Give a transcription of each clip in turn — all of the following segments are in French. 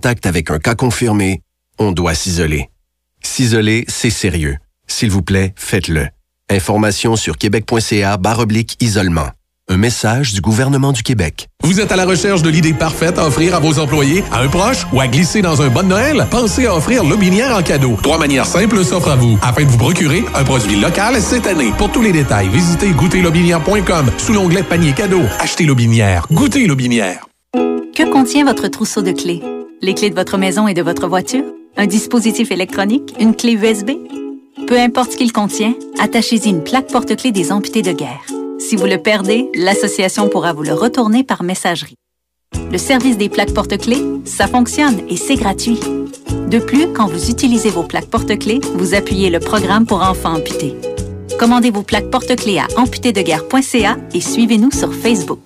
contact avec un cas confirmé, on doit s'isoler. S'isoler, c'est sérieux. S'il vous plaît, faites-le. Information sur québec.ca oblique isolement. Un message du gouvernement du Québec. Vous êtes à la recherche de l'idée parfaite à offrir à vos employés, à un proche ou à glisser dans un bon Noël? Pensez à offrir Lobinière en cadeau. Trois manières simples s'offrent à vous afin de vous procurer un produit local cette année. Pour tous les détails, visitez goûterlobinière.com sous l'onglet panier cadeau. Achetez Lobinière. Goûtez Lobinière. Que contient votre trousseau de clés? Les clés de votre maison et de votre voiture? Un dispositif électronique? Une clé USB? Peu importe ce qu'il contient, attachez-y une plaque porte-clés des amputés de guerre. Si vous le perdez, l'association pourra vous le retourner par messagerie. Le service des plaques porte-clés, ça fonctionne et c'est gratuit. De plus, quand vous utilisez vos plaques porte-clés, vous appuyez le programme pour enfants amputés. Commandez vos plaques porte-clés à amputédeguerre.ca et suivez-nous sur Facebook.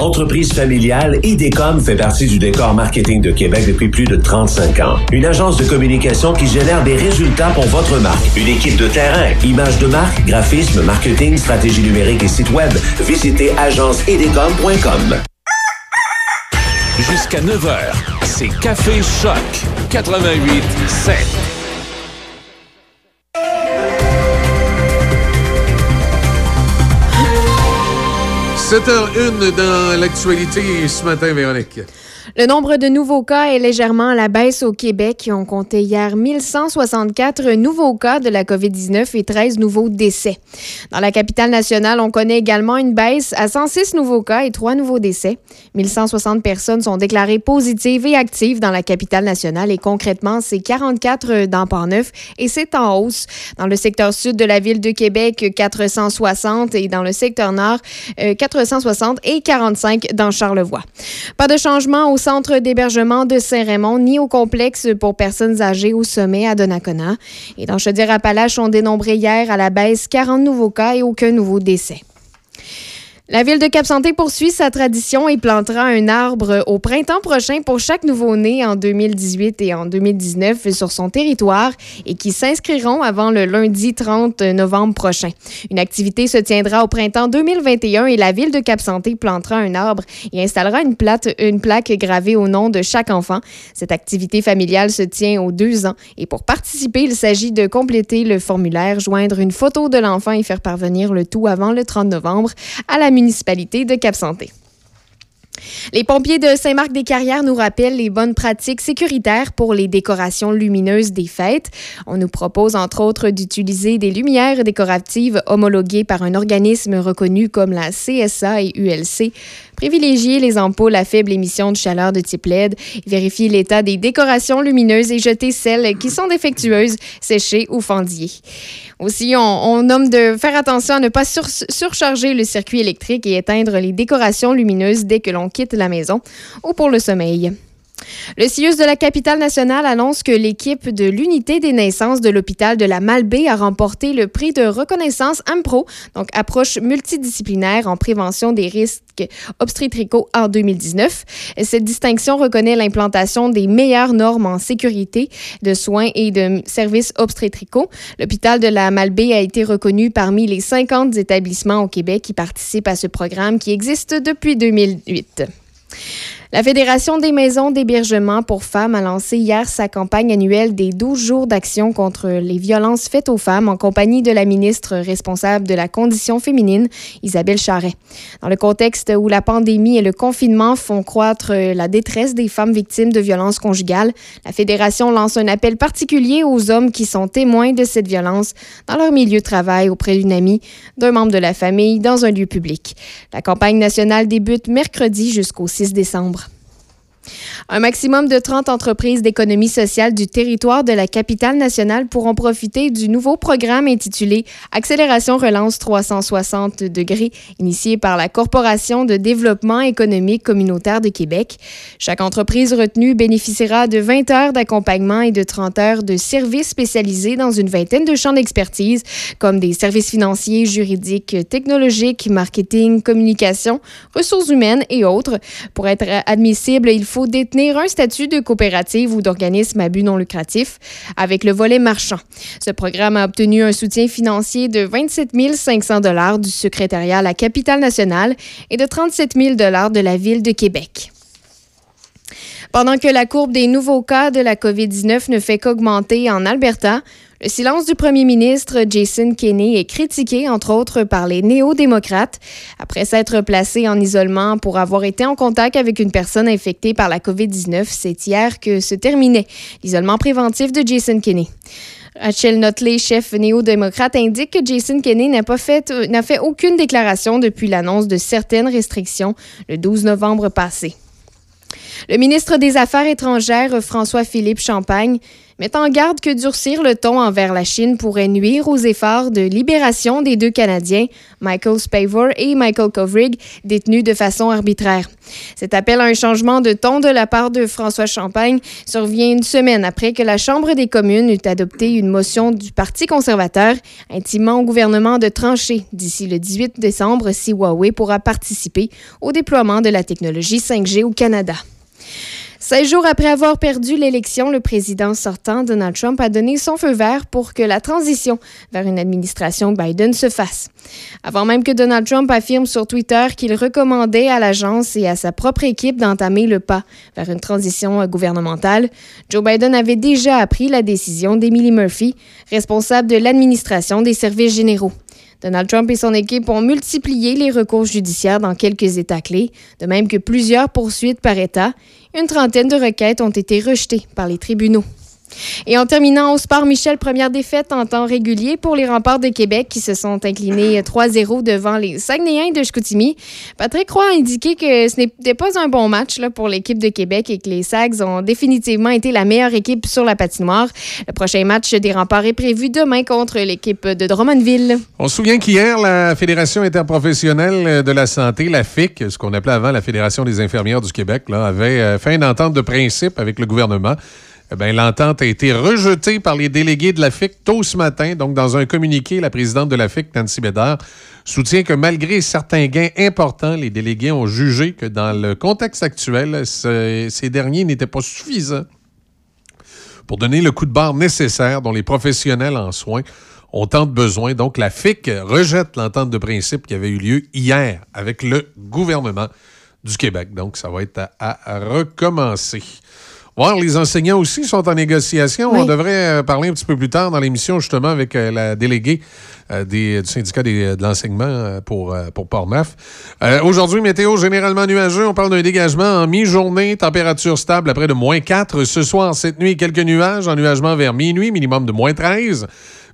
Entreprise familiale, IDECOM fait partie du décor marketing de Québec depuis plus de 35 ans. Une agence de communication qui génère des résultats pour votre marque. Une équipe de terrain, images de marque, graphisme, marketing, stratégie numérique et site web. Visitez agenceidecom.com. Jusqu'à 9h, c'est Café Choc 88 7. 7h01 dans l'actualité ce matin, Véronique. Le nombre de nouveaux cas est légèrement à la baisse au Québec. On comptait hier 1164 nouveaux cas de la COVID-19 et 13 nouveaux décès. Dans la capitale nationale, on connaît également une baisse à 106 nouveaux cas et 3 nouveaux décès. 1160 personnes sont déclarées positives et actives dans la capitale nationale et concrètement, c'est 44 dans Port-Neuf et c'est en hausse. Dans le secteur sud de la ville de Québec, 460 et dans le secteur nord, 460 euh, et 45 dans Charlevoix. Pas de changement au centre d'hébergement de Saint-Raymond ni au complexe pour personnes âgées au sommet à Donnacona. Et dans Chaudière-Appalaches, on dénombrait hier à la baisse 40 nouveaux cas et aucun nouveau décès. La ville de Cap-Santé poursuit sa tradition et plantera un arbre au printemps prochain pour chaque nouveau-né en 2018 et en 2019 sur son territoire et qui s'inscriront avant le lundi 30 novembre prochain. Une activité se tiendra au printemps 2021 et la ville de Cap-Santé plantera un arbre et installera une, une plaque gravée au nom de chaque enfant. Cette activité familiale se tient aux deux ans et pour participer, il s'agit de compléter le formulaire, joindre une photo de l'enfant et faire parvenir le tout avant le 30 novembre à la municipalité de Cap-Santé. Les pompiers de Saint-Marc-des-Carrières nous rappellent les bonnes pratiques sécuritaires pour les décorations lumineuses des fêtes. On nous propose entre autres d'utiliser des lumières décoratives homologuées par un organisme reconnu comme la CSA et ULC. Privilégier les ampoules à faible émission de chaleur de type LED, vérifier l'état des décorations lumineuses et jeter celles qui sont défectueuses, séchées ou fendillées. Aussi, on, nomme de faire attention à ne pas surcharger le circuit électrique et éteindre les décorations lumineuses dès que l'on quitte la maison ou pour le sommeil. Le CIUS de la capitale nationale annonce que l'équipe de l'unité des naissances de l'hôpital de la Malbaie a remporté le prix de reconnaissance AMPRO, donc approche multidisciplinaire en prévention des risques obstétricaux en 2019. Cette distinction reconnaît l'implantation des meilleures normes en sécurité de soins et de services obstétricaux. L'hôpital de la Malbaie a été reconnu parmi les 50 établissements au Québec qui participent à ce programme qui existe depuis 2008. La Fédération des maisons d'hébergement pour femmes a lancé hier sa campagne annuelle des 12 jours d'action contre les violences faites aux femmes en compagnie de la ministre responsable de la condition féminine, Isabelle Charret. Dans le contexte où la pandémie et le confinement font croître la détresse des femmes victimes de violences conjugales, la Fédération lance un appel particulier aux hommes qui sont témoins de cette violence dans leur milieu de travail, auprès d'une amie, d'un membre de la famille, dans un lieu public. La campagne nationale débute mercredi jusqu'au 6 décembre. Un maximum de 30 entreprises d'économie sociale du territoire de la capitale nationale pourront profiter du nouveau programme intitulé Accélération Relance 360 degrés, initié par la Corporation de développement économique communautaire de Québec. Chaque entreprise retenue bénéficiera de 20 heures d'accompagnement et de 30 heures de services spécialisés dans une vingtaine de champs d'expertise, comme des services financiers, juridiques, technologiques, marketing, communication, ressources humaines et autres. Pour être admissible, il faut détenir un statut de coopérative ou d'organisme à but non lucratif avec le volet marchand. Ce programme a obtenu un soutien financier de 27 500 dollars du secrétariat à la capitale nationale et de 37 000 dollars de la ville de Québec. Pendant que la courbe des nouveaux cas de la COVID-19 ne fait qu'augmenter en Alberta, le silence du premier ministre Jason Kenney est critiqué, entre autres, par les néo-démocrates. Après s'être placé en isolement pour avoir été en contact avec une personne infectée par la COVID-19, c'est hier que se terminait l'isolement préventif de Jason Kenney. Rachel Notley, chef néo-démocrate, indique que Jason Kenney n'a pas fait, fait aucune déclaration depuis l'annonce de certaines restrictions le 12 novembre passé. Le ministre des Affaires étrangères, François-Philippe Champagne, met en garde que durcir le ton envers la Chine pourrait nuire aux efforts de libération des deux Canadiens, Michael Spavor et Michael Kovrig, détenus de façon arbitraire. Cet appel à un changement de ton de la part de François Champagne survient une semaine après que la Chambre des communes eut adopté une motion du Parti conservateur intimant au gouvernement de trancher d'ici le 18 décembre si Huawei pourra participer au déploiement de la technologie 5G au Canada. 16 jours après avoir perdu l'élection, le président sortant, Donald Trump, a donné son feu vert pour que la transition vers une administration Biden se fasse. Avant même que Donald Trump affirme sur Twitter qu'il recommandait à l'agence et à sa propre équipe d'entamer le pas vers une transition gouvernementale, Joe Biden avait déjà appris la décision d'Emily Murphy, responsable de l'administration des services généraux. Donald Trump et son équipe ont multiplié les recours judiciaires dans quelques États clés, de même que plusieurs poursuites par État. Une trentaine de requêtes ont été rejetées par les tribunaux. Et en terminant au sport, Michel, première défaite en temps régulier pour les remparts de Québec qui se sont inclinés 3-0 devant les Saguenayens de Chicoutimi. Patrick Roy a indiqué que ce n'était pas un bon match là, pour l'équipe de Québec et que les Sags ont définitivement été la meilleure équipe sur la patinoire. Le prochain match des remparts est prévu demain contre l'équipe de Drummondville. On se souvient qu'hier, la Fédération interprofessionnelle de la santé, la FIC, ce qu'on appelait avant la Fédération des infirmières du Québec, là, avait euh, fait une entente de principe avec le gouvernement eh l'entente a été rejetée par les délégués de la FIC tôt ce matin. Donc, dans un communiqué, la présidente de la FIC, Nancy Bédard, soutient que malgré certains gains importants, les délégués ont jugé que dans le contexte actuel, ces derniers n'étaient pas suffisants pour donner le coup de barre nécessaire dont les professionnels en soins ont tant besoin. Donc, la FIC rejette l'entente de principe qui avait eu lieu hier avec le gouvernement du Québec. Donc, ça va être à recommencer les enseignants aussi sont en négociation. On devrait euh, parler un petit peu plus tard dans l'émission, justement, avec euh, la déléguée euh, du syndicat de l'enseignement pour, pour Port-Neuf. Aujourd'hui, météo généralement nuageux. On parle d'un dégagement en mi-journée, température stable à près de moins 4. Ce soir, cette nuit, quelques nuages, ennuagement vers minuit, minimum de moins 13.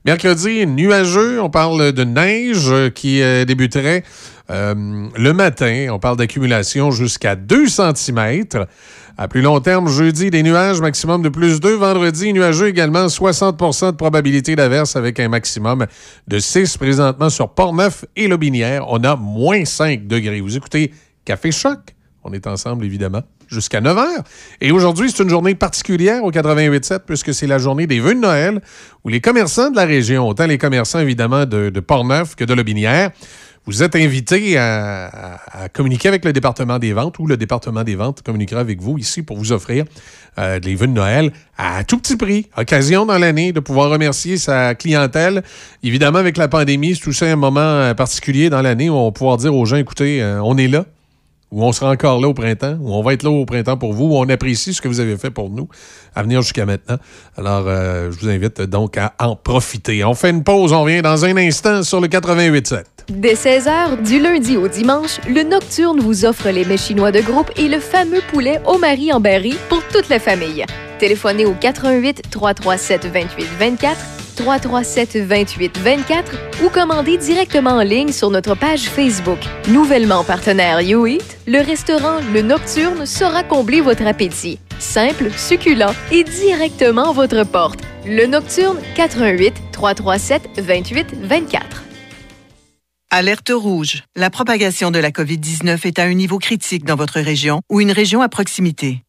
Mercredi, nuageux. On parle de neige qui débuterait le matin. On parle d'accumulation jusqu'à 2 cm. À plus long terme, jeudi, des nuages, maximum de plus 2. Vendredi, nuageux également, 60% de probabilité d'averse avec un maximum de 6 présentement sur Port-Neuf et Lobinière. On a moins 5 degrés. Vous écoutez Café Choc. On est ensemble, évidemment, jusqu'à 9 h. Et aujourd'hui, c'est une journée particulière au 88.7 puisque c'est la journée des vœux de Noël où les commerçants de la région, autant les commerçants évidemment de, de Port-Neuf que de Lobinière, vous êtes invité à, communiquer avec le département des ventes ou le département des ventes communiquera avec vous ici pour vous offrir euh, des vœux de Noël à tout petit prix. Occasion dans l'année de pouvoir remercier sa clientèle. Évidemment, avec la pandémie, c'est tout un moment euh, particulier dans l'année où on va pouvoir dire aux gens, écoutez, euh, on est là, ou on sera encore là au printemps, ou on va être là au printemps pour vous, ou on apprécie ce que vous avez fait pour nous à venir jusqu'à maintenant. Alors, je vous invite donc à en profiter. On fait une pause, on revient dans un instant sur le 88.7. Dès 16h, du lundi au dimanche, le Nocturne vous offre les mets chinois de groupe et le fameux poulet au mari en berry pour toute la famille. Téléphonez au 88 337 28 24 337 28 24 ou commandez directement en ligne sur notre page Facebook. Nouvellement partenaire YouEat, le restaurant Le Nocturne saura combler votre appétit. Simple, succulent et directement à votre porte. Le Nocturne 88 337 28 24. Alerte rouge. La propagation de la COVID-19 est à un niveau critique dans votre région ou une région à proximité.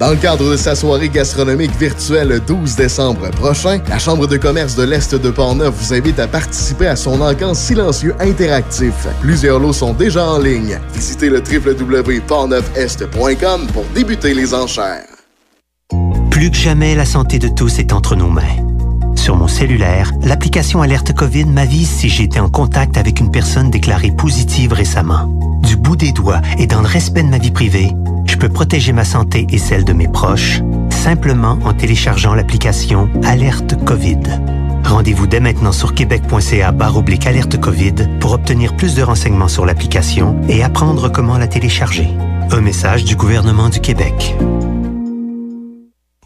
Dans le cadre de sa soirée gastronomique virtuelle le 12 décembre prochain, la Chambre de commerce de l'Est de Portneuf vous invite à participer à son encan silencieux interactif. Plusieurs lots sont déjà en ligne. Visitez le www.portneufest.com pour débuter les enchères. Plus que jamais, la santé de tous est entre nos mains. Sur mon cellulaire, l'application Alerte COVID m'avise si j'ai été en contact avec une personne déclarée positive récemment. Du bout des doigts et dans le respect de ma vie privée, je peux protéger ma santé et celle de mes proches simplement en téléchargeant l'application Alerte COVID. Rendez-vous dès maintenant sur québec.ca oblique alerte COVID pour obtenir plus de renseignements sur l'application et apprendre comment la télécharger. Un message du gouvernement du Québec.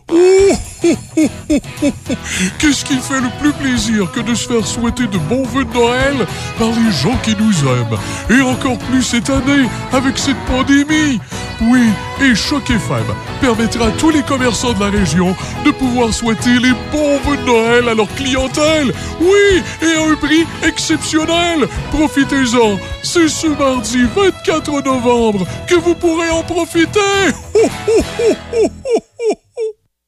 Qu'est-ce qui fait le plus plaisir que de se faire souhaiter de bons vœux de Noël par les gens qui nous aiment Et encore plus cette année avec cette pandémie Oui, et Choc FM permettra à tous les commerçants de la région de pouvoir souhaiter les bons vœux de Noël à leur clientèle Oui, et à un prix exceptionnel Profitez-en C'est ce mardi 24 novembre que vous pourrez en profiter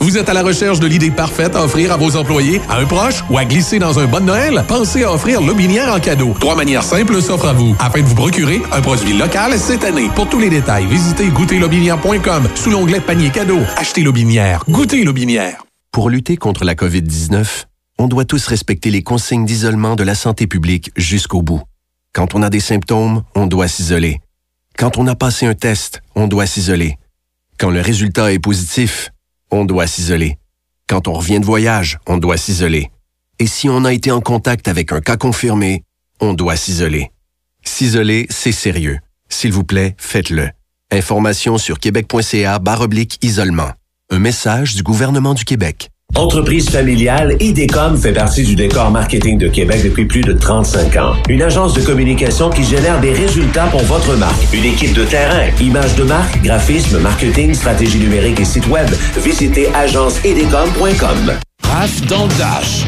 Vous êtes à la recherche de l'idée parfaite à offrir à vos employés, à un proche ou à glisser dans un bon Noël? Pensez à offrir Lobinière en cadeau. Trois manières simples s'offrent à vous afin de vous procurer un produit local cette année. Pour tous les détails, visitez goûterlobinière.com sous l'onglet panier cadeau. Achetez Lobinière. Goûtez Lobinière. Pour lutter contre la COVID-19, on doit tous respecter les consignes d'isolement de la santé publique jusqu'au bout. Quand on a des symptômes, on doit s'isoler. Quand on a passé un test, on doit s'isoler. Quand le résultat est positif, on doit s'isoler. Quand on revient de voyage, on doit s'isoler. Et si on a été en contact avec un cas confirmé, on doit s'isoler. S'isoler, c'est sérieux. S'il vous plaît, faites-le. Information sur québec.ca isolement. Un message du gouvernement du Québec. Entreprise familiale, IDECOM fait partie du décor marketing de Québec depuis plus de 35 ans. Une agence de communication qui génère des résultats pour votre marque. Une équipe de terrain, images de marque, graphisme, marketing, stratégie numérique et site web. Visitez agenceidecom.com. Raph dans dash.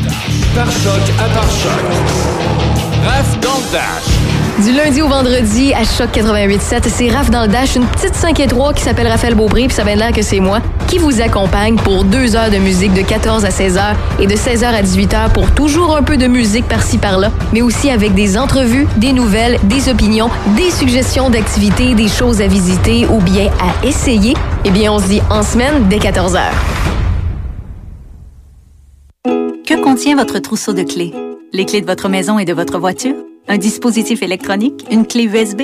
Par choc à par choc. Raph dans dash. Du lundi au vendredi à Choc 88.7, c'est Raph dans le Dash, une petite 5 et 3 qui s'appelle Raphaël Beaupré, puis ça vient là que c'est moi, qui vous accompagne pour deux heures de musique de 14 à 16 heures et de 16 heures à 18 heures pour toujours un peu de musique par-ci par-là, mais aussi avec des entrevues, des nouvelles, des opinions, des suggestions d'activités, des choses à visiter ou bien à essayer. Eh bien, on se dit en semaine dès 14 heures. Que contient votre trousseau de clés? Les clés de votre maison et de votre voiture? Un dispositif électronique? Une clé USB?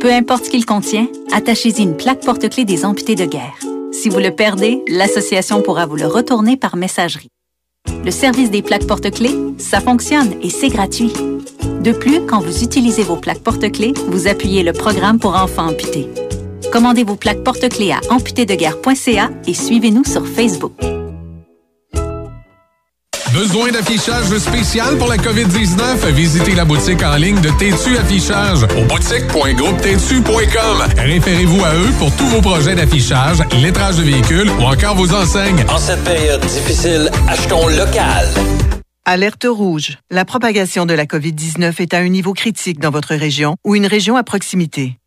Peu importe ce qu'il contient, attachez-y une plaque porte-clés des amputés de guerre. Si vous le perdez, l'association pourra vous le retourner par messagerie. Le service des plaques porte-clés, ça fonctionne et c'est gratuit. De plus, quand vous utilisez vos plaques porte-clés, vous appuyez le programme pour enfants amputés. Commandez vos plaques porte-clés à amputédeguerre.ca et suivez-nous sur Facebook. Besoin d'affichage spécial pour la COVID-19? Visitez la boutique en ligne de Tétu Affichage au boutique.groupetétu.com. Référez-vous à eux pour tous vos projets d'affichage, lettrage de véhicules ou encore vos enseignes. En cette période difficile, achetons local. Alerte rouge. La propagation de la COVID-19 est à un niveau critique dans votre région ou une région à proximité.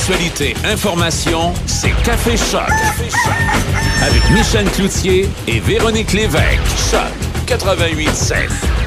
Actualité, information, c'est Café Choc. Avec Michel Cloutier et Véronique Lévesque. Choc 88.7.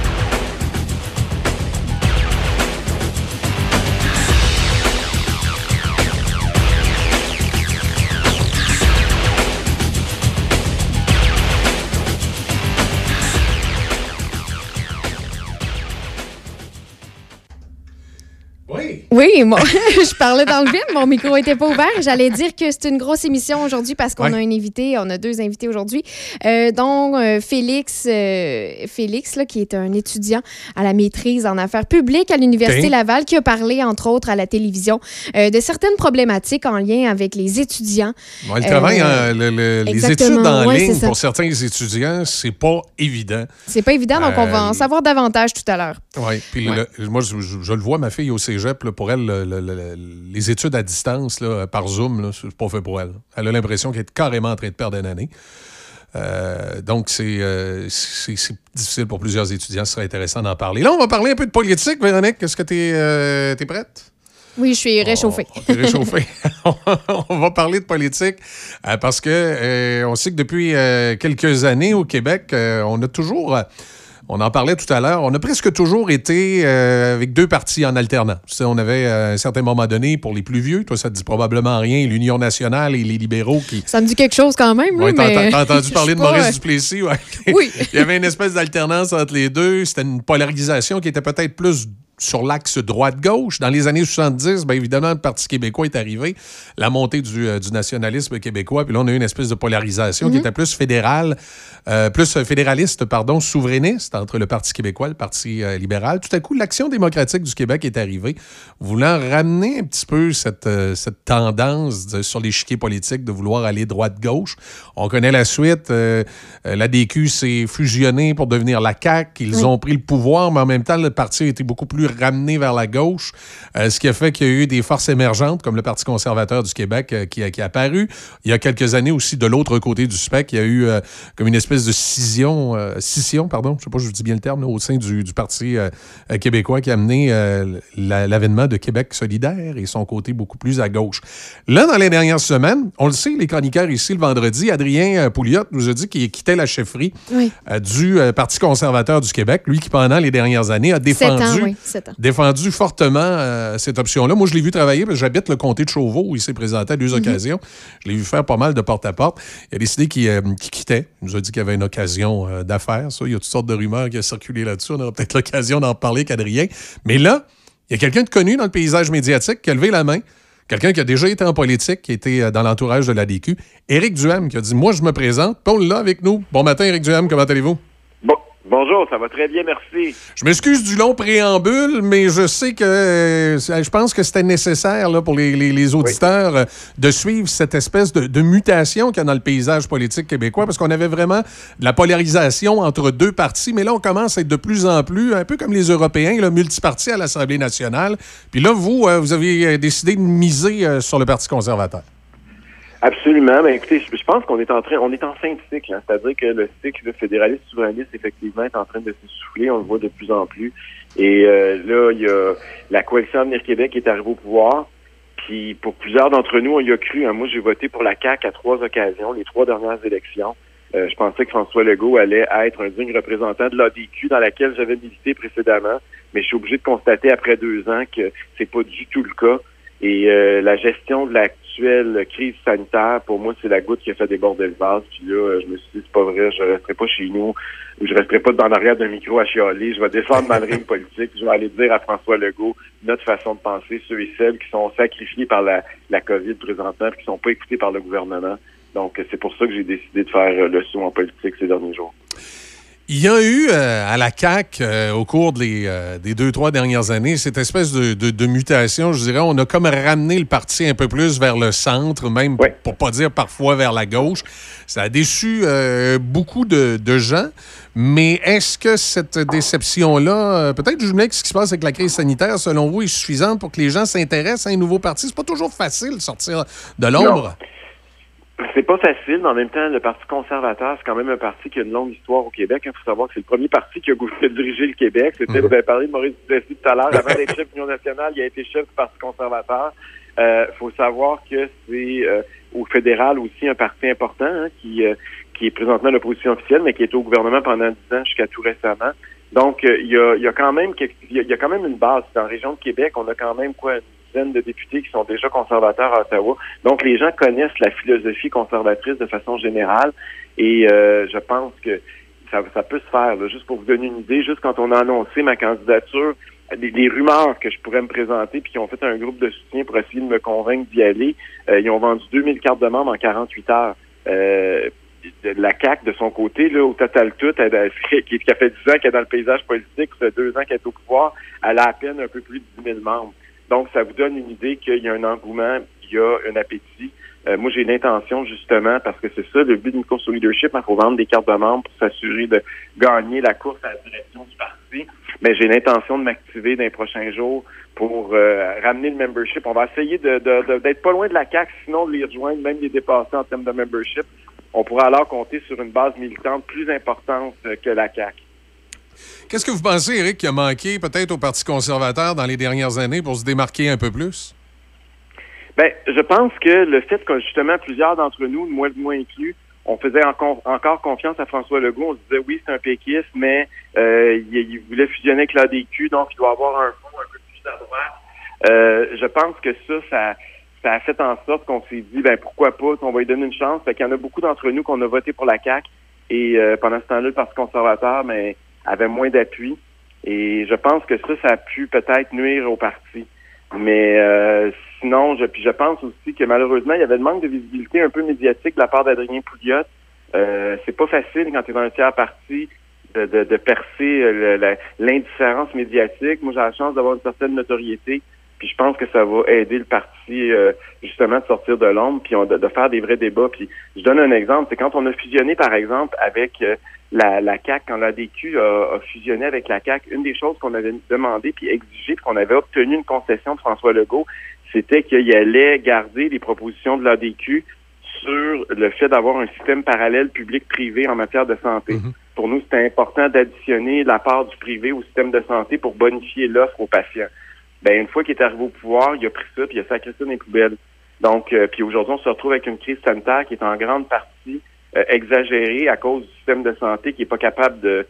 Oui, moi, je parlais dans le vide, mon micro était pas ouvert. J'allais dire que c'est une grosse émission aujourd'hui parce qu'on Ouais. a un invité, on a deux invités aujourd'hui, euh, dont euh, Félix, euh, Félix là, qui est un étudiant à la maîtrise en affaires publiques à l'Université. Laval, qui a parlé, entre autres, à la télévision euh, de certaines problématiques en lien avec les étudiants. Ouais, le travail, Euh, hein, le- le- les études en ouais, ligne pour certains étudiants, c'est pas évident. C'est pas évident, donc on va en savoir davantage tout à l'heure. Oui, puis Ouais. moi, je, je- je le vois, ma fille au cégep, là, pour elle, le- le- le- les études à distance, là, par Zoom, là, c'est pas fait pour elle. Elle a l'impression qu'elle est carrément en train de perdre une année. Euh, donc, c'est euh, c'est- difficile pour plusieurs étudiants. Ce serait intéressant d'en parler. Là, on va parler un peu de politique, Véronique. Est-ce que tu es, prête? Oui, je suis réchauffée. T'es réchauffé. on va parler de politique euh, parce que euh, on sait que depuis euh, quelques années au Québec, euh, on a toujours, euh, on en parlait tout à l'heure, on a presque toujours été euh, avec deux partis en sais, on avait euh, à un certain moment donné, pour les plus vieux, toi ça te dit probablement rien, l'Union nationale et les libéraux qui... Ça me dit quelque chose quand même, là, Ouais, t'as- mais... t'as entendu parler de pas, Maurice Duplessis, ouais. Oui. Il y avait une espèce d'alternance entre les deux. C'était une polarisation qui était peut-être plus sur l'axe droite-gauche. Dans les années 70, bien évidemment, le Parti québécois est arrivé, la montée du, euh, du nationalisme québécois, puis là, on a eu une espèce de polarisation qui Mhm. était plus fédérale, euh, plus fédéraliste, pardon, souverainiste entre le Parti québécois et le Parti euh, libéral. Tout à coup, l'Action démocratique du Québec est arrivée, voulant ramener un petit peu cette, cette tendance de- sur l'échiquier politique de vouloir aller droite-gauche. On connaît la suite. la DQ s'est fusionnée pour devenir la CAQ. Ils Oui. ont pris le pouvoir, mais en même temps, le parti a été beaucoup plus ramené vers la gauche, euh, ce qui a fait qu'il y a eu des forces émergentes, comme le Parti conservateur du Québec, euh, qui, a- qui est apparu. Il y a quelques années aussi, de l'autre côté du spectre, il y a eu euh, comme une espèce de scission, euh, scission, pardon, je sais pas si je dis bien le terme, là, au sein du, du Parti québécois qui a amené la- l'avènement de Québec solidaire et son côté beaucoup plus à gauche. Là, dans les dernières semaines, on le sait, les chroniqueurs ici, le vendredi, Adrien Pouliot nous a dit qu'il quittait la chefferie Oui. du Parti conservateur du Québec, lui qui, pendant les dernières années, a défendu, ans, oui, ans. défendu fortement euh, cette option-là. Moi, je l'ai vu travailler parce que j'habite le comté de Chauveau où il s'est présenté à deux Mhm. occasions. Je l'ai vu faire pas mal de porte-à-porte. Il a décidé qu'il euh, qu'il quittait. Il nous a dit qu'il y avait une occasion euh, d'affaires. Il y a toutes sortes de rumeurs qui ont circulé là-dessus. On aura peut-être l'occasion d'en parler avec Adrien. Mais là, il y a quelqu'un de connu dans le paysage médiatique qui a levé la main. Quelqu'un qui a déjà été en politique, qui était dans l'entourage de la DQ. Éric Duham, qui a dit Moi, je me présente. Paul là avec nous. Bon matin, Éric Duham. Comment allez-vous? Bon, bonjour, ça va très bien, merci. Je m'excuse du long préambule, mais je sais que euh, je pense que c'était nécessaire là, pour les, les- les auditeurs euh, de suivre cette espèce de, de mutation qu'il y a dans le paysage politique québécois, parce qu'on avait vraiment de la polarisation entre deux partis, mais là, on commence à être de plus en plus, un peu comme les Européens, le multiparti à l'Assemblée nationale. Puis là, vous, euh, vous avez décidé de miser sur le Parti conservateur. Absolument. Ben, écoutez, je, pense qu'on est en train, on est en fin de cycle. hein. C'est-à-dire que le cycle fédéraliste souverainiste, effectivement, est en train de s'essouffler. On le voit de plus en plus. Et euh, là, il y a la coalition Avenir Québec qui est arrivée au pouvoir. Puis pour plusieurs d'entre nous, on y a cru. hein. Moi, j'ai voté pour la CAQ à trois occasions, les trois dernières élections. Euh, je pensais que François Legault allait être un digne représentant de l'ADQ dans laquelle j'avais milité précédemment, mais je suis obligé de constater après deux ans que c'est pas du tout le cas. Et euh, la gestion de l'actuelle crise sanitaire, pour moi, c'est la goutte qui a fait déborder le vase. Puis là, je me suis dit, c'est pas vrai, je resterai pas chez nous, ou je resterai pas dans l'arrière d'un micro à chialer. Je vais descendre dans le ring politique. Je vais aller dire à François Legault notre façon de penser, ceux et celles qui sont sacrifiés par la, COVID présentement, puis qui sont pas écoutés par le gouvernement. Donc, c'est pour ça que j'ai décidé de faire le saut en politique ces derniers jours. Il y a eu euh, à la CAQ, euh, au cours des, euh, des deux, trois dernières années, cette espèce de, de- de mutation, je dirais. On a comme ramené le parti un peu plus vers le centre, même pour, pour pas dire parfois vers la gauche. Ça a déçu euh, beaucoup de, de gens. Mais est-ce que cette déception-là, peut-être jumelée avec ce qui se passe avec la crise sanitaire, selon vous, est suffisante pour que les gens s'intéressent à un nouveau parti? C'est pas toujours facile de sortir de l'ombre. C'est pas facile, mais en même temps, le Parti conservateur, c'est quand même un parti qui a une longue histoire au Québec. Il faut savoir que c'est le premier parti qui a dirigé le Québec. C'était, vous avez parlé de Maurice Duplessis tout à l'heure. Avant d'être chef de l'Union nationale, il a été chef du Parti conservateur. Il faut savoir que c'est euh, au fédéral aussi un parti important hein, qui, euh, qui est présentement l'opposition officielle, mais qui était au gouvernement pendant dix ans jusqu'à tout récemment. Donc, euh, il y, a, il y a quand même il y a, il y a quand même une base. Dans la région de Québec, on a quand même quoi de députés qui sont déjà conservateurs à Ottawa. Donc, les gens connaissent la philosophie conservatrice de façon générale. Et euh, je pense que ça, peut se faire. Juste pour vous donner une idée, juste quand on a annoncé ma candidature, les, rumeurs que je pourrais me présenter, puis qui ont fait un groupe de soutien pour essayer de me convaincre d'y aller, euh, ils ont vendu 2000 cartes de membres en 48 heures. Euh, la CAC de son côté, au total tout, qui a fait 10 ans qu'elle est dans le paysage politique, ça fait deux ans qu'elle est au pouvoir, elle a à peine un peu plus de 10 000 membres. Donc, ça vous donne une idée qu'il y a un engouement, il y a un appétit. Euh, moi, j'ai l'intention, justement, parce que c'est ça, le but d'une course au leadership, il faut vendre des cartes de membres pour s'assurer de gagner la course à la direction du parti. Mais j'ai l'intention de m'activer dans les prochains jours pour euh, ramener le membership. On va essayer de, de- de- d'être pas loin de la CAC, sinon de les rejoindre, même les dépasser en termes de membership. On pourra alors compter sur une base militante plus importante euh, que la CAC. Qu'est-ce que vous pensez, Éric, qui a manqué peut-être au Parti conservateur dans les dernières années pour se démarquer un peu plus? Ben, je pense que le fait que justement plusieurs d'entre nous, moi le inclus, on faisait encore, confiance à François Legault. On se disait oui, c'est un péquiste, mais euh, il, voulait fusionner avec l'ADQ, donc il doit avoir un fond un peu plus à droite. Euh, je pense que ça, ça, ça a fait en sorte qu'on s'est dit ben pourquoi pas, on va lui donner une chance. Fait qu'il y en a beaucoup d'entre nous qu'on a voté pour la CAC et euh, pendant ce temps-là, le Parti conservateur, mais avait moins d'appui. Et je pense que ça, ça a pu peut-être nuire au parti. Mais euh, sinon, je, puis je pense aussi que malheureusement, il y avait le manque de visibilité un peu médiatique de la part d'Adrien Pouliot. Euh, c'est pas facile quand tu es dans un tiers parti de, de, de percer euh, l'indifférence médiatique. Moi, j'ai la chance d'avoir une certaine notoriété. Puis je pense que ça va aider le parti euh, justement de sortir de l'ombre, puis on- de, de faire des vrais débats. Puis je donne un exemple, c'est quand on a fusionné, par exemple, avec euh, la, la CAC, quand l'ADQ a, a fusionné avec la CAC, une des choses qu'on avait demandé puis exigé, puis qu'on avait obtenu une concession de François Legault, c'était qu'il allait garder les propositions de l'ADQ sur le fait d'avoir un système parallèle public-privé en matière de santé. Pour nous, c'était important d'additionner la part du privé au système de santé pour bonifier l'offre aux patients. Ben, une fois qu'il est arrivé au pouvoir, il a pris ça puis il a sacré ça dans les poubelles. Donc, euh, puis aujourd'hui, on se retrouve avec une crise sanitaire qui est en grande partie euh, exagérée à cause du système de santé qui est pas capable de,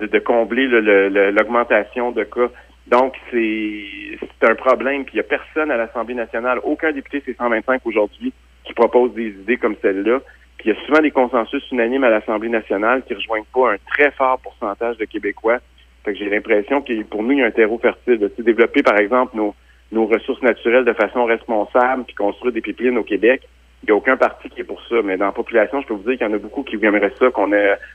de, de combler le- le- le- l'augmentation de cas. Donc, c'est c'est un problème. Puis il n'y a personne à l'Assemblée nationale, aucun député C-125 aujourd'hui qui propose des idées comme celle-là. Puis il y a souvent des consensus unanimes à l'Assemblée nationale qui rejoignent pas un très fort pourcentage de Québécois. Fait que j'ai l'impression que pour nous, il y a un terreau fertile. tu développer, par exemple, nos, nos ressources naturelles de façon responsable, puis construire des pipelines au Québec. Il n'y a aucun parti qui est pour ça. Mais dans la population, je peux vous dire qu'il y en a beaucoup qui aimeraient ça, qu'on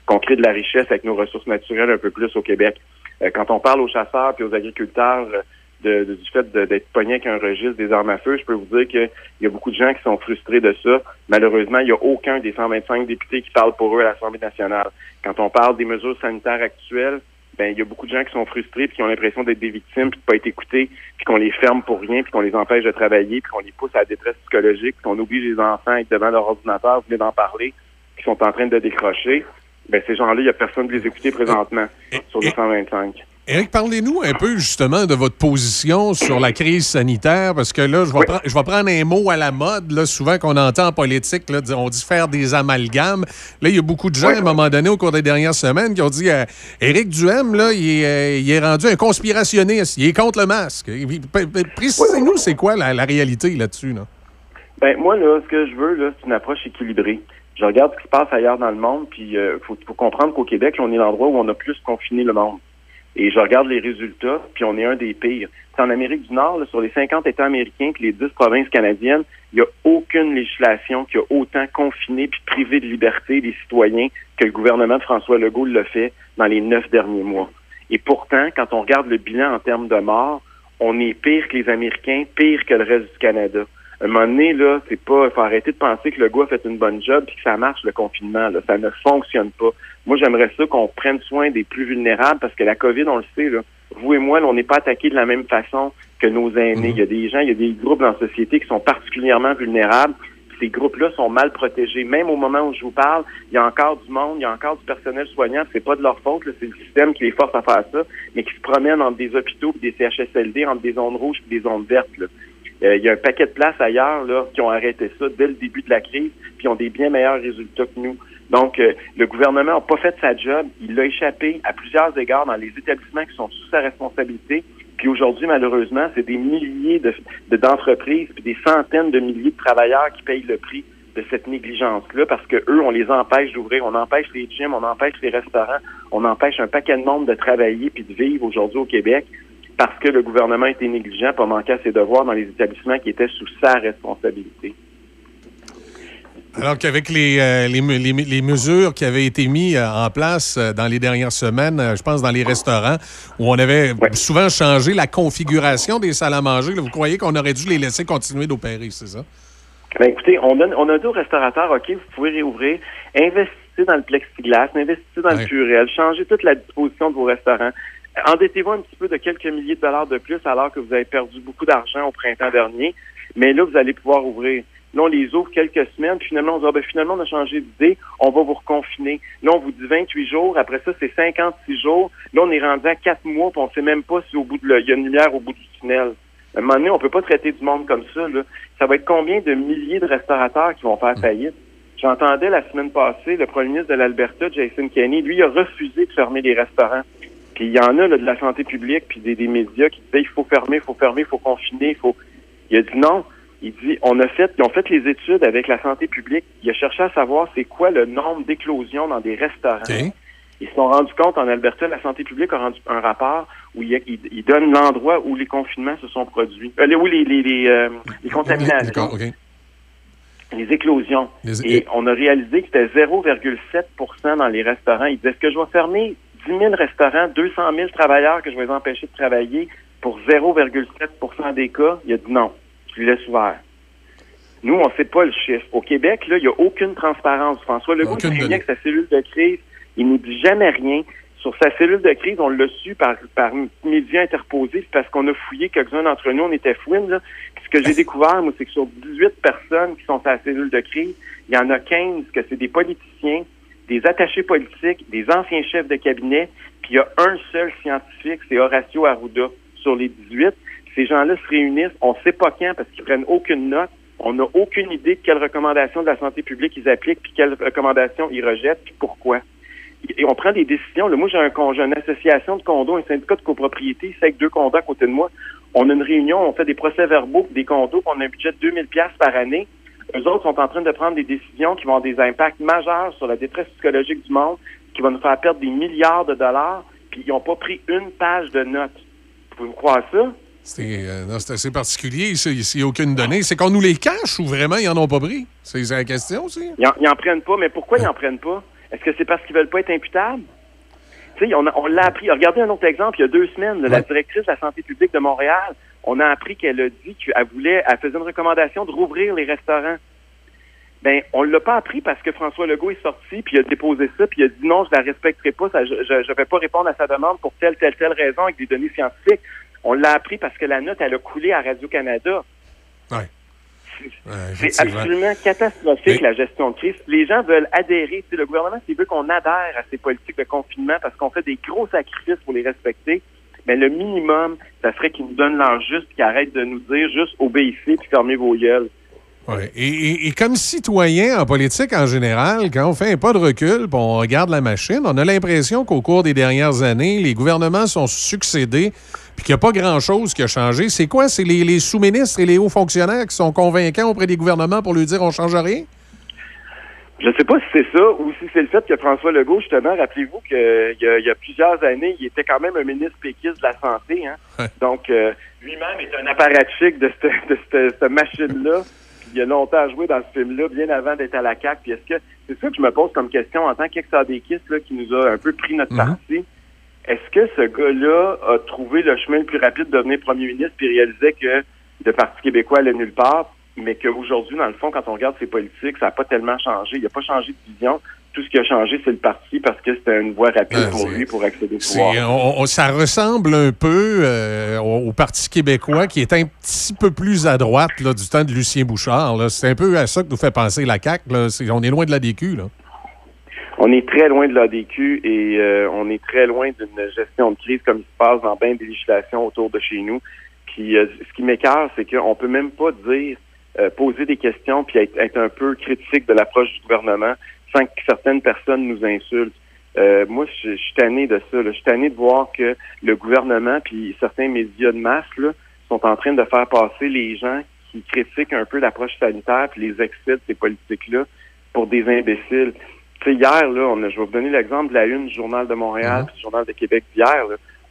qu'on crée de la richesse avec nos ressources naturelles un peu plus au Québec. Euh, quand on parle aux chasseurs puis aux agriculteurs euh, de- du fait d'être pognés avec un registre des armes à feu, je peux vous dire qu'il y a beaucoup de gens qui sont frustrés de ça. Malheureusement, il n'y a aucun des 125 députés qui parle pour eux à l'Assemblée nationale. Quand on parle des mesures sanitaires actuelles, ben il y a beaucoup de gens qui sont frustrés puis qui ont l'impression d'être des victimes puis de pas être écoutés puis qu'on les ferme pour rien puis qu'on les empêche de travailler puis qu'on les pousse à la détresse psychologique puis qu'on oblige les enfants à être devant leur ordinateur, vous venez d'en parler, qui sont en train de décrocher. Ben ces gens-là, il n'y a personne de les écouter présentement sur les 125. Éric, parlez-nous un peu justement de votre position sur la crise sanitaire, parce que là, je vais, prendre- je vais prendre un mot à la mode, là, souvent qu'on entend en politique, là, on dit faire des amalgames. Là, il y a beaucoup de gens, à un moment donné, au cours des dernières semaines, qui ont dit euh, Éric Duhem, là, il est, euh, il est rendu un conspirationniste, il est contre le masque. Précisez-nous, c'est quoi la, la réalité là-dessus? Là? Ben moi là, ce que je veux là, c'est une approche équilibrée. Je regarde ce qui se passe ailleurs dans le monde, puis il faut, faut comprendre qu'au Québec, on est l'endroit où on a plus confiné le monde. Et je regarde les résultats, puis on est un des pires. C'est en Amérique du Nord, sur les 50 États américains, puis les 10 provinces canadiennes, il n'y a aucune législation qui a autant confiné puis privé de liberté les citoyens que le gouvernement de François Legault l'a fait dans les neuf derniers mois. Et pourtant, quand on regarde le bilan en termes de morts, on est pire que les Américains, pire que le reste du Canada. À un moment donné, là, c'est pas, faut arrêter de penser que le gars a fait une bonne job puis que ça marche le confinement. Là. Ça ne fonctionne pas. Moi, j'aimerais ça qu'on prenne soin des plus vulnérables parce que la COVID, on le sait, là, vous et moi, là, on n'est pas attaqués de la même façon que nos aînés. Il y a des gens, il y a des groupes dans la société qui sont particulièrement vulnérables. ces groupes-là sont mal protégés. Même au moment où je vous parle, il y a encore du monde, il y a encore du personnel soignant. C'est pas de leur faute, c'est le système qui les force à faire ça, mais qui se promènent entre des hôpitaux et des CHSLD, entre des zones rouges et des zones vertes. là. Euh, il y a un paquet de places ailleurs là, qui ont arrêté ça dès le début de la crise, puis ont des bien meilleurs résultats que nous. Donc, euh, le gouvernement n'a pas fait sa job. Il l'a échappé à plusieurs égards dans les établissements qui sont sous sa responsabilité. Puis aujourd'hui, malheureusement, c'est des milliers de, de- d'entreprises, puis des centaines de milliers de travailleurs qui payent le prix de cette négligence-là parce que eux, on les empêche d'ouvrir, on empêche les gyms, on empêche les restaurants, on empêche un paquet de monde de travailler puis de vivre aujourd'hui au Québec parce que le gouvernement était négligent, pas manqué à ses devoirs dans les établissements qui étaient sous sa responsabilité. Alors qu'avec les, euh, les, me- les me- les mesures qui avaient été mises euh, en place euh, dans les dernières semaines, je pense dans les restaurants, où on avait souvent changé la configuration des salles à manger, là, vous croyez qu'on aurait dû les laisser continuer d'opérer, c'est ça? Ben écoutez, on, donne, on a dit aux restaurateurs, OK, vous pouvez réouvrir, investissez dans le plexiglas, investissez dans le purel, changez toute la disposition de vos restaurants. Endettez-vous un petit peu de quelques milliers de dollars de plus alors que vous avez perdu beaucoup d'argent au printemps dernier, mais là, vous allez pouvoir ouvrir. Là, on les ouvre quelques semaines, puis finalement, on dit, ah, ben, finalement, on a changé d'idée, on va vous reconfiner. Là, on vous dit 28 jours, après ça, c'est 56 jours. Là, on est rendu à 4 mois, puis on sait même pas si au bout de le- il y a une lumière au bout du tunnel. À un moment donné, on peut pas traiter du monde comme ça. Là. Ça va être combien de milliers de restaurateurs qui vont faire faillite? J'entendais la semaine passée le premier ministre de l'Alberta, Jason Kenney, lui, a refusé de fermer les restaurants. Puis il y en a là, de la santé publique, puis des, des médias qui disaient il faut fermer, il faut fermer, il faut confiner, il faut. Il a dit non. Il dit on a fait, ils ont fait les études avec la santé publique. Il a cherché à savoir c'est quoi le nombre d'éclosions dans des restaurants. Ils se sont rendus compte en Alberta, la santé publique a rendu un rapport où il, il, il donne l'endroit où les confinements se sont produits, euh, les- où les, les, les, euh, les contaminations, les éclosions. Et on a réalisé que c'était 0,7% dans les restaurants. Il disait, est-ce que je vais fermer? 10 000 restaurants, 200 000 travailleurs que je vais empêcher de travailler pour 0,7% des cas? Il a dit non, je lui laisse ouvert. Nous, on ne sait pas le chiffre. Au Québec, là, il n'y a aucune transparence. François Legault réuni donnée. avec sa cellule de crise. Il nous dit jamais rien. Sur sa cellule de crise, on l'a su par, par médias interposés, c'est parce qu'on a fouillé quelques-uns d'entre nous, on était fouines. Là. Ce que j'ai découvert, moi, c'est que sur 18 personnes qui sont à la cellule de crise, il y en a 15 que c'est des politiciens, des attachés politiques, des anciens chefs de cabinet, puis il y a un seul scientifique, c'est Horacio Arruda. Sur les 18, ces gens-là se réunissent, on ne sait pas quand parce qu'ils prennent aucune note, on n'a aucune idée de quelles recommandations de la santé publique ils appliquent, puis quelles recommandations ils rejettent, puis pourquoi. Et on prend des décisions. Là, moi, j'ai un une association de condos, un syndicat de copropriété, c'est avec deux condos à côté de moi. On a une réunion, on fait des procès-verbaux des condos, on a un budget de 2000 pièces par année. Eux autres sont en train de prendre des décisions qui vont avoir des impacts majeurs sur la détresse psychologique du monde, qui vont nous faire perdre des milliards de dollars, puis ils n'ont pas pris une page de notes. Pouvez-vous croire ça? C'est euh, c'est assez particulier, ça, s'il n'y a aucune donnée. C'est qu'on nous les cache ou vraiment ils n'en ont pas pris? C'est la question aussi. Ils en, ils en prennent pas, mais pourquoi ils en prennent pas? Est-ce que c'est parce qu'ils veulent pas être imputables? Tu sais, on, on l'a appris. Regardez un autre exemple, il y a deux semaines, là, la directrice de la santé publique de Montréal, on a appris qu'elle a dit qu'elle voulait, elle faisait une recommandation de rouvrir les restaurants. Ben, on l'a pas appris parce que François Legault est sorti, puis il a déposé ça, puis il a dit non, je la respecterai pas, ça, je ne vais pas répondre à sa demande pour telle, telle, telle raison avec des données scientifiques. On l'a appris parce que la note, elle a coulé à Radio-Canada. C'est effectivement. absolument catastrophique, la gestion de crise. Les gens veulent adhérer. Tu sais, le gouvernement, s'il veut qu'on adhère à ces politiques de confinement parce qu'on fait des gros sacrifices pour les respecter, mais le minimum, ça serait qu'ils nous donnent l'heure juste qu'ils arrêtent de nous dire juste obéissez puis fermez vos gueules. Ouais. Et, comme citoyen en politique en général, quand on fait pas de recul on regarde la machine, on a l'impression qu'au cours des dernières années, les gouvernements sont succédés puis qu'il n'y a pas grand-chose qui a changé. C'est quoi? C'est les, les sous-ministres et les hauts fonctionnaires qui sont convaincants auprès des gouvernements pour lui dire on change rien? Je sais pas si c'est ça ou si c'est le fait que François Legault, justement, rappelez-vous qu'il y, y a plusieurs années, il était quand même un ministre péquiste de la Santé. Hein? Donc, euh, lui-même est un apparatchik de cette, de cette, cette machine-là. Il a longtemps joué dans ce film-là, bien avant d'être à la CAQ. Puis est-ce que c'est ça que je me pose comme question en tant qu'ex-adéquiste là, qui nous a un peu pris notre parti? Est-ce que ce gars-là a trouvé le chemin le plus rapide de devenir premier ministre puis réalisait que le Parti québécois allait nulle part, mais qu'aujourd'hui, dans le fond, quand on regarde ses politiques, ça n'a pas tellement changé. Il n'a pas changé de vision. tout ce qui a changé, c'est le parti parce que c'était une voie rapide pour lui pour accéder au pouvoir. on- on- ça ressemble un peu euh, au, au Parti québécois qui est un petit peu plus à droite là, du temps de Lucien Bouchard. C'est un peu à ça que nous fait penser la CAQ. là. On est loin de la DQ. Là. On est très loin de l'ADQ et euh, on est très loin d'une gestion de crise comme il se passe dans bien des législations autour de chez nous. Puis euh, ce qui m'écarte, c'est qu'on peut même pas dire, euh, poser des questions puis être, être un peu critique de l'approche du gouvernement sans que certaines personnes nous insultent. Euh, moi, je, je suis tanné de ça. là. Je suis tanné de voir que le gouvernement puis certains médias de masse là, sont en train de faire passer les gens qui critiquent un peu l'approche sanitaire puis les excès de ces politiques-là pour des imbéciles. Tu sais, hier, là, on a- je vais vous donner l'exemple de la une du Journal de Montréal puis du Journal de Québec d'hier.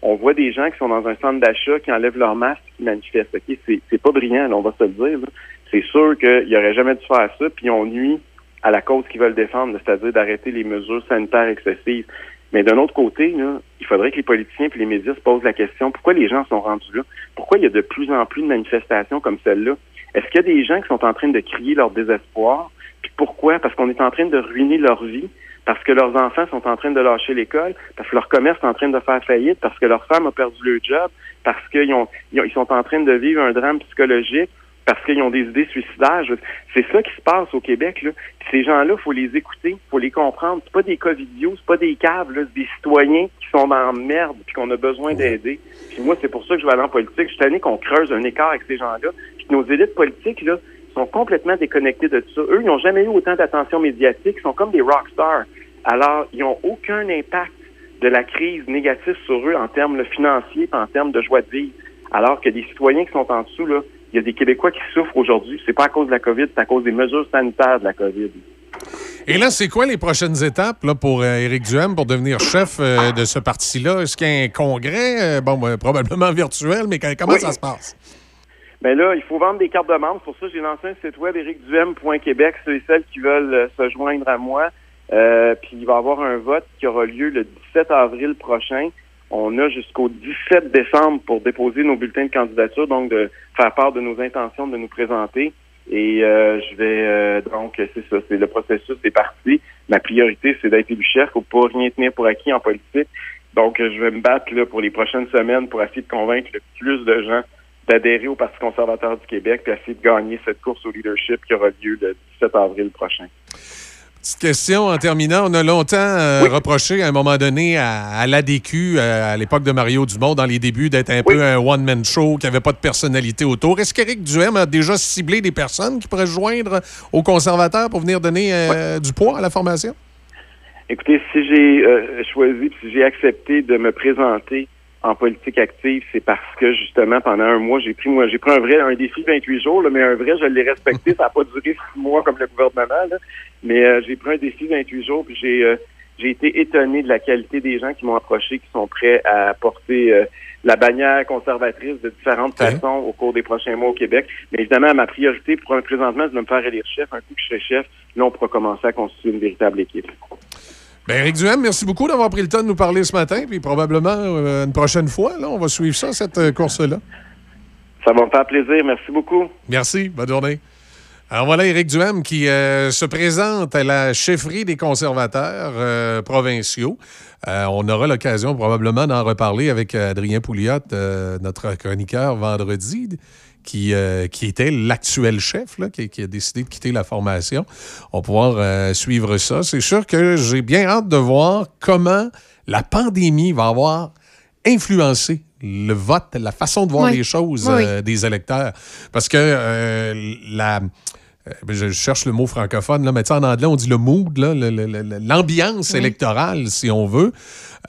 On voit des gens qui sont dans un centre d'achat, qui enlèvent leur masque, qui manifestent. OK? C'est, c'est pas brillant, là, on va se le dire. là. C'est sûr qu'il n'y aurait jamais dû faire ça, puis on nuit à la cause qu'ils veulent défendre, c'est-à-dire d'arrêter les mesures sanitaires excessives. Mais d'un autre côté, il faudrait que les politiciens et les médias se posent la question pourquoi les gens sont rendus là? Pourquoi il y a de plus en plus de manifestations comme celle-là? Est-ce qu'il y a des gens qui sont en train de crier leur désespoir? Puis pourquoi? Parce qu'on est en train de ruiner leur vie, parce que leurs enfants sont en train de lâcher l'école, parce que leur commerce est en train de faire faillite, parce que leur femme a perdu le job, parce qu'ils ont, ils ont- ils sont en train de vivre un drame psychologique, parce qu'ils ont des idées suicidaires. C'est ça qui se passe au Québec. Là. Puis ces gens-là, faut les écouter, faut les comprendre. C'est pas des cas vidéo, c'est pas des caves, là, c'est des citoyens qui sont dans la merde puis qu'on a besoin d'aider. Puis moi, c'est pour ça que je vais aller en politique. Je suis tanné qu'on creuse un écart avec ces gens-là. Puis nos élites politiques, là, sont complètement déconnectés de tout ça. Eux, ils n'ont jamais eu autant d'attention médiatique. Ils sont comme des rock stars. Alors, ils n'ont aucun impact de la crise négative sur eux en termes financiers, en termes de joie de vivre. Alors que des citoyens qui sont en dessous, là, il y a des Québécois qui souffrent aujourd'hui. C'est pas à cause de la COVID, c'est à cause des mesures sanitaires de la COVID. Et là, c'est quoi les prochaines étapes là, pour euh, Éric Duhem pour devenir chef euh, de ce parti-là? Est-ce qu'il y a un congrès? Euh, bon, ben, probablement virtuel, mais comment Oui. ça se passe? Ben là, il faut vendre des cartes de membre. Pour ça, j'ai lancé un site web éricduhem.québec. Ceux et celles qui veulent euh, se joindre à moi. Puis il va y avoir un vote qui aura lieu le 17 avril prochain. On a jusqu'au 17 décembre pour déposer nos bulletins de candidature, donc de faire part de nos intentions de nous présenter. Et euh, je vais euh, donc c'est ça, c'est le processus est parti. Ma priorité, c'est d'être élu chef. Faut pas rien tenir pour acquis en politique. Donc je vais me battre là pour les prochaines semaines pour essayer de convaincre le plus de gens d'adhérer au Parti conservateur du Québec puis essayer de gagner cette course au leadership qui aura lieu le 17 avril prochain. Petite question en terminant. On a longtemps euh, reproché à un moment donné à, à l'ADQ, euh, à l'époque de Mario Dumont, dans les débuts, d'être un peu un one-man show, qui n'avait pas de personnalité autour. Est-ce qu'Éric Duhem a déjà ciblé des personnes qui pourraient se joindre aux conservateurs pour venir donner euh, du poids à la formation? Écoutez, si j'ai euh, choisi, si j'ai accepté de me présenter en politique active, c'est parce que justement pendant un mois, j'ai pris moi, j'ai pris un vrai un défi de 28 jours, là, mais un vrai, je l'ai respecté. Ça n'a pas duré six mois comme le gouvernement, là, mais euh, j'ai pris un défi de 28 jours, puis j'ai euh, j'ai été étonné de la qualité des gens qui m'ont approché, qui sont prêts à porter euh, la bannière conservatrice de différentes façons au cours des prochains mois au Québec. Mais évidemment, ma priorité pour un présentement, c'est de me faire élire chef. Un coup que je serai chef, là, on pourra commencer à constituer une véritable équipe. Ben, Éric Duhem, merci beaucoup d'avoir pris le temps de nous parler ce matin. Puis probablement, euh, une prochaine fois, là, on va suivre ça, cette euh, course-là. Ça va me faire plaisir. Merci beaucoup. Merci. Bonne journée. Alors voilà Éric Duhem qui euh, se présente à la chefferie des conservateurs euh, provinciaux. Euh, on aura l'occasion probablement d'en reparler avec Adrien Pouliot, notre chroniqueur, vendredi, qui, euh, qui était l'actuel chef, là, qui, qui a décidé de quitter la formation. On va pouvoir euh, suivre ça. C'est sûr que j'ai bien hâte de voir comment la pandémie va avoir influencé le vote, la façon de voir Oui. les choses Oui, euh, des électeurs. Parce que la. Euh, Je cherche le mot francophone, là, mais tu sais, en anglais, on dit le mood, l'ambiance Oui. électorale, si on veut,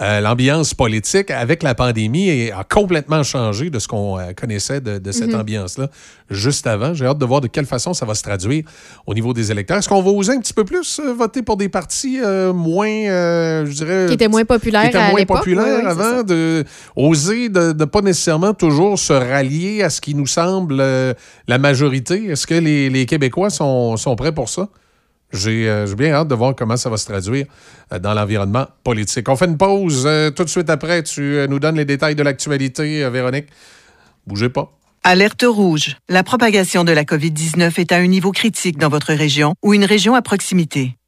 euh, l'ambiance politique avec la pandémie est- a complètement changé de ce qu'on euh, connaissait de, de cette Mhm. ambiance-là juste avant. J'ai hâte de voir de quelle façon ça va se traduire au niveau des électeurs. Est-ce qu'on va oser un petit peu plus voter pour des partis euh, moins, euh, je dirais... Qui étaient moins populaires qui étaient moins populaires oui, avant, de oser de ne pas nécessairement toujours se rallier à ce qui nous semble la majorité? Est-ce que les, les Québécois sont, prêts pour ça? J'ai euh, j'ai bien hâte de voir comment ça va se traduire euh, dans l'environnement politique. On fait une pause. euh, tout de suite après, tu nous donnes les détails de l'actualité, Véronique. Bougez pas. Alerte rouge. La propagation de la COVID-19 est à un niveau critique dans votre région ou une région à proximité.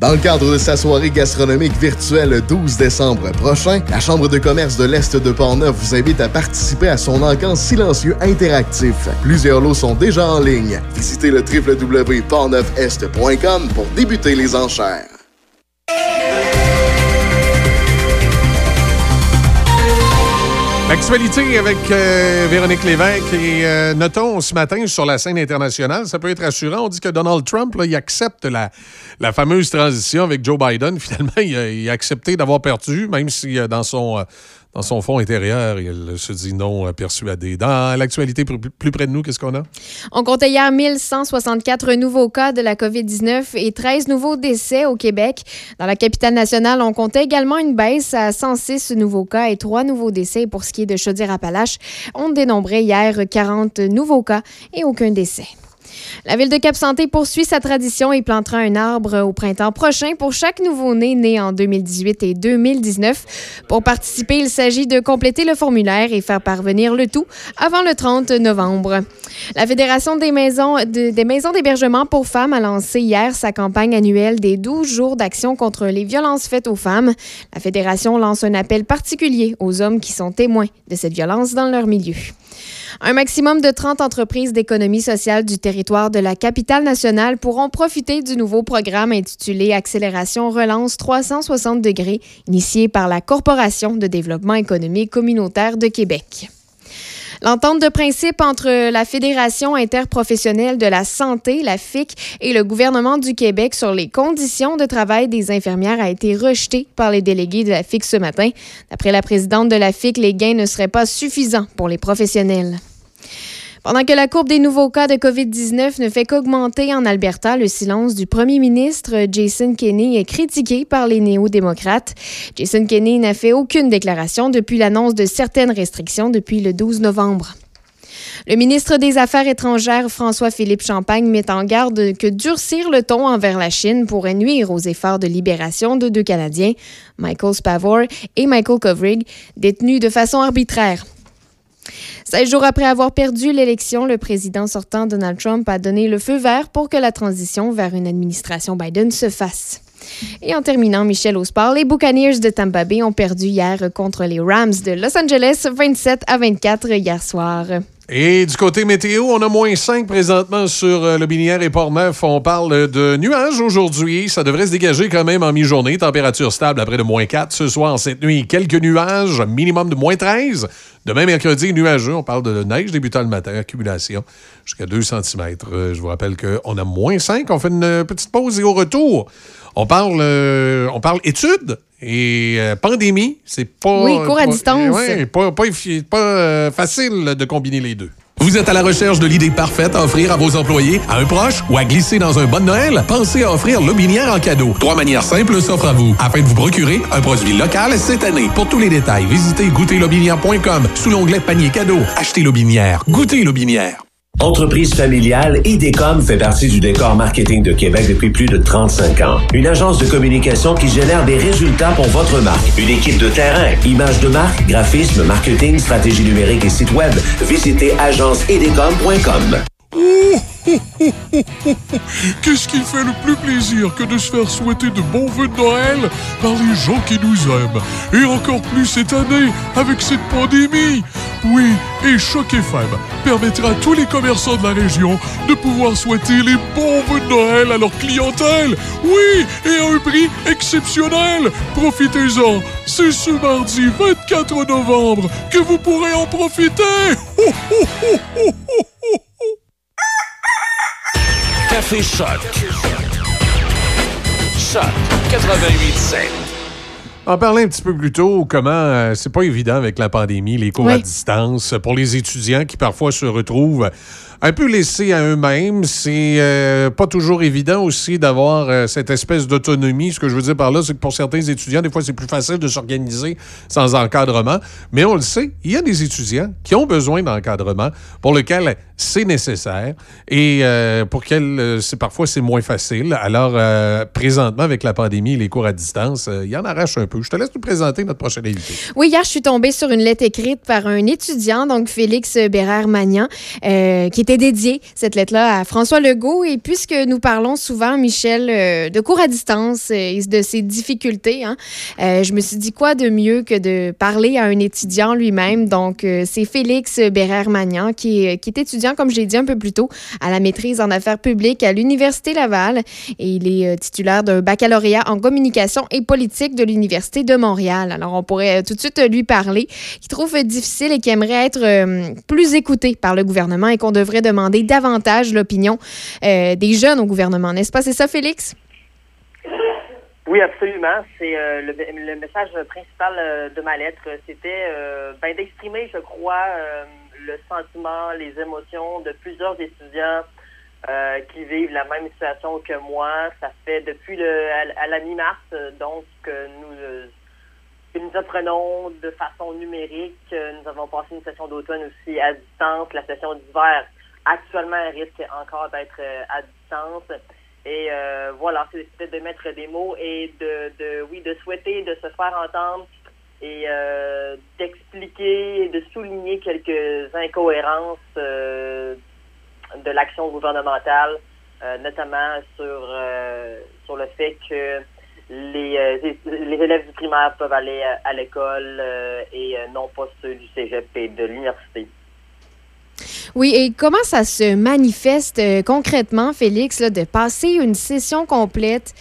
Dans le cadre de sa soirée gastronomique virtuelle le 12 décembre prochain, la Chambre de commerce de l'Est de Portneuf vous invite à participer à son encamp silencieux interactif. Plusieurs lots sont déjà en ligne. Visitez le www.portneufest.com pour débuter les enchères. L'actualité avec euh, Véronique Lévesque et euh, notons ce matin sur la scène internationale, ça peut être rassurant. On dit que Donald Trump, là, il accepte la, la fameuse transition avec Joe Biden. Finalement, il a, il a accepté d'avoir perdu, même si euh, dans son, euh, dans son fond intérieur, il se dit non persuadé. Dans l'actualité plus, plus près de nous, qu'est-ce qu'on a? On comptait hier 1164 nouveaux cas de la COVID-19 et 13 nouveaux décès au Québec. Dans la capitale nationale, on comptait également une baisse à 106 nouveaux cas et 3 nouveaux décès. Pour ce qui est de Chaudière-Appalaches, on dénombrait hier 40 nouveaux cas et aucun décès. La ville de Cap-Santé poursuit sa tradition et plantera un arbre au printemps prochain pour chaque nouveau-né né en 2018 et 2019. Pour participer, il s'agit de compléter le formulaire et faire parvenir le tout avant le 30 novembre. La Fédération des maisons de- des maisons d'hébergement pour femmes a lancé hier sa campagne annuelle des 12 jours d'action contre les violences faites aux femmes. La Fédération lance un appel particulier aux hommes qui sont témoins de cette violence dans leur milieu. Un maximum de 30 entreprises d'économie sociale du territoire de la capitale nationale pourront profiter du nouveau programme intitulé Accélération Relance 360 degrés, initié par la Corporation de développement économique communautaire de Québec. L'entente de principe entre la Fédération interprofessionnelle de la santé, la FIC, et le gouvernement du Québec sur les conditions de travail des infirmières a été rejetée par les délégués de la FIC ce matin. D'après la présidente de la FIC, les gains ne seraient pas suffisants pour les professionnels. Pendant que la courbe des nouveaux cas de COVID-19 ne fait qu'augmenter en Alberta, le silence du premier ministre Jason Kenney est critiqué par les néo-démocrates. Jason Kenney n'a fait aucune déclaration depuis l'annonce de certaines restrictions depuis le 12 novembre. Le ministre des Affaires étrangères, François-Philippe Champagne, met en garde que durcir le ton envers la Chine pourrait nuire aux efforts de libération de deux Canadiens, Michael Spavor et Michael Kovrig, détenus de façon arbitraire. 16 jours après avoir perdu l'élection, le président sortant Donald Trump a donné le feu vert pour que la transition vers une administration Biden se fasse. Et en terminant, Michel au les Buccaneers de Tampa Bay ont perdu hier contre les Rams de Los Angeles 27 à 24 hier soir. Et du côté météo, on a moins 5 présentement sur euh, le Binière et Port-Neuf. On parle de nuages aujourd'hui. Ça devrait se dégager quand même en mi-journée. Température stable après de moins 4. Ce soir, cette nuit, quelques nuages, minimum de moins 13. Demain, mercredi, nuageux. On parle de neige débutant le matin, accumulation jusqu'à 2 cm. je vous rappelle qu'on a moins 5. On fait une euh, petite pause et au retour, on parle, euh, on parle études et euh, pandémie. C'est pas. Oui, cours à pas- distance. ouais, pas, pas, euh, facile de combiner les deux. Vous êtes à la recherche de l'idée parfaite à offrir à vos employés, à un proche ou à glisser dans un bon Noël? Pensez à offrir Lobinière en cadeau. Trois manières simples s'offrent à vous afin de vous procurer un produit local cette année. Pour tous les détails, visitez goûterlobinière.com sous l'onglet panier cadeau. Achetez Lobinière. Goûtez Lobinière. Entreprise familiale, IDECOM fait partie du décor marketing de Québec depuis plus de 35 ans. Une agence de communication qui génère des résultats pour votre marque. Une équipe de terrain, images de marque, graphisme, marketing, stratégie numérique et site web. Visitez agenceidecom.com. Qu'est-ce qui fait le plus plaisir que de se faire souhaiter de bons vœux de Noël par les gens qui nous aiment Et encore plus cette année avec cette pandémie Oui, et Choc FM permettra à tous les commerçants de la région de pouvoir souhaiter les bons vœux de Noël à leur clientèle Oui, et à un prix exceptionnel Profitez-en C'est ce mardi 24 novembre que vous pourrez en profiter Café Choc. Choc 88.7. En parlait un petit peu plus tôt, comment euh, c'est pas évident avec la pandémie, les cours à distance, pour les étudiants qui parfois se retrouvent un peu laissés à eux-mêmes. C'est euh, pas toujours évident aussi d'avoir euh, cette espèce d'autonomie. Ce que je veux dire par là, c'est que pour certains étudiants, des fois, c'est plus facile de s'organiser sans encadrement. Mais on le sait, il y a des étudiants qui ont besoin d'encadrement pour lequel c'est nécessaire et euh, pour lequel c'est parfois c'est moins facile. Alors, présentement, avec la pandémie les cours à distance, il y en arrache un peu. Je te laisse nous présenter notre prochain invité. Oui, hier, je suis tombée sur une lettre écrite par un étudiant, donc Félix Bérard-Magnan, qui était dédié cette lettre-là à François Legault. Et puisque nous parlons souvent, Michel, euh, de cours à distance euh, et de ses difficultés, hein, euh, je me suis dit quoi de mieux que de parler à un étudiant lui-même? Donc, c'est Félix Bérère-Magnan qui est, qui est étudiant, comme je l'ai dit un peu plus tôt, à la maîtrise en affaires publiques à l'Université Laval. Et il est titulaire d'un baccalauréat en communication et politique de l'Université de Montréal. Alors, on pourrait tout de suite lui parler, qui trouve difficile et qui aimerait être plus écouté par le gouvernement et qu'on devrait demander davantage l'opinion euh, des jeunes au gouvernement, n'est-ce pas? C'est ça, Félix? Oui, absolument. C'est euh, le, message principal euh, de ma lettre. C'était ben, d'exprimer, je crois, le sentiment, les émotions de plusieurs étudiants qui vivent la même situation que moi. Ça fait depuis le, à, la mi-mars, donc, que nous, nous apprenons de façon numérique. Nous avons passé une session d'automne aussi à distance, la session d'hiver actuellement elle risque encore d'être euh, à distance. Et euh, voilà, c'est de mettre des mots et de, de, oui, de souhaiter de se faire entendre et euh, d'expliquer et de souligner quelques incohérences de l'action gouvernementale, notamment sur sur le fait que les, les élèves du primaire peuvent aller à, l'école et non pas ceux du cégep et de l'université. Oui, et comment ça se manifeste euh, concrètement, Félix, de passer une session complète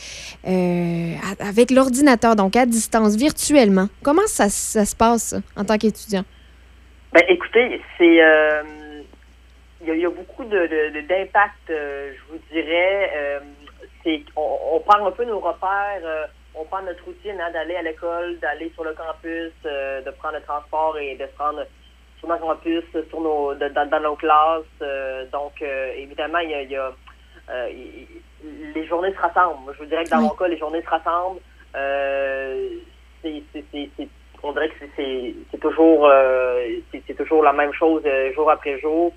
euh, avec l'ordinateur, donc à distance, virtuellement? Comment ça, se passe en tant qu'étudiant? Ben, écoutez, c'est. Euh, il y, a beaucoup d'impact, je vous dirais. c'est on, prend un peu nos repères on prend notre routine hein, d'aller à l'école, d'aller sur le campus, de prendre le transport et de se rendre sur nos campus, sur nos, dans, nos classes. Euh, donc, euh, évidemment, il y a, euh, les journées se rassemblent. Je vous dirais que dans mon cas, les journées se rassemblent. c'est, on dirait que c'est, toujours, c'est, toujours la même chose jour après jour.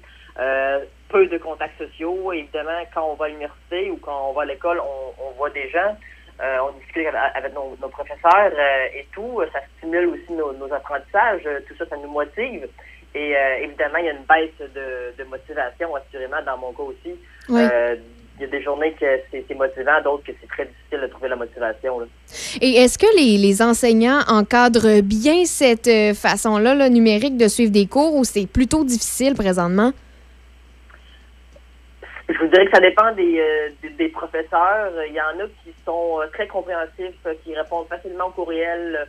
peu de contacts sociaux. Évidemment, quand on va à l'université ou quand on va à l'école, on, voit des gens. on discute avec nos, professeurs et tout. Ça stimule aussi nos, nos apprentissages. Tout ça, ça nous motive. Et euh, évidemment, il y a une baisse de, motivation, assurément, dans mon cas aussi. Euh, il y a des journées que c'est motivant, d'autres que c'est très difficile de trouver la motivation. Et est-ce que les, enseignants encadrent bien cette euh, façon-là, numérique, de suivre des cours ou c'est plutôt difficile présentement? Je vous dirais que ça dépend des, des, professeurs. Il y en a qui sont très compréhensifs, qui répondent facilement au courriel euh,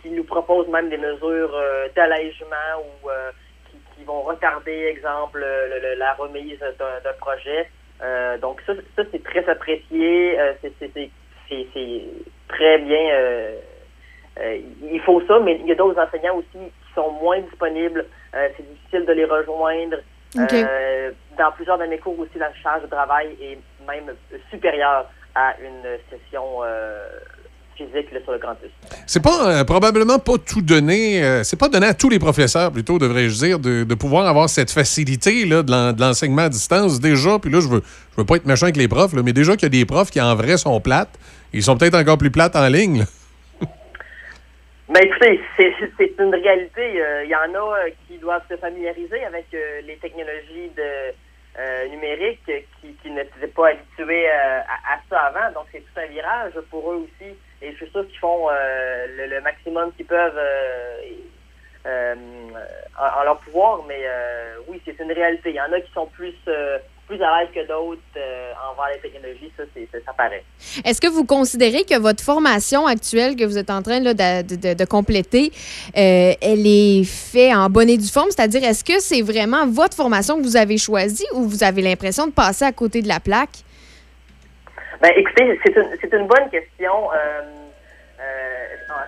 qui nous proposent même des mesures euh, d'allègement ou euh, qui, vont retarder, exemple, la remise d'un projet. donc ça, ça c'est très apprécié. c'est très bien. il faut ça, mais il y a d'autres enseignants aussi qui sont moins disponibles. c'est difficile de les rejoindre. dans plusieurs de mes cours aussi, la charge de travail est même supérieure à une session physique sur le campus. C'est pas euh, probablement pas tout donné, euh, c'est pas donné à tous les professeurs, plutôt, devrais-je dire, de, de, pouvoir avoir cette facilité là, de l'enseignement à distance. Déjà, puis là, je veux, je veux pas être méchant avec les profs, là, mais déjà qu'il y a des profs qui en vrai sont plates, ils sont peut-être encore plus plates en ligne. Mais ben, écoutez, c'est une réalité. Euh, il y en a qui doivent se familiariser avec les technologies de euh, numérique qui, qui n'étaient pas habitués euh, à, ça avant. Donc, c'est tout un virage pour eux aussi. Et je suis sûr qu'ils font euh, le, maximum qu'ils peuvent en, leur pouvoir. Mais oui, c'est une réalité. Il y en a qui sont plus plus à l'aise que d'autres euh, envers les technologies, ça, ça paraît. Est-ce que vous considérez que votre formation actuelle que vous êtes en train de, de, compléter, euh, elle est faite en bonne et due forme? C'est-à-dire, est-ce que c'est vraiment votre formation que vous avez choisie ou vous avez l'impression de passer à côté de la plaque? Ben, écoutez, c'est une, une, bonne question. Euh,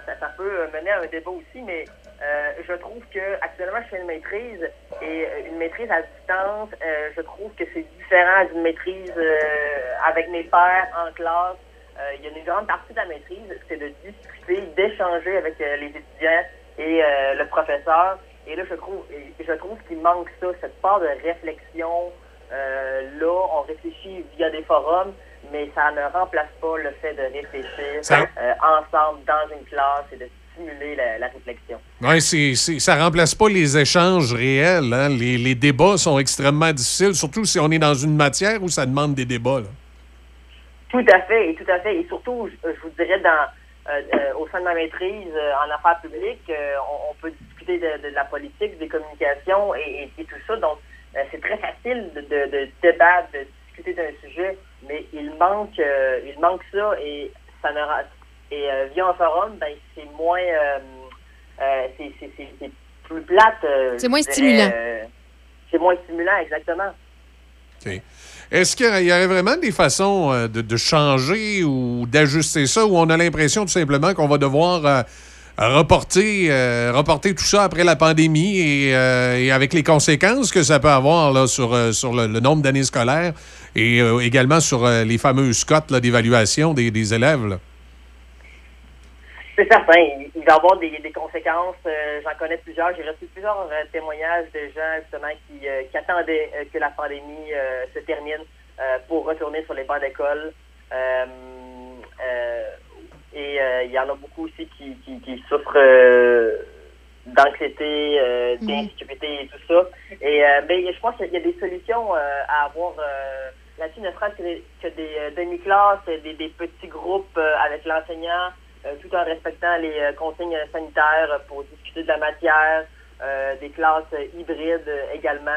ça, ça, peut mener à un débat aussi, mais Euh, je trouve que actuellement je fais une maîtrise et euh, une maîtrise à distance, euh, je trouve que c'est différent d'une maîtrise euh, avec mes pairs en classe. Euh, il y a une grande partie de la maîtrise, c'est de discuter, d'échanger avec euh, les étudiants et euh, le professeur. Et là, je trouve, je trouve qu'il manque ça, cette part de réflexion. Euh, là, on réfléchit via des forums, mais ça ne remplace pas le fait de réfléchir Ça- euh, ensemble dans une classe et de stimuler la, la réflexion. Oui, c'est, c'est- ça remplace pas les échanges réels. hein. Les, les débats sont extrêmement difficiles, surtout si on est dans une matière où ça demande des débats. là. Tout à fait, et tout à fait. Et surtout, je, je vous dirais, dans, euh, euh, au sein de ma maîtrise en affaires publiques, on, on peut discuter de, de la politique, des communications et, et- et tout ça. Donc, c'est très facile de, de, de débattre, de discuter d'un sujet, mais il manque, euh, il manque ça et ça ne et euh, via un forum, ben c'est moins, euh, euh, c'est, c'est, c'est, c'est plus plate. euh, C'est moins dirais, stimulant. euh, c'est moins stimulant, exactement. OK. Est-ce qu'il y aurait- vraiment des façons de, de changer ou d'ajuster ça, où on a l'impression tout simplement qu'on va devoir euh, reporter, euh, reporter tout ça après la pandémie et, euh, et avec les conséquences que ça peut avoir là, sur, sur le, le nombre d'années scolaires et euh, également sur euh, les fameuses cotes d'évaluation des, des élèves? là? C'est certain, il va y avoir des, des conséquences. Euh, J'en connais plusieurs. J'ai reçu plusieurs euh, témoignages de gens justement qui, euh, qui attendaient euh, que la pandémie euh, se termine euh, pour retourner sur les bancs d'école. Euh, euh, et euh, il y en a beaucoup aussi qui, qui, qui souffrent euh, d'anxiété, euh, d'insécurité et tout ça. Et euh, ben, je pense qu'il y a des solutions euh, à avoir euh, là-dessus, ne serait-ce que des, euh, demi-classes, des, des petits groupes euh, avec l'enseignant, euh, tout en respectant les euh, consignes sanitaires pour discuter de la matière, euh, des classes euh, hybrides euh, également,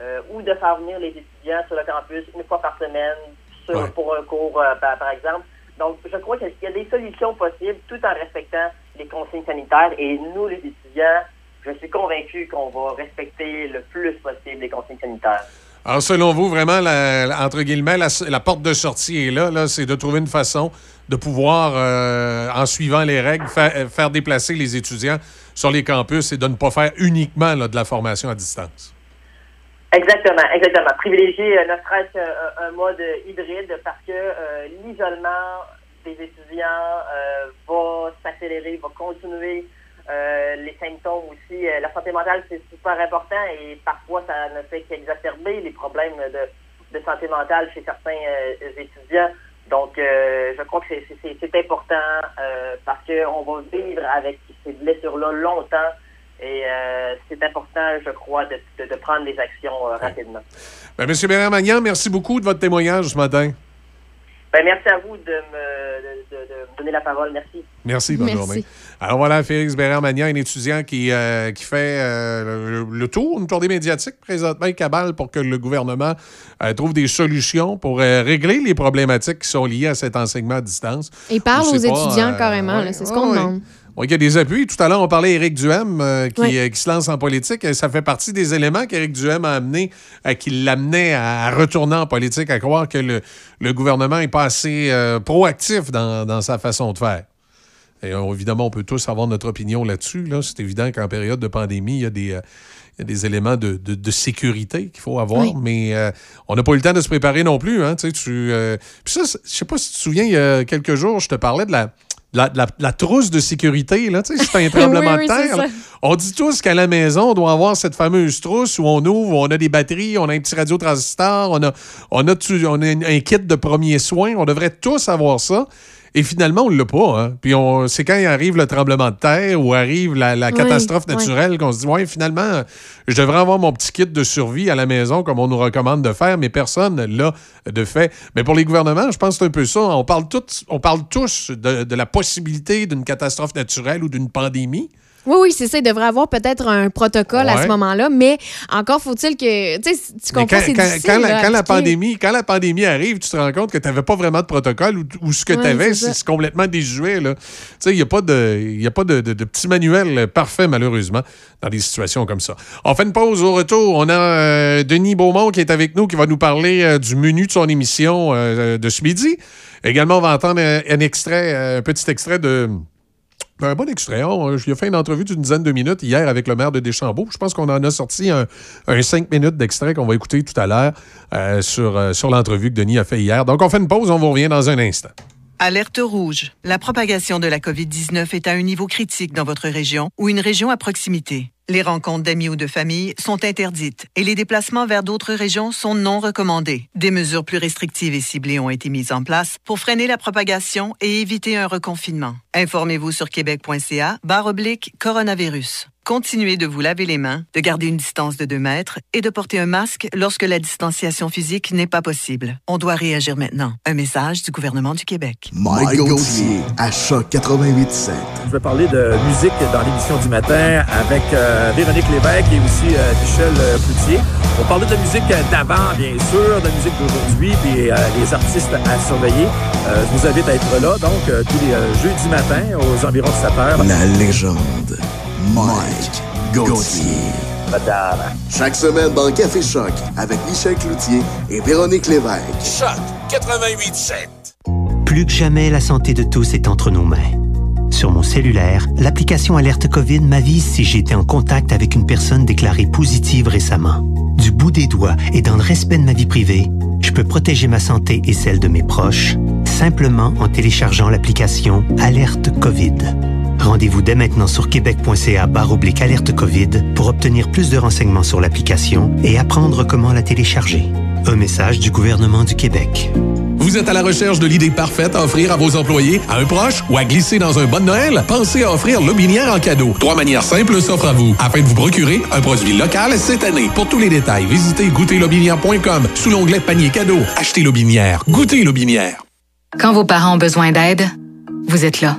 euh, ou de faire venir les étudiants sur le campus une fois par semaine sur, pour un cours, euh, par, par exemple. Donc, je crois qu'il y a des solutions possibles tout en respectant les consignes sanitaires. Et nous, les étudiants, je suis convaincu qu'on va respecter le plus possible les consignes sanitaires. Alors, selon vous, vraiment, entre guillemets, la, porte de sortie est là. là c'est de trouver une façon de pouvoir, euh, en suivant les règles, euh, faire déplacer les étudiants sur les campus et de ne pas faire uniquement de la formation à distance. Exactement, exactement. Privilégier euh, ne serait-ce un mode hybride parce que euh, l'isolement des étudiants va s'accélérer, va continuer. Euh, les symptômes aussi. Euh, la santé mentale, c'est super important et parfois, ça ne fait qu'exacerber les problèmes de, de santé mentale chez certains euh, étudiants. Donc, euh, je crois que c'est- important euh, parce qu'on va vivre avec ces blessures-là longtemps et euh, c'est important, je crois, de, de- de prendre des actions euh, rapidement. Ben, Monsieur Bérard-Magnan, merci beaucoup de votre témoignage ce matin. Ben, merci à vous de me, de, de- de me donner la parole. Merci. Merci, bonne Merci. journée. Alors voilà, Félix Bérard-Magnan, un étudiant qui, euh, qui fait euh, le, le tour, une tournée médiatique présentement, cabale pour que le gouvernement euh, trouve des solutions pour régler les problématiques qui sont liées à cet enseignement à distance. Il parle aux pas, étudiants carrément, ouais, c'est ce qu'on ouais. demande. Il y a des appuis. Tout à l'heure, on parlait d'Éric Duhem euh, qui, Oui. euh, qui se lance en politique. Et Ça fait partie des éléments qu'Éric Duhem a amené, euh, qui l'amenait à, à retourner en politique, à croire que le, le gouvernement n'est pas assez proactif dans, dans sa façon de faire. Et euh, évidemment, on peut tous avoir notre opinion là-dessus. Là. C'est évident qu'en période de pandémie, il y a des, euh, il y a des éléments de, de- de sécurité qu'il faut avoir, Oui. mais euh, on n'a pas eu le temps de se préparer non plus. Hein, tu euh, puis ça, je sais pas si tu te souviens, il y a quelques jours, je te parlais de la, trousse de sécurité. Là, tu sais, c'est un tremblement Oui, de terre. On dit tous qu'à la maison, on doit avoir cette fameuse trousse où on ouvre, où on a des batteries, on a un petit radiotransistor, on a, on a, tu- on a un, un kit de premiers soins. On devrait tous avoir ça. Et finalement, on ne l'a pas. hein. Puis on, c'est quand il arrive le tremblement de terre ou arrive la, catastrophe oui. naturelle qu'on se dit, ouais, finalement, je devrais avoir mon petit kit de survie à la maison comme on nous recommande de faire, mais personne ne l'a de fait. Mais pour les gouvernements, je pense que c'est un peu ça. On parle, tous- on parle tous de, de la possibilité d'une catastrophe naturelle ou d'une pandémie. Oui, oui, c'est ça. Il devrait avoir peut-être un protocole à ce moment-là, mais encore faut-il que. Tu comprends, quand, c'est quand- quand la, là, à quand la appliquer. pandémie, quand la pandémie arrive, tu te rends compte que tu n'avais pas vraiment de protocole ou, ou ce que Ouais, tu avais, c'est complètement déjoué. là. Tu sais, Il n'y a pas, de, y a pas de, de- de petit manuel parfait, malheureusement, dans des situations comme ça. On fait une pause au retour. On a euh, Denis Beaumont qui est avec nous, qui va nous parler euh, du menu de son émission euh, de ce midi. Également, on va entendre un, un extrait, un petit extrait de un bon extrait. On, j'ai fait une entrevue d'une dizaine de minutes hier avec le maire de Deschambault. Je pense qu'on en a sorti un, un cinq minutes d'extrait qu'on va écouter tout à l'heure euh, sur, euh, sur l'entrevue que Denis a fait hier. Donc, on fait une pause, on vous revient dans un instant. Alerte rouge. La propagation de la COVID-19 est à un niveau critique dans votre région ou une région à proximité. Les rencontres d'amis ou de famille sont interdites et les déplacements vers d'autres régions sont non recommandés. Des mesures plus restrictives et ciblées ont été mises en place pour freiner la propagation et éviter un reconfinement. Informez-vous sur québec.ca barre oblique coronavirus. Continuez de vous laver les mains, de garder une distance de 2 mètres et de porter un masque lorsque la distanciation physique n'est pas possible. On doit réagir maintenant. Un message du gouvernement du Québec. Mike Gauthier, à Choc 88.7. Je vais parler de musique dans l'émission du matin avec euh, Véronique Lévesque et aussi euh, Michel euh, Cloutier. On parlait de musique d'avant, bien sûr, de musique d'aujourd'hui, puis euh, les artistes à surveiller. Euh, je vous invite à être là, donc, euh, tous les euh, jeudis matins, aux environs de 7 heures. La légende, Mike Gauthier. Chaque semaine dans Café Choc avec Michel Cloutier et Véronique Lévesque. Choc 88.7. Plus que jamais, la santé de tous est entre nos mains. Sur mon cellulaire, l'application Alerte COVID m'avise si j'ai été en contact avec une personne déclarée positive récemment. Du bout des doigts et dans le respect de ma vie privée, je peux protéger ma santé et celle de mes proches simplement en téléchargeant l'application Alerte COVID. Rendez-vous dès maintenant sur québec.ca oblique alerte COVID pour obtenir plus de renseignements sur l'application et apprendre comment la télécharger. Un message du gouvernement du Québec. Vous êtes à la recherche de l'idée parfaite à offrir à vos employés, à un proche ou à glisser dans un bon Noël? Pensez à offrir Lobinière en cadeau. Trois manières simples s'offrent à vous afin de vous procurer un produit local cette année. Pour tous les détails, visitez goûterlobinière.com sous l'onglet panier cadeau. Achetez Lobinière. Goûtez Lobinière. Quand vos parents ont besoin d'aide, vous êtes là.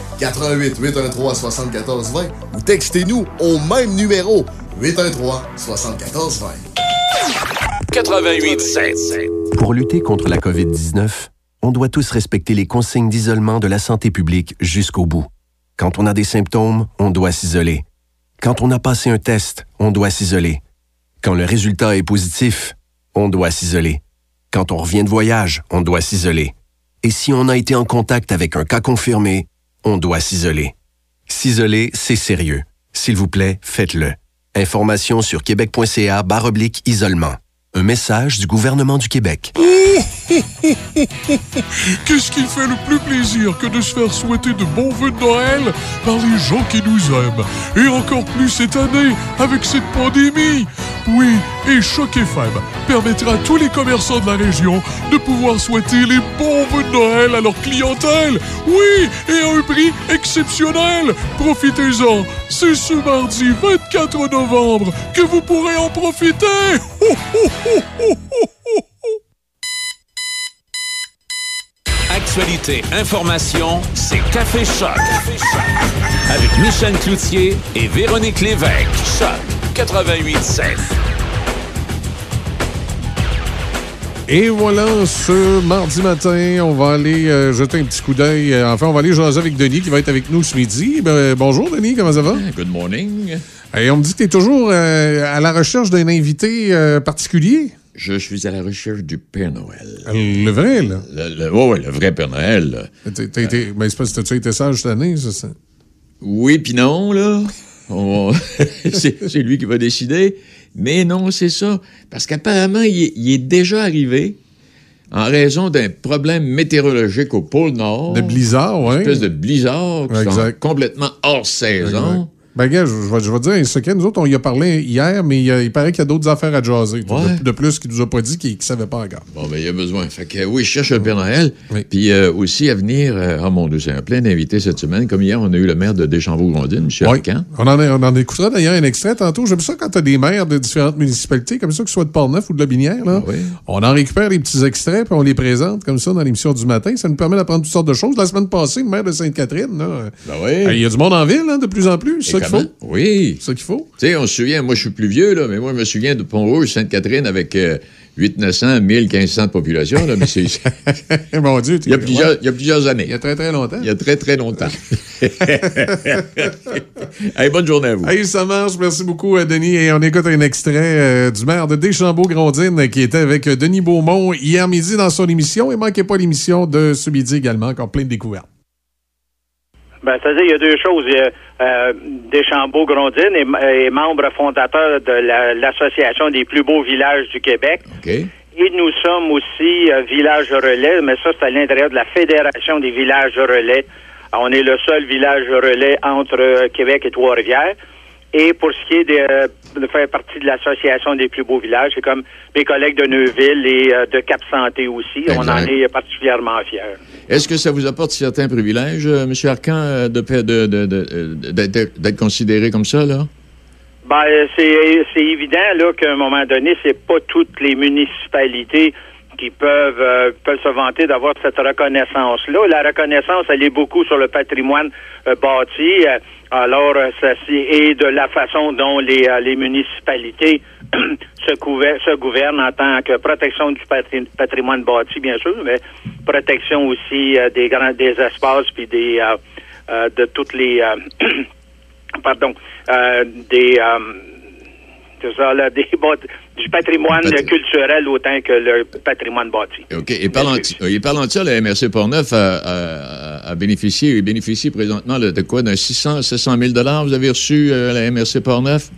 88 813 74 20 ou textez-nous au même numéro 813 74 20. 88.7. Pour lutter contre la COVID-19, on doit tous respecter les consignes d'isolement de la santé publique jusqu'au bout. Quand on a des symptômes, on doit s'isoler. Quand on a passé un test, on doit s'isoler. Quand le résultat est positif, on doit s'isoler. Quand on revient de voyage, on doit s'isoler. Et si on a été en contact avec un cas confirmé, on doit s'isoler. S'isoler, c'est sérieux. S'il vous plaît, faites-le. Information sur québec.ca oblique isolement. Un message du gouvernement du Québec. Qu'est-ce qui fait le plus plaisir que de se faire souhaiter de bons vœux de Noël par les gens qui nous aiment? Et encore plus cette année, avec cette pandémie Oui, et Choc FM permettra à tous les commerçants de la région de pouvoir souhaiter les bons vœux de Noël à leur clientèle Oui, et à un prix exceptionnel Profitez-en C'est ce mardi 24 novembre que vous pourrez en profiter. Actualité, information, c'est Café Choc. Avec Michel Cloutier et Véronique Lévesque. Choc 88.7. Et voilà, ce mardi matin, on va aller euh, jeter un petit coup d'œil. Euh, Enfin, on va aller jaser avec Denis qui va être avec nous ce midi. Ben, bonjour Denis, comment ça va? Good morning. Et on me dit que tu es toujours euh, à la recherche d'un invité euh, particulier. Je suis à la recherche du Père Noël. Le vrai, là? Le, le- vrai Père Noël. ben, c'est parce que tu été sage cette année, c'est ça? Oui, puis non, là. C'est lui qui va décider. Mais non, c'est ça. Parce qu'apparemment, il, est- il est déjà arrivé en raison d'un problème météorologique au pôle Nord. De blizzard, oui. Une espèce de blizzard qui sont complètement hors saison. Ben, gars, je, je vais, je vais dire un secret. Nous autres, on y a parlé hier, mais il, paraît qu'il y a d'autres affaires à jaser. De, de plus qu'il nous a pas dit qu'il ne savait pas encore. Bon, ben, il y a besoin. Fait que, oui, je cherche le Père Noël. Puis euh, aussi à venir, euh, oh mon Dieu, c'est un plein d'invités cette semaine. Comme hier, on a eu le maire de Deschambault-Grondines, M. Oui. On en, on en écoutera d'ailleurs un extrait tantôt. J'aime ça quand tu as des maires de différentes municipalités, comme ça, que ce soit de Portneuf ou de Lobinière. Là. On en récupère des petits extraits puis on les présente comme ça dans l'émission du matin. Ça nous permet d'apprendre toutes sortes de choses. La semaine passée, le maire de Sainte-Catherine, là, euh, il y a du monde en ville, hein, de plus en plus. Qu'il faut. Oui. C'est ça qu'il faut. Tu sais, on se souvient, moi, je suis plus vieux, là, mais moi, je me souviens de Pont-Rouge, Sainte-Catherine, avec euh, 8 900, 1000, 1500 de population, là, mais c'est... Mon Dieu, il y, a plusieurs, il y a plusieurs années. Il y a très, très longtemps. Il y a très, très longtemps. bonne journée à vous. Hey, ça marche. Merci beaucoup, euh, Denis. Et on écoute un extrait euh, du maire de Deschambault-Grondines euh, qui était avec Denis Beaumont hier midi dans son émission. Et manquez pas l'émission de ce midi également, encore plein de découvertes. Ben, c'est-à-dire, il y a deux choses. Il y a euh, Deschambault-Grondines est, est membre fondateur de la- l'Association des plus beaux villages du Québec. Et nous sommes aussi euh, village relais, mais ça, c'est à l'intérieur de la Fédération des villages relais. On est le seul village relais entre euh, Québec et Trois-Rivières. Et pour ce qui est de, de faire partie de l'Association des plus beaux villages, c'est comme mes collègues de Neuville et euh, de Cap-Santé aussi. On en est particulièrement fiers. Est-ce que ça vous apporte certains privilèges, euh, M. Arcan, euh, de, de, de, de- d'être d'être considéré comme ça, là? Ben, c'est c'est évident là qu'à un moment donné, c'est pas toutes les municipalités qui peuvent euh, peuvent se vanter d'avoir cette reconnaissance-là. La reconnaissance, elle est beaucoup sur le patrimoine euh, bâti. euh, alors, euh, ça, c'est- et de la façon dont les, les municipalités se, couver- se gouvernent en tant que protection du patri- patrimoine bâti, bien sûr, mais protection aussi des grands des espaces puis des de toutes les pardon, des, ça, là, des du patrimoine culturel autant que le patrimoine bâti. OK. Et parlant, et parlant de ça, la MRC Portneuf a, a, a bénéficié et bénéficie présentement de quoi? D'un 600, 700 000 Vous avez reçu euh, la MRC Portneuf?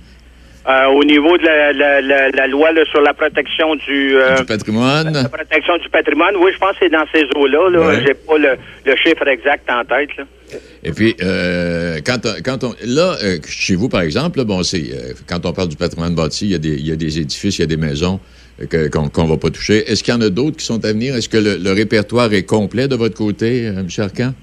Euh, au niveau de la, la, la, la loi là, sur la protection du, euh, Du patrimoine? la protection du patrimoine, oui, je pense que c'est dans ces eaux-là. Là, Ouais. J'ai pas le, le chiffre exact en tête. Là. Et puis, euh, quand, on- quand on. Là, chez vous, par exemple, là, bon, c'est. quand on parle du patrimoine bâti, il y a des, il y a des édifices, il y a des maisons que- qu'on qu'on va pas toucher. Est-ce qu'il y en a d'autres qui sont à venir? Est-ce que le, le répertoire est complet de votre côté, M. Arcan?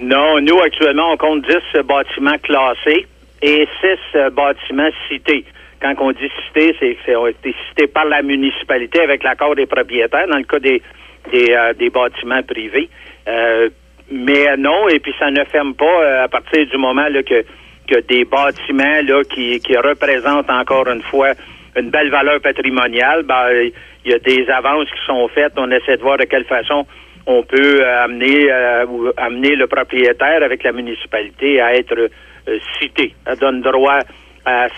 Non, nous, actuellement, on compte 10 bâtiments classés et 6 bâtiments cités. Quand on dit cités, c'est c'est ont été cités par la municipalité avec l'accord des propriétaires, dans le cas des, des, euh, des bâtiments privés. Euh, mais non, et puis ça ne ferme pas euh, à partir du moment là, que, que des bâtiments là, qui, qui représentent encore une fois une belle valeur patrimoniale, ben, il y a des avances qui sont faites. On essaie de voir de quelle façon on peut euh, amener euh, ou amener le propriétaire avec la municipalité à être euh, cité. Ça donne droit à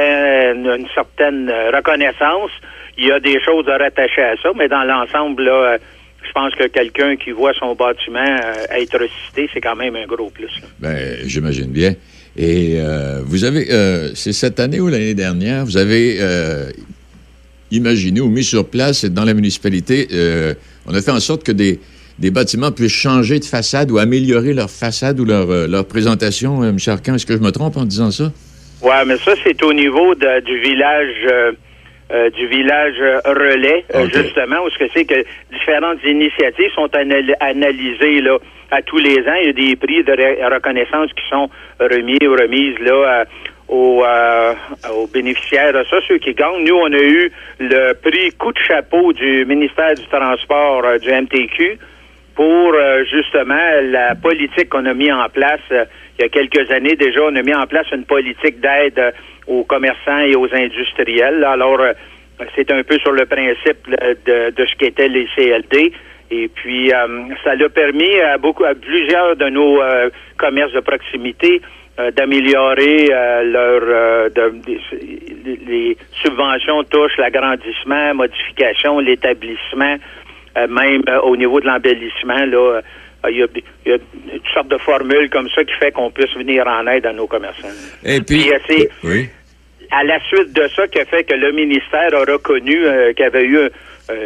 une certaine euh, reconnaissance. Il y a des choses à rattacher à ça, mais dans l'ensemble, là, euh, je pense que quelqu'un qui voit son bâtiment euh, être cité, c'est quand même un gros plus. Ben, j'imagine bien. Et vous avez, c'est cette année ou l'année dernière, vous avez imaginé ou mis sur place dans la municipalité, on a fait en sorte que des, bâtiments puissent changer de façade ou améliorer leur façade ou leur, leur présentation. M. Arcan, est-ce que je me trompe en disant ça? Ouais, mais ça, c'est au niveau de- du village euh, euh, du village euh, relais, euh, justement, où ce que c'est que différentes initiatives sont anal- analysées là à tous les ans. Il y a des prix de re- reconnaissance qui sont remis ou remises là aux, euh, aux bénéficiaires. Ça, ceux qui gagnent. Nous, on a eu le prix coup de chapeau du ministère du Transport euh, du MTQ pour euh, justement la politique qu'on a mis en place il y a quelques années déjà. On a mis en place une politique d'aide euh, aux commerçants et aux industriels. Alors, euh, c'est un peu sur le principe de, de ce qu'étaient les CLD. Et puis, euh, ça l'a permis à beaucoup, à plusieurs de nos commerces de proximité d'améliorer leur de- des- les subventions touchent l'agrandissement, modification, l'établissement, même au niveau de l'embellissement là. Euh, il y, a, il y a toutes sortes de formules comme ça qui fait qu'on puisse venir en aide à nos commerçants. Et puis, c'est oui. à la suite de ça qui a fait que le ministère a reconnu euh, qu'il y avait eu euh,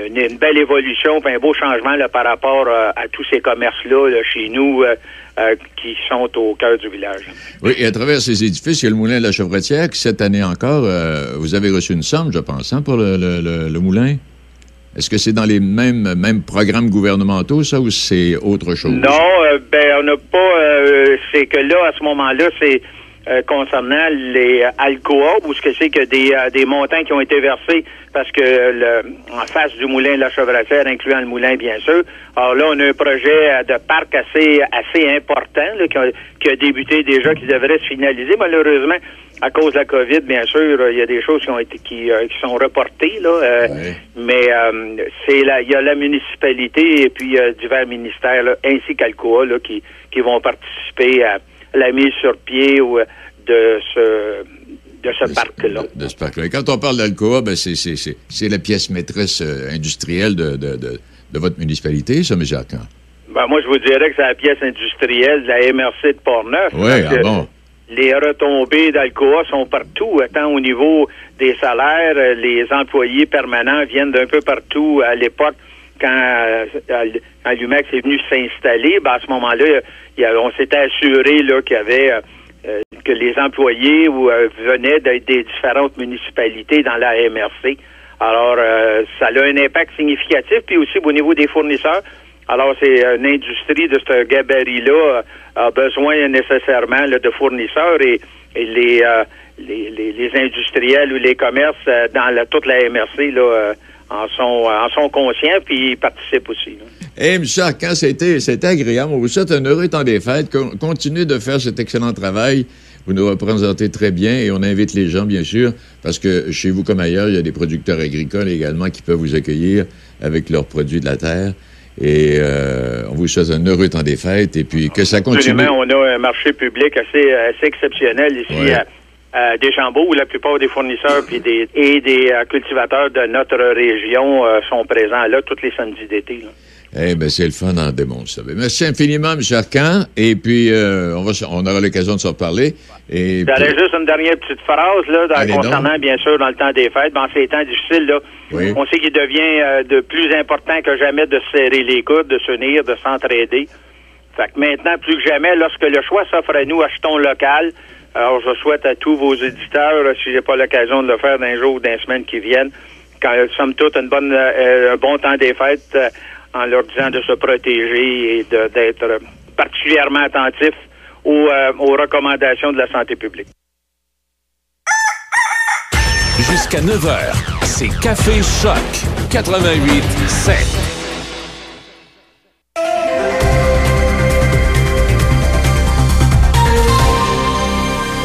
une, une belle évolution, puis un beau changement là, par rapport euh, à tous ces commerces-là là, chez nous, euh, qui sont au cœur du village. Oui, et à travers ces édifices, il y a le moulin de la Chevretière, qui cette année encore, vous avez reçu une somme, je pense, hein, pour le, le- le- le moulin? Est-ce que c'est dans les mêmes, mêmes programmes gouvernementaux, ça, ou c'est autre chose? Non, euh, ben on n'a pas. euh, c'est que là, à ce moment-là, c'est euh, concernant les euh, Alcoa, ou ce que c'est que des, euh, des montants qui ont été versés parce que le, en face du moulin de la Chevretière, incluant le moulin, bien sûr. Alors là, on a un projet euh, de parc assez assez important là, qui, a, qui a débuté déjà, qui devrait se finaliser. Malheureusement, à cause de la COVID, bien sûr, il y a des choses qui ont été qui, euh, qui sont reportées là. euh, Mais euh, c'est la, il y a la municipalité et puis euh, divers ministères là, ainsi qu'Alcoa là, qui qui vont participer à la mise sur pied ou, euh, de ce de ce parc-là. de ce parc-là. Et quand on parle d'Alcoa, ben c'est, c'est, c'est, c'est la pièce maîtresse euh, industrielle de, de, de, de votre municipalité, ça, M. Arcan? Ben, moi, je vous dirais que c'est la pièce industrielle de la MRC de Portneuf. Oui, ah bon. Les retombées d'Alcoa sont partout, tant au niveau des salaires, euh, les employés permanents viennent d'un peu partout à l'époque. Quand, euh, quand l'UMEX est venu s'installer, ben, à ce moment-là, on s'était assuré qu'il y avait euh, euh, que les employés ou, euh, venaient de- des différentes municipalités dans la MRC. Alors, euh, ça a un impact significatif, puis aussi au niveau des fournisseurs. Alors, c'est une industrie de ce gabarit-là euh, a besoin nécessairement là, de fournisseurs et, et les, euh, les, les, industriels ou les commerces euh, dans la, toute la MRC là, euh, en, sont, en sont conscients puis ils participent aussi. Eh, M. Arcan, c'était, c'était agréable. On vous souhaite un heureux temps des fêtes. Con- Continuez de faire cet excellent travail. Vous nous représentez très bien et on invite les gens, bien sûr, parce que chez vous comme ailleurs, il y a des producteurs agricoles également qui peuvent vous accueillir avec leurs produits de la terre. Et euh, on vous souhaite un heureux temps des fêtes et puis que ça continue. Absolument, on a un marché public assez, assez exceptionnel ici Ouais. à, à Deschambault, où la plupart des fournisseurs puis des, et des euh, cultivateurs de notre région euh, sont présents là tous les samedis d'été. Eh bien, c'est le fun en démontre ça. Ben, Merci infiniment, M. Arcan. Et puis, euh, on, va, on aura l'occasion de se reparler. Et J'aurais juste une dernière petite phrase là, dans- Allez concernant bien sûr dans le temps des fêtes, dans ces temps difficiles là, Oui. on sait qu'il devient euh, de plus important que jamais de se serrer les coudes, de s'unir, de s'entraider. Fait que maintenant plus que jamais, lorsque le choix s'offre à nous, achetons local. Alors je souhaite à tous vos éditeurs, euh, si j'ai pas l'occasion de le faire d'un jour ou d'un semaine qui viennent, quand somme toute une bonne, euh, un bon temps des fêtes, euh, en leur disant de se protéger et d'être particulièrement attentifs aux, aux recommandations de la santé publique. Jusqu'à 9h, c'est Café Choc 88 7.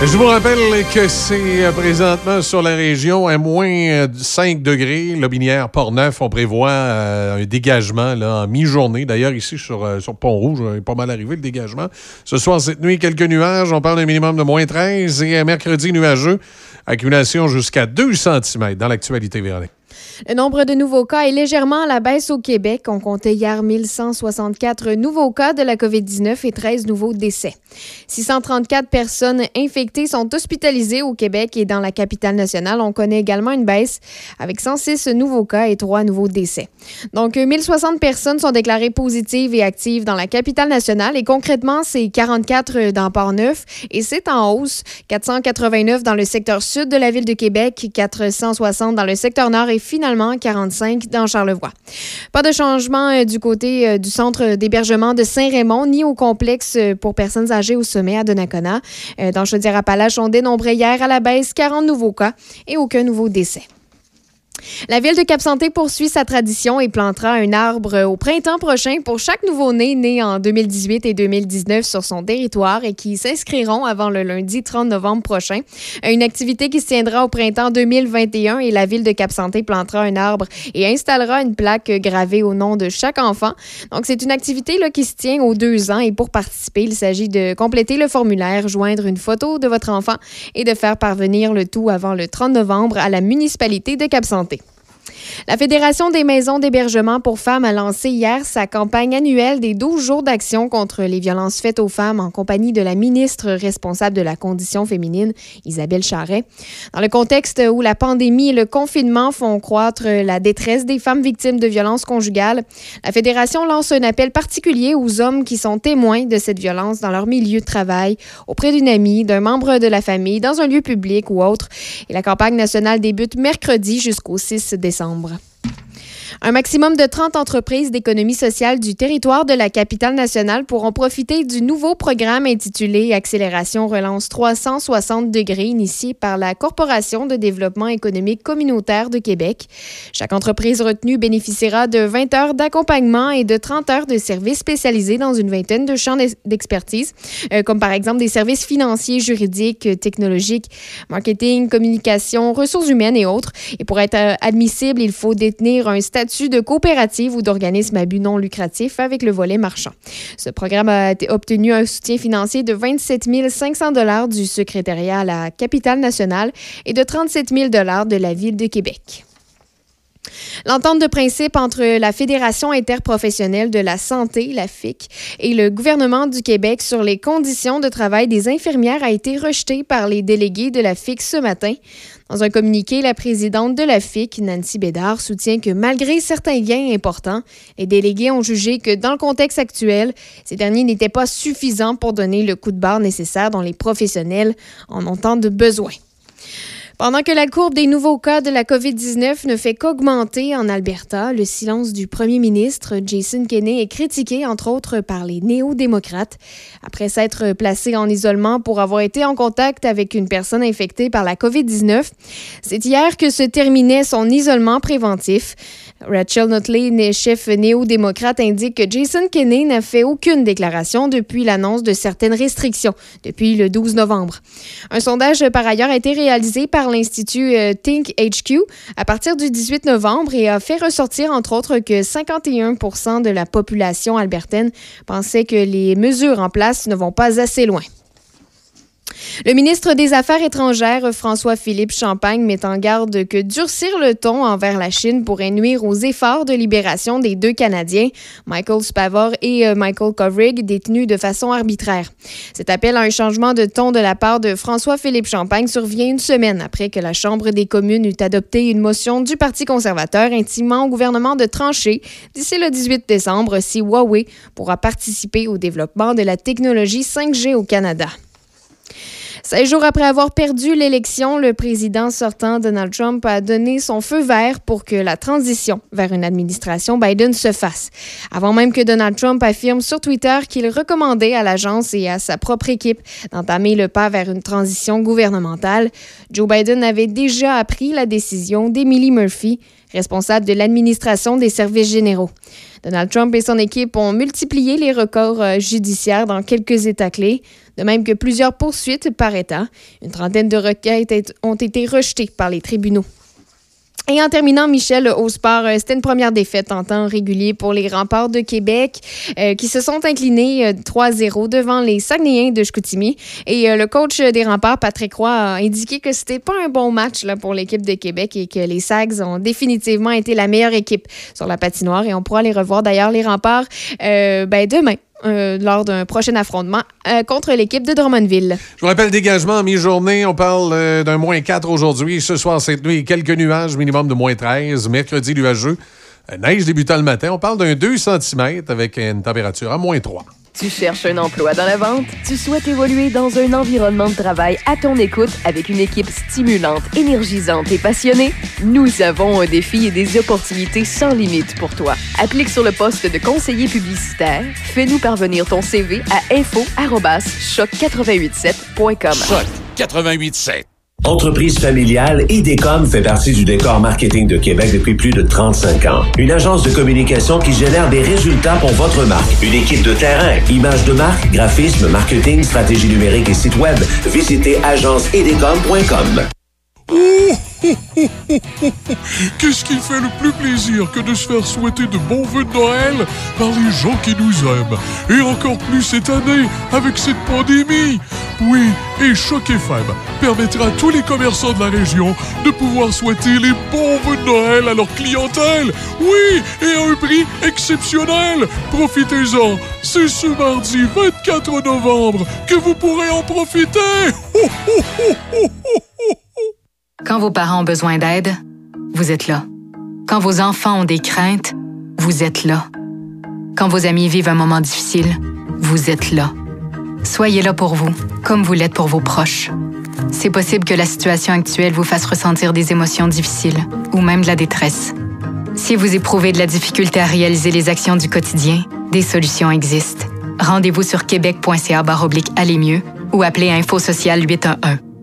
Je vous rappelle que c'est euh, présentement sur la région à moins euh, 5 degrés. Lobinière, Port-Neuf, on prévoit euh, un dégagement là, en mi-journée. D'ailleurs, ici sur, euh, Pont-Rouge, il est pas mal arrivé le dégagement. Ce soir, cette nuit, quelques nuages. On parle d'un minimum de moins 13 et mercredi nuageux. Accumulation jusqu'à 2 cm dans l'actualité, Véronique. Le nombre de nouveaux cas est légèrement à la baisse au Québec. On comptait hier 1164 nouveaux cas de la COVID-19 et 13 nouveaux décès. 634 personnes infectées sont hospitalisées au Québec et dans la capitale nationale, on connaît également une baisse avec 106 nouveaux cas et 3 nouveaux décès. Donc, 1060 personnes sont déclarées positives et actives dans la capitale nationale et concrètement, c'est 44 dans Port-Neuf et c'est en hausse. 489 dans le secteur sud de la ville de Québec, 460 dans le secteur nord et finalement 45 dans Charlevoix. Pas de changement euh, du côté euh, du centre d'hébergement de Saint-Raymond ni au complexe euh, pour personnes âgées au sommet à Donnacona. Dans Chaudière-Appalaches, on dénombrait hier à la baisse 40 nouveaux cas et aucun nouveau décès. La ville de Cap-Santé poursuit sa tradition et plantera un arbre au printemps prochain pour chaque nouveau-né né en 2018 et 2019 sur son territoire et qui s'inscriront avant le lundi 30 novembre prochain. Une activité qui se tiendra au printemps 2021 et la ville de Cap-Santé plantera un arbre et installera une plaque gravée au nom de chaque enfant. Donc, c'est une activité là, qui se tient aux deux ans et pour participer, il s'agit de compléter le formulaire, joindre une photo de votre enfant et de faire parvenir le tout avant le 30 novembre à la municipalité de Cap-Santé santé. La Fédération des maisons d'hébergement pour femmes a lancé hier sa campagne annuelle des 12 jours d'action contre les violences faites aux femmes en compagnie de la ministre responsable de la condition féminine, Isabelle Charret. Dans le contexte où la pandémie et le confinement font croître la détresse des femmes victimes de violences conjugales, la Fédération lance un appel particulier aux hommes qui sont témoins de cette violence dans leur milieu de travail, auprès d'une amie, d'un membre de la famille, dans un lieu public ou autre. Et la campagne nationale débute mercredi jusqu'au 6 décembre décembre. Un maximum de 30 entreprises d'économie sociale du territoire de la capitale nationale pourront profiter du nouveau programme intitulé Accélération Relance 360 degrés initié par la Corporation de développement économique communautaire de Québec. Chaque entreprise retenue bénéficiera de 20 heures d'accompagnement et de 30 heures de services spécialisés dans une vingtaine de champs d'expertise, euh, comme par exemple des services financiers, juridiques, technologiques, marketing, communication, ressources humaines et autres. Et pour être euh, admissible, il faut détenir un statut de coopérative ou d'organisme à but non lucratif avec le volet marchand. Ce programme a obtenu un soutien financier de 27 500 du secrétariat à la capitale nationale et de 37 000 de la ville de Québec. L'entente de principe entre la Fédération interprofessionnelle de la santé, la FIC, et le gouvernement du Québec sur les conditions de travail des infirmières a été rejetée par les délégués de la FIC ce matin. Dans un communiqué, la présidente de la FIC, Nancy Bédard, soutient que malgré certains gains importants, les délégués ont jugé que dans le contexte actuel, ces derniers n'étaient pas suffisants pour donner le coup de barre nécessaire dont les professionnels en ont tant de besoin. Pendant que la courbe des nouveaux cas de la COVID-19 ne fait qu'augmenter en Alberta, le silence du premier ministre Jason Kenney est critiqué, entre autres, par les néo-démocrates. Après s'être placé en isolement pour avoir été en contact avec une personne infectée par la COVID-19, c'est hier que se terminait son isolement préventif. Rachel Notley, chef néo-démocrate, indique que Jason Kenney n'a fait aucune déclaration depuis l'annonce de certaines restrictions, depuis le 12 novembre. Un sondage, par ailleurs, a été réalisé par l'Institut euh, Think HQ à partir du 18 novembre et a fait ressortir, entre autres, que 51 de la population albertaine pensait que les mesures en place ne vont pas assez loin. Le ministre des Affaires étrangères, François-Philippe Champagne, met en garde que durcir le ton envers la Chine pourrait nuire aux efforts de libération des deux Canadiens, Michael Spavor et euh, Michael Kovrig, détenus de façon arbitraire. Cet appel à un changement de ton de la part de François-Philippe Champagne survient une semaine après que la Chambre des communes eut adopté une motion du Parti conservateur intimant au gouvernement de trancher d'ici le 18 décembre si Huawei pourra participer au développement de la technologie 5G au Canada. 16 jours après avoir perdu l'élection, le président sortant Donald Trump a donné son feu vert pour que la transition vers une administration Biden se fasse. Avant même que Donald Trump affirme sur Twitter qu'il recommandait à l'agence et à sa propre équipe d'entamer le pas vers une transition gouvernementale, Joe Biden avait déjà appris la décision d'Emily Murphy, responsable de l'administration des services généraux. Donald Trump et son équipe ont multiplié les records euh, judiciaires dans quelques États clés, de même que plusieurs poursuites par État. Une trentaine de requêtes ont été rejetées par les tribunaux. Et en terminant, Michel, au sport, euh, c'était une première défaite en temps régulier pour les remparts de Québec euh, qui se sont inclinés 3-0 devant les Saguenayens de Chicoutimi. Et le coach des remparts, Patrick Roy, a indiqué que c'était pas un bon match là, pour l'équipe de Québec et que les Sags ont définitivement été la meilleure équipe sur la patinoire. Et on pourra les revoir d'ailleurs, les remparts, ben, demain euh, lors d'un prochain affrontement euh, contre l'équipe de Drummondville. Je vous rappelle, dégagement en mi-journée, on parle euh, d'un moins 4 aujourd'hui. Ce soir, cette nuit, quelques nuages, minimum de moins 13. Mercredi, nuageux. Neige débutant le matin. On parle d'un 2 cm avec une température à moins 3. Tu cherches un emploi dans la vente? Tu souhaites évoluer dans un environnement de travail à ton écoute avec une équipe stimulante, énergisante et passionnée? Nous avons un défi et des opportunités sans limite pour toi. Applique sur le poste de conseiller publicitaire. Fais-nous parvenir ton CV à info-choc887.com. Choc 887. Entreprise familiale, IDECOM fait partie du décor marketing de Québec depuis plus de 35 ans. Une agence de communication qui génère des résultats pour votre marque. Une équipe de terrain, images de marque, graphisme, marketing, stratégie numérique et site web. Visitez agenceidecom.com. Qu'est-ce qui fait le plus plaisir que de se faire souhaiter de bons vœux de Noël par les gens qui nous aiment Et encore plus cette année avec cette pandémie Oui, et Choc FM permettra à tous les commerçants de la région de pouvoir souhaiter les bons vœux de Noël à leur clientèle Oui, et à un prix exceptionnel Profitez-en C'est ce mardi 24 novembre que vous pourrez en profiter Quand vos parents ont besoin d'aide, vous êtes là. Quand vos enfants ont des craintes, vous êtes là. Quand vos amis vivent un moment difficile, vous êtes là. Soyez là pour vous, comme vous l'êtes pour vos proches. C'est possible que la situation actuelle vous fasse ressentir des émotions difficiles ou même de la détresse. Si vous éprouvez de la difficulté à réaliser les actions du quotidien, des solutions existent. Rendez-vous sur québec.ca aller mieux ou appelez Info Social 811.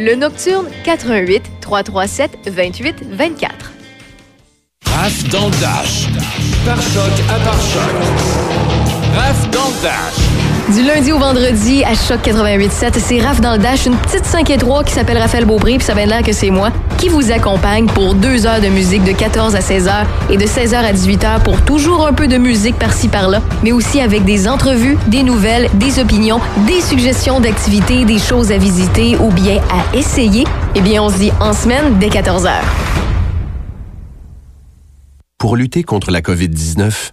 Le Nocturne 88 337 28 24. Raph Dash. Par choc à par choc. Raph dans le Dash. Du lundi au vendredi à Choc 88.7, c'est Raph dans le Dash, une petite 5 et 3 qui s'appelle Raphaël Beaupré, puis ça vient de l'air que c'est moi, qui vous accompagne pour deux heures de musique de 14 à 16 heures et de 16 heures à 18 heures pour toujours un peu de musique par-ci par-là, mais aussi avec des entrevues, des nouvelles, des opinions, des suggestions d'activités, des choses à visiter ou bien à essayer. Eh bien, on se dit en semaine dès 14 heures. Pour lutter contre la COVID-19,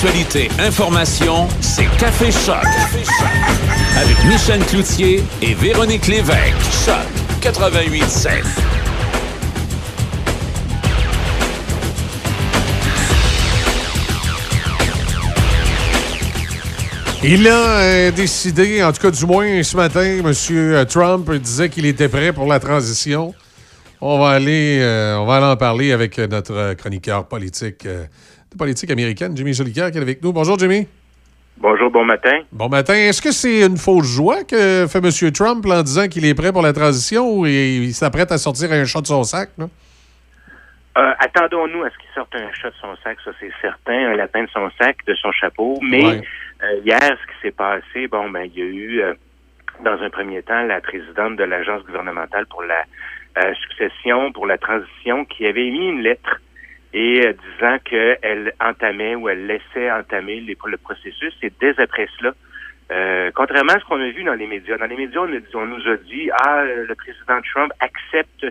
Actualité, information, c'est Café Choc. Avec Michel Cloutier et Véronique Lévesque. Choc 88.7. Il a euh, décidé, en tout cas du moins ce matin, M. Trump disait qu'il était prêt pour la transition. On va aller, euh, on va en parler avec notre chroniqueur politique euh, de politique américaine, Jimmy Jolicoeur, qui est avec nous. Bonjour, Jimmy. Bonjour, bon matin. Bon matin. Est-ce que c'est une fausse joie que fait M. Trump en disant qu'il est prêt pour la transition ou il s'apprête à sortir un chat de son sac? Là? Euh, attendons-nous à ce qu'il sorte un chat de son sac, ça c'est certain, un lapin de son sac, de son chapeau. Mais euh, hier, ce qui s'est passé, bon, ben, il y a eu, euh, dans un premier temps, la présidente de l'agence gouvernementale pour la succession, pour la transition, qui avait émis une lettre et disant qu'elle entamait ou elle laissait entamer le processus. Et dès après cela, contrairement à ce qu'on a vu dans les médias, dans les médias, on, nous a dit, ah, le président Trump accepte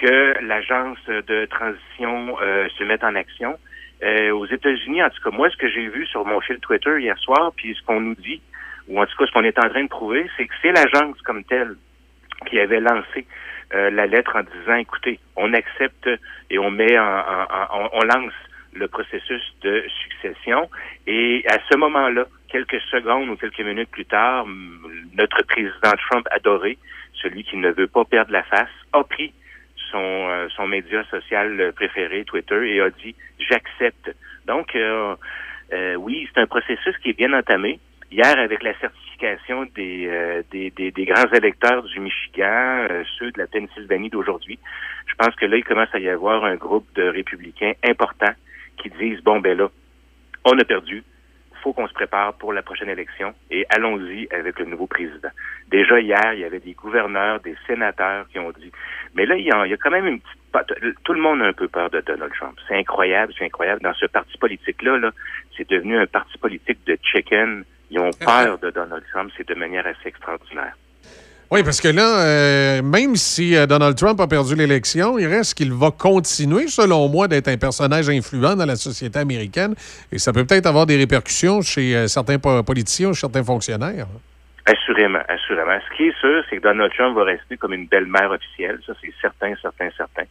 que l'agence de transition euh, se mette en action. Euh, aux États-Unis, en tout cas, moi, ce que j'ai vu sur mon fil Twitter hier soir, puis ce qu'on nous dit, ou en tout cas ce qu'on est en train de prouver, c'est que c'est l'agence comme telle qui avait lancé euh, la lettre en disant, écoutez, on accepte et on met en, en, on lance le processus de succession. Et à ce moment-là, quelques secondes ou quelques minutes plus tard, notre président Trump adoré, celui qui ne veut pas perdre la face, a pris son, euh, son média social préféré, Twitter, et a dit j'accepte. Donc, euh, oui, c'est un processus qui est bien entamé. Hier, avec la certification des, des, des, grands électeurs du Michigan, ceux de la Pennsylvanie d'aujourd'hui, je pense que là, il commence à y avoir un groupe de républicains importants qui disent, bon, ben là, on a perdu, faut qu'on se prépare pour la prochaine élection et allons-y avec le nouveau président. Déjà hier, il y avait des gouverneurs, des sénateurs qui ont dit, mais là, il y a, a quand même une petite... Tout le monde a un peu peur de Donald Trump. C'est incroyable, c'est incroyable. Dans ce parti politique-là, -là, c'est devenu un parti politique de chicken. Ils ont peur de Donald Trump. C'est de manière assez extraordinaire. Oui, parce que là, euh, même si euh, Donald Trump a perdu l'élection, il reste qu'il va continuer, selon moi, d'être un personnage influent dans la société américaine. Et ça peut peut-être avoir des répercussions chez euh, certains po- politiciens certains fonctionnaires. Assurément, assurément. Ce qui est sûr, c'est que Donald Trump va rester comme une belle-mère officielle. Ça, c'est certain, certain, certain.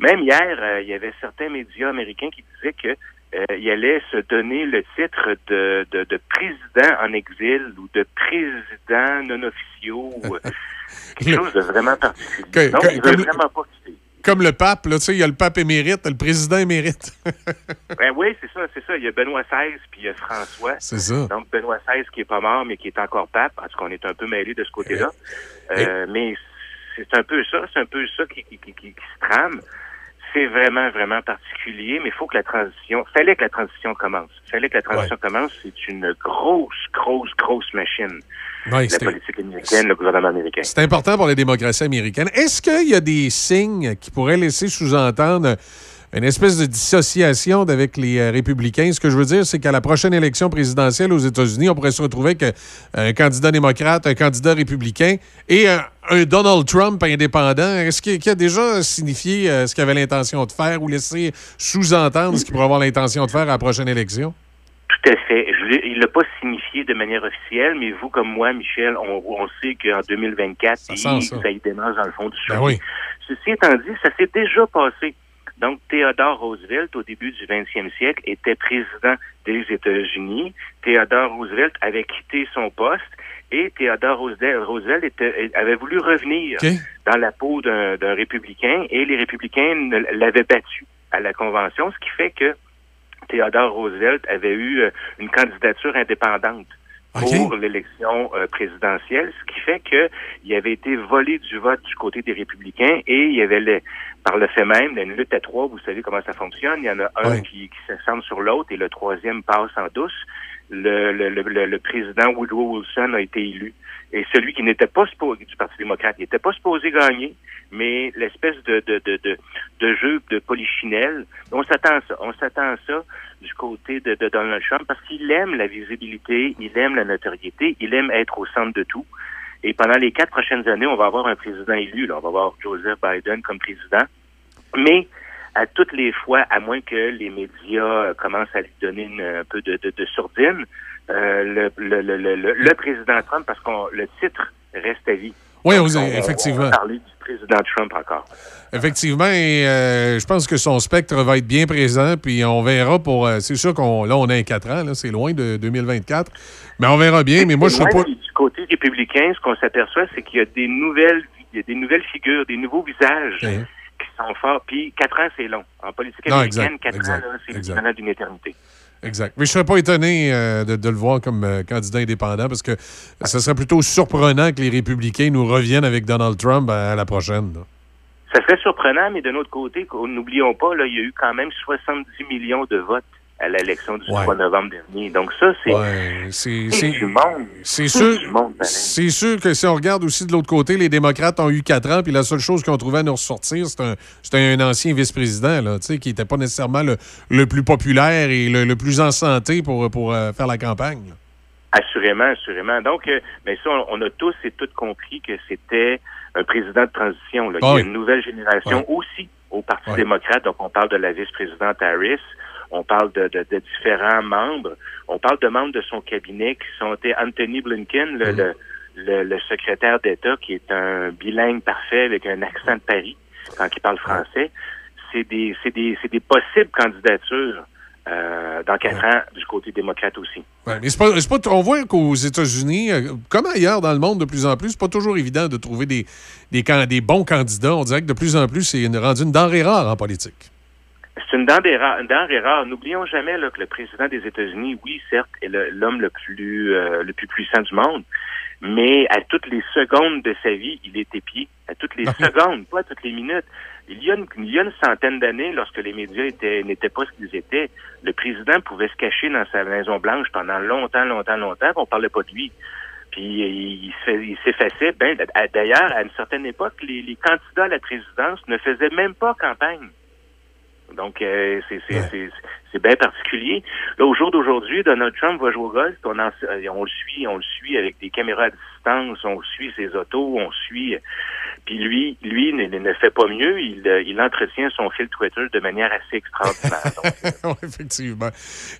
Même hier, il y avait certains médias américains qui disaient que euh, il allait se donner le titre de, de, de président en exil ou de président non officiaux ou euh, quelque chose de vraiment particulier. Que- Donc, que- il veut comme- vraiment pas quitter. Comme le pape, là, tu sais, il y a le pape émérite, le président émérite. Ben oui, c'est ça, c'est ça. Il y a Benoît XVI puis il y a François. C'est ça. Donc Benoît XVI qui est pas mort mais qui est encore pape, parce qu'on est un peu mêlé de ce côté-là. Euh, mais c'est un peu ça, c'est un peu ça qui, qui- qui se trame. C'est vraiment, vraiment particulier, mais il faut que la transition, fallait que la transition commence. Fallait que la transition commence. C'est une grosse, grosse, grosse machine. Ouais, la politique américaine, le gouvernement américain. C'est important pour la démocratie américaine. Est-ce qu'il y a des signes qui pourraient laisser sous-entendre une espèce de dissociation avec les euh, républicains? Ce que je veux dire, c'est qu'à la prochaine élection présidentielle aux États-Unis, on pourrait se retrouver avec euh, un candidat démocrate, un candidat républicain et un, un Donald Trump indépendant. Est-ce qu'il a déjà signifié euh, ce qu'il avait l'intention de faire ou laissé sous-entendre ce qu'il pourrait avoir l'intention de faire à la prochaine élection? Tout à fait. Je il l'a pas signifié de manière officielle, mais vous comme moi, Michel, on, on sait qu'en 2024, sent il- ça. y dénonce dans le fond du Ben chemin. oui. Ceci étant dit, ça s'est déjà passé. Donc, Theodore Roosevelt, au début du 20e siècle, était président des États-Unis. Theodore Roosevelt avait quitté son poste et Theodore Roosevelt, était- avait voulu revenir dans la peau d'un républicain et les républicains l'avaient battu à la convention, ce qui fait que Theodore Roosevelt avait eu euh, une candidature indépendante pour l'élection euh, présidentielle, ce qui fait que il avait été volé du vote du côté des républicains et il y avait le, par le fait même une lutte à trois, vous savez comment ça fonctionne, il y en a un qui, qui s'assemble sur l'autre et le troisième passe en douce. Le, le, le, le- le président Woodrow Wilson a été élu. Et celui qui n'était pas supposé, du Parti démocrate, il n'était pas supposé gagner, mais l'espèce de, de, de, de, de jeu de polichinelle, on s'attend à ça. On s'attend à ça du côté de, de Donald Trump parce qu'il aime la visibilité, il aime la notoriété, il aime être au centre de tout. Et pendant les quatre prochaines années, on va avoir un président élu. Là. On va avoir Joseph Biden comme président. Mais à toutes les fois, à moins que les médias euh, commencent à lui donner une- un peu de, de, de sourdine, euh, le, le, le, le, président Trump, parce que le titre reste à vie. Oui, on effectivement. Président Trump encore. Effectivement, et euh, je pense que son spectre va être bien présent, puis on verra pour. euh, c'est sûr qu'on là, on a un 4 ans, là, c'est loin de 2024, mais on verra bien. Mais moi, je serais pas. Du côté républicain, ce qu'on s'aperçoit, c'est qu'il y a des nouvelles, il y a des nouvelles figures, des nouveaux visages qui sont forts. Puis quatre ans, c'est long. En politique Non, américaine, exact, quatre exact, ans, c'est l'équivalent d'une éternité. Exact. Mais je ne serais pas étonné euh, de, le voir comme euh, candidat indépendant parce que ce serait plutôt surprenant que les républicains nous reviennent avec Donald Trump à, la prochaine. là. Ça serait surprenant, mais de notre côté, n'oublions pas, il y a eu quand même 70 millions de votes à l'élection du 3 novembre dernier. Donc ça, c'est c'est c'est du monde. C'est sûr, c'est sûr que si on regarde aussi de l'autre côté, les démocrates ont eu quatre ans, puis la seule chose qu'ils ont trouvé à nous ressortir, c'est un, un ancien vice-président, là, qui n'était pas nécessairement le, le plus populaire et le, le plus en santé pour, pour euh, faire la campagne. là. Assurément, assurément. Donc, euh, mais ça, on, on a tous et toutes compris que c'était un président de transition. Là. Il y Ah a une nouvelle génération aussi au Parti démocrate. Donc, on parle de la vice-présidente Harris. On parle de, de- de différents membres. On parle de membres de son cabinet qui sont Anthony Blinken, le, le, le- le secrétaire d'État, qui est un bilingue parfait avec un accent de Paris quand il parle français. C'est des, c'est des, c'est des possibles candidatures euh, dans quatre ans du côté démocrate aussi. Ouais, mais c'est pas, c'est pas- on voit qu'aux États-Unis, euh, comme ailleurs dans le monde de plus en plus, c'est pas toujours évident de trouver des, des, des bons candidats. On dirait que de plus en plus, c'est une, rendu une denrée rare en politique. C'est une denrée rare. N'oublions jamais là, que le président des États-Unis, oui, certes, est l'homme le plus euh, le plus puissant du monde, mais à toutes les secondes de sa vie, il est épié. À toutes les secondes, pas à toutes les minutes. Il y a une, il y a une centaine d'années, lorsque les médias étaient n'étaient pas ce qu'ils étaient, le président pouvait se cacher dans sa Maison Blanche pendant longtemps, longtemps, longtemps, puis on parlait pas de lui. Puis il, s'effaçait. Ben, d'ailleurs, à une certaine époque, les, les candidats à la présidence ne faisaient même pas campagne. Donc, euh, c'est c'est- c'est- c'est bien particulier. Là, au jour d'aujourd'hui, Donald Trump va jouer au golf. On, en- euh, on le suit, on le suit avec des caméras à distance, on suit ses autos, on suit. Puis lui, lui ne, ne fait pas mieux. Il, euh, il entretient son fil Twitter de manière assez extraordinaire. Donc, Oui, effectivement.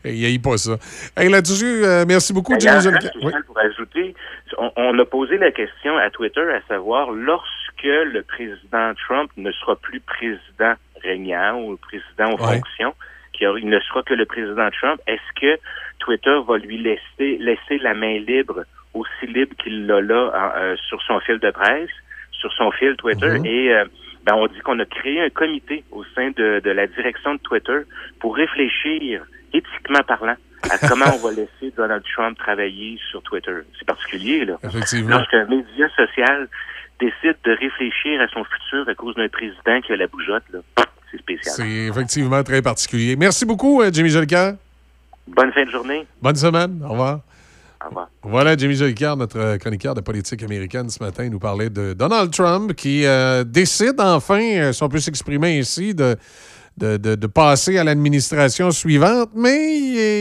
Il n'y a pas ça. Hey, Là-dessus, euh, merci beaucoup, Jimmy Jolicoeur. Michel, pour ajouter, on, on a posé la question à Twitter à savoir lorsque le président Trump ne sera plus président régnant ou président aux Ouais. fonctions, aura- il ne sera que le président Trump, est-ce que Twitter va lui laisser, laisser la main libre, aussi libre qu'il l'a là euh, sur son fil de presse, sur son fil Twitter? Mhm. Et euh, ben, on dit qu'on a créé un comité au sein de, de la direction de Twitter pour réfléchir, éthiquement parlant, à comment on va laisser Donald Trump travailler sur Twitter. C'est particulier, là. Effectivement. Lorsqu'un média social décide de réfléchir à son futur à cause d'un président qui a la bougeotte, là, c'est spécial. C'est effectivement très particulier. Merci beaucoup, euh, Jimmy Jolicoeur. Bonne fin de journée. Bonne semaine. Au revoir. Au revoir. Voilà, Jimmy Jolicoeur, notre euh, chroniqueur de politique américaine ce matin, nous parlait de Donald Trump qui euh, décide enfin, si on peut s'exprimer ainsi, de, de, de- de passer à l'administration suivante, mais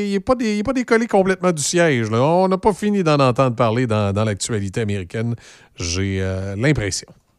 il n'est pas, décollé complètement du siège. là. On n'a pas fini d'en entendre parler dans, dans l'actualité américaine, j'ai euh, l'impression.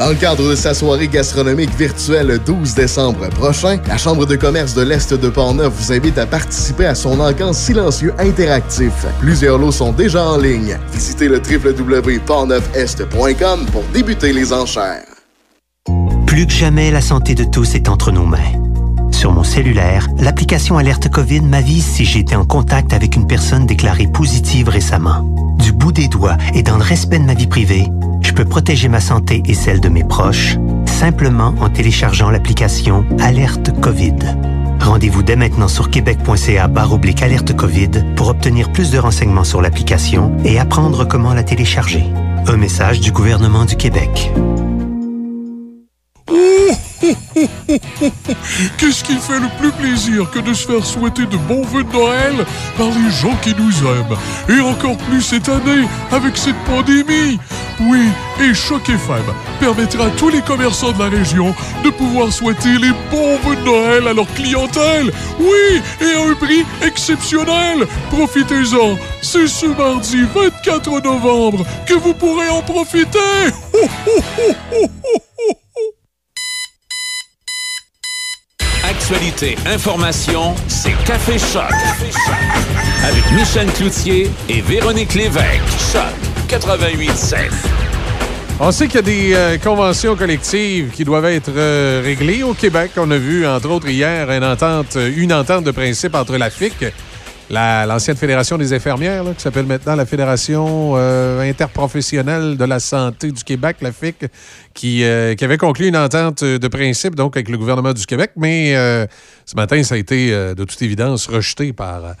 Dans le cadre de sa soirée gastronomique virtuelle le 12 décembre prochain, la Chambre de commerce de l'Est de Portneuf vous invite à participer à son encan silencieux interactif. Plusieurs lots sont déjà en ligne. Visitez le www.portneufest.com pour débuter les enchères. Plus que jamais, la santé de tous est entre nos mains. Sur mon cellulaire, l'application Alerte COVID m'avise si j'ai été en contact avec une personne déclarée positive récemment. Du bout des doigts et dans le respect de ma vie privée, je peux protéger ma santé et celle de mes proches simplement en téléchargeant l'application Alerte COVID. Rendez-vous dès maintenant sur québec.ca barre oblique alerte COVID pour obtenir plus de renseignements sur l'application et apprendre comment la télécharger. Un message du gouvernement du Québec. Qu'est-ce qui fait le plus plaisir que de se faire souhaiter de bons vœux de Noël par les gens qui nous aiment Et encore plus cette année avec cette pandémie Oui, et Choc FM permettra à tous les commerçants de la région de pouvoir souhaiter les bons vœux de Noël à leur clientèle Oui, et à un prix exceptionnel Profitez-en C'est ce mardi 24 novembre que vous pourrez en profiter C'est Café Choc. Avec Michel Cloutier et Véronique Lévesque. Choc 88.7. On sait qu'il y a des euh, conventions collectives qui doivent être euh, réglées au Québec. On a vu, entre autres, hier, une entente, une entente de principe entre la FIC, la- l'ancienne Fédération des infirmières, là, qui s'appelle maintenant la Fédération euh, interprofessionnelle de la santé du Québec, la FIC, qui, euh, qui avait conclu une entente de principe donc avec le gouvernement du Québec. Mais euh, ce matin, ça a été, de toute évidence, rejeté par,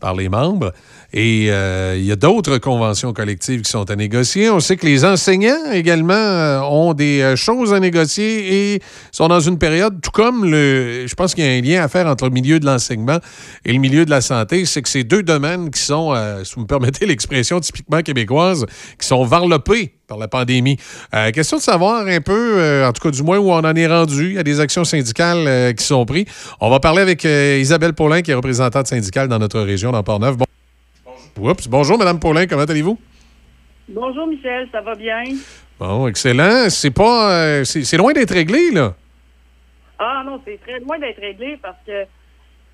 par les membres. Et euh, il y a d'autres conventions collectives qui sont à négocier. On sait que les enseignants également euh, ont des euh, choses à négocier et sont dans une période, tout comme le. Je pense qu'il y a un lien à faire entre le milieu de l'enseignement et le milieu de la santé. C'est que ces deux domaines qui sont, euh, si vous me permettez l'expression typiquement québécoise, qui sont varlopés par la pandémie. Euh, question de savoir un peu, euh, en tout cas du moins où on en est rendu. Il y a des actions syndicales euh, qui sont prises. On va parler avec euh, Isabelle Paulin, qui est représentante syndicale dans notre région, dans Port-Neuf. Bon... Oups. Bonjour, Madame Paulin, comment allez-vous? Bonjour Michel, ça va bien? Bon, excellent. C'est pas. euh, c'est loin d'être réglé, là. Ah non, c'est très loin d'être réglé parce que,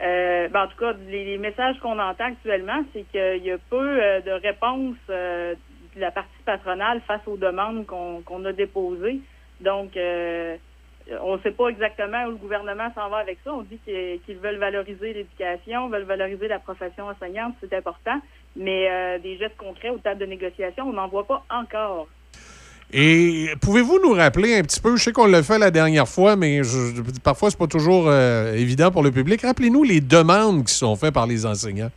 euh, ben, en tout cas, les, les messages qu'on entend actuellement, c'est qu'il y a peu euh, de réponses euh, de la partie patronale face aux demandes qu'on a déposées. Donc, on ne sait pas exactement où le gouvernement s'en va avec ça. On dit qu'ils qu'ils veulent valoriser l'éducation, veulent valoriser la profession enseignante, c'est important. Mais euh, des gestes concrets aux tables de négociation, on n'en voit pas encore. Et pouvez-vous nous rappeler un petit peu, je sais qu'on l'a fait la dernière fois, mais je- parfois, c'est pas toujours euh, évident pour le public. Rappelez-nous les demandes qui sont faites par les enseignants.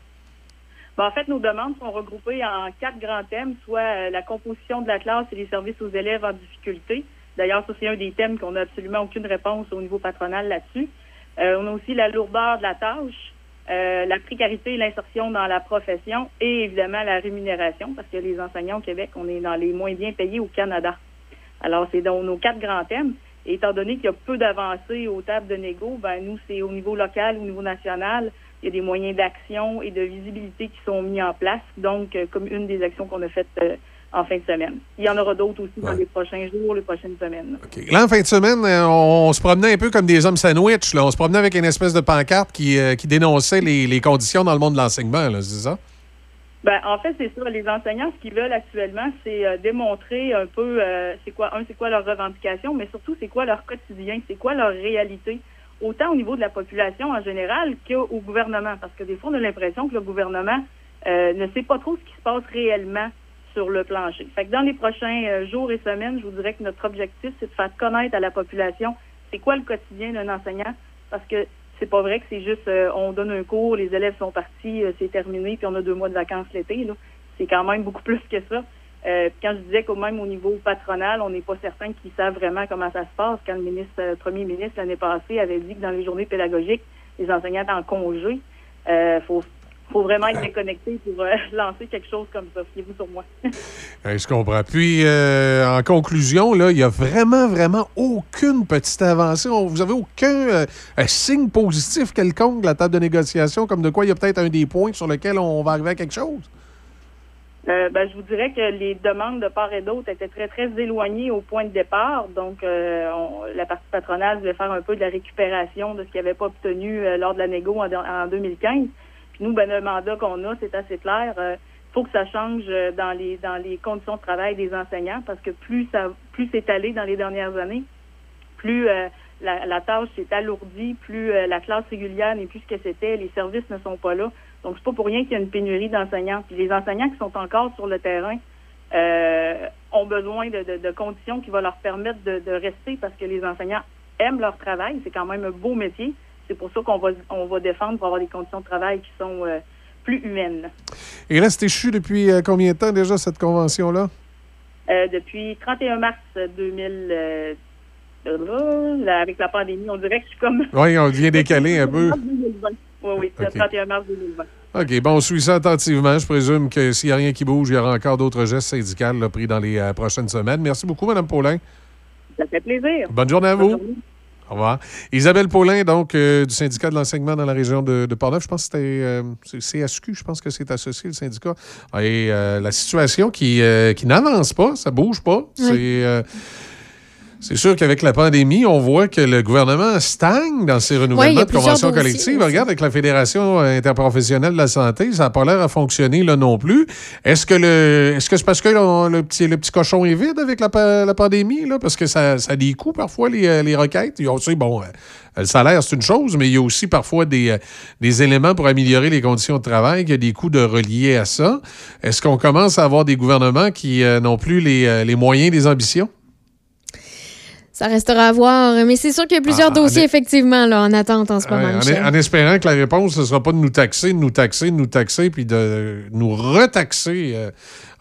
Ben, en fait, nos demandes sont regroupées en quatre grands thèmes, soit euh, la composition de la classe et les services aux élèves en difficulté. D'ailleurs, ça, c'est un des thèmes qu'on n'a absolument aucune réponse au niveau patronal là-dessus. Euh, on a aussi la lourdeur de la tâche, euh, la précarité et l'insertion dans la profession et évidemment la rémunération, parce que les enseignants au Québec, on est dans les moins bien payés au Canada. Alors, c'est dans nos quatre grands thèmes. Et étant donné qu'il y a peu d'avancées aux tables de négo, ben nous, c'est au niveau local, au niveau national, il y a des moyens d'action et de visibilité qui sont mis en place. Donc, euh, comme une des actions qu'on a faites euh, en fin de semaine. Il y en aura d'autres aussi dans les prochains jours, les prochaines semaines. Là, en fin de semaine, euh, on, se promenait un peu comme des hommes sandwich. Là. On se promenait avec une espèce de pancarte qui, euh, qui dénonçait les, les conditions dans le monde de l'enseignement, c'est ça? Ben, en fait, c'est ça. Les enseignants, ce qu'ils veulent actuellement, c'est euh, démontrer un peu, euh, c'est quoi, un, c'est quoi leur revendication, mais surtout, c'est quoi leur quotidien, c'est quoi leur réalité, autant au niveau de la population en général qu'au gouvernement. Parce que des fois, on a l'impression que le gouvernement ne sait pas trop ce qui se passe réellement le plancher. Fait que dans les prochains euh, jours et semaines, je vous dirais que notre objectif, c'est de faire connaître à la population c'est quoi le quotidien d'un enseignant, parce que c'est pas vrai que c'est juste euh, on donne un cours, les élèves sont partis, euh, c'est terminé, puis on a deux mois de vacances l'été. C'est quand même beaucoup plus que ça. Euh, quand je disais qu'au même au niveau patronal, on n'est pas certain qu'ils savent vraiment comment ça se passe. Quand le ministre, premier ministre l'année passée avait dit que dans les journées pédagogiques, les enseignants étaient en congé, faut faut vraiment être déconnecté pour euh, lancer quelque chose comme ça. Fiez-vous sur moi. Je comprends. Puis, euh, en conclusion, là, il n'y a vraiment, vraiment aucune petite avancée. On- vous avez aucun euh, signe positif quelconque de la table de négociation, comme de quoi il y a peut-être un des points sur lequel on va arriver à quelque chose? Ben, je vous dirais que les demandes de part et d'autre étaient très, très éloignées au point de départ. Donc, on- la partie patronale voulait faire un peu de la récupération de ce qu'il n'avait pas obtenu lors de la négo en, en 2015. Nous, ben, le mandat qu'on a, c'est assez clair. Il faut que ça change euh, dans les dans les conditions de travail des enseignants parce que plus ça plus c'est allé dans les dernières années, plus euh, la, tâche s'est alourdie, plus euh, la classe régulière n'est plus ce que c'était, les services ne sont pas là. Donc, c'est pas pour rien qu'il y a une pénurie d'enseignants. Puis les enseignants qui sont encore sur le terrain euh, ont besoin de, de- conditions qui vont leur permettre de rester parce que les enseignants aiment leur travail. C'est quand même un beau métier. C'est pour ça qu'on va, on va défendre pour avoir des conditions de travail qui sont euh, plus humaines. Et là, c'était échu depuis euh, combien de temps déjà, cette convention-là? Euh, depuis 31 mars 2000, euh, là, avec la pandémie, on dirait que je suis comme... Oui, on vient décaler un peu. Oui, oui, c'est Ok. le 31 mars 2020. OK, bon, on suit ça attentivement. Je présume que s'il n'y a rien qui bouge, il y aura encore d'autres gestes syndicaux là, pris dans les euh, prochaines semaines. Merci beaucoup, Mme Paulin. Ça fait plaisir. Bonne journée à vous. Au revoir. Isabelle Paulin, donc, euh, du syndicat de l'enseignement dans la région de, de Portneuf. Je pense que c'était euh, c'est CSQ, je pense que c'est associé, le syndicat. Et euh, la situation qui, qui n'avance pas, ça bouge pas. C'est. Euh, c'est sûr qu'avec la pandémie, on voit que le gouvernement stagne dans ses renouvellements de conventions collectives. Regarde, avec la Fédération interprofessionnelle de la santé, ça n'a pas l'air à fonctionner là non plus. Est-ce que le est-ce que c'est parce que le, le petit, le petit cochon est vide avec la, pa- la pandémie? Là? Parce que ça, ça a des coûts parfois, les, euh, les requêtes. Bon, euh, le salaire, c'est une chose, mais il y a aussi parfois des, euh, des éléments pour améliorer les conditions de travail. Il y a des coûts de reliés à ça. Est-ce qu'on commence à avoir des gouvernements qui euh, n'ont plus les, euh, les moyens des ambitions? Ça restera à voir. Mais c'est sûr qu'il y a plusieurs Ah, dossiers, effectivement, là, en attente en ce moment, en, espérant que la réponse ne sera pas de nous taxer, de nous taxer, de nous taxer, puis de nous retaxer euh,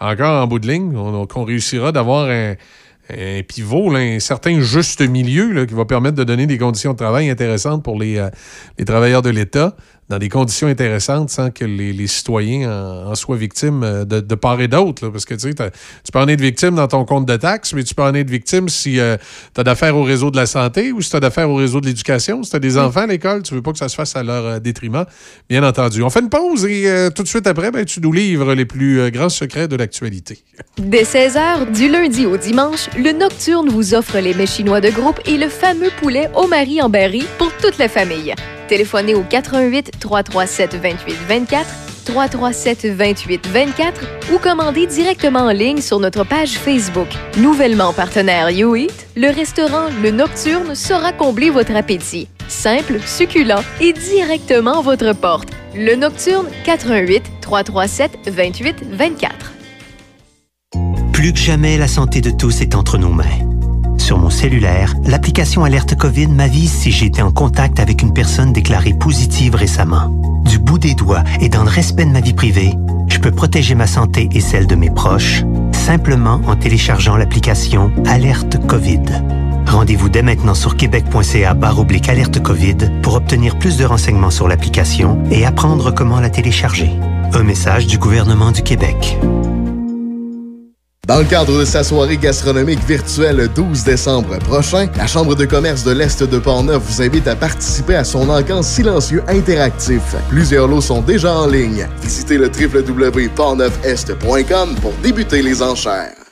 encore en bout de ligne. On- Qu'on réussira d'avoir un, un pivot, là, un certain juste milieu là, qui va permettre de donner des conditions de travail intéressantes pour les, euh, les travailleurs de l'État dans des conditions intéressantes sans que les, citoyens en, soient victimes euh, de, part et d'autre. Parce que tu sais, tu peux en être victime dans ton compte de taxes, mais tu peux en être victime si euh, tu as d'affaires au réseau de la santé ou si tu as d'affaires au réseau de l'éducation. Si tu as des enfants à l'école, tu veux pas que ça se fasse à leur euh, détriment, bien entendu. On fait une pause et tout de suite après, ben, tu nous livres les plus grands secrets de l'actualité. Dès 16h, du lundi au dimanche, le Nocturne vous offre les mets chinois de groupe et le fameux poulet au mari en berry pour toute la famille. Téléphonez au 88 337 28 24 337 28 24 ou commandez directement en ligne sur notre page Facebook. Nouvellement partenaire YouEat, le restaurant Le Nocturne saura combler votre appétit. Simple, succulent et directement à votre porte. Le Nocturne 88 337 28 24. Plus que jamais, la santé de tous est entre nos mains. Sur mon cellulaire, l'application Alerte COVID m'avise si j'ai été en contact avec une personne déclarée positive récemment. Du bout des doigts et dans le respect de ma vie privée, je peux protéger ma santé et celle de mes proches simplement en téléchargeant l'application Alerte COVID. Rendez-vous dès maintenant sur québec.ca oblique alerte COVID pour obtenir plus de renseignements sur l'application et apprendre comment la télécharger. Un message du gouvernement du Québec. Dans le cadre de sa soirée gastronomique virtuelle le 12 décembre prochain, la Chambre de commerce de l'Est de Portneuf vous invite à participer à son encamp silencieux interactif. Plusieurs lots sont déjà en ligne. Visitez le www.portneufest.com pour débuter les enchères.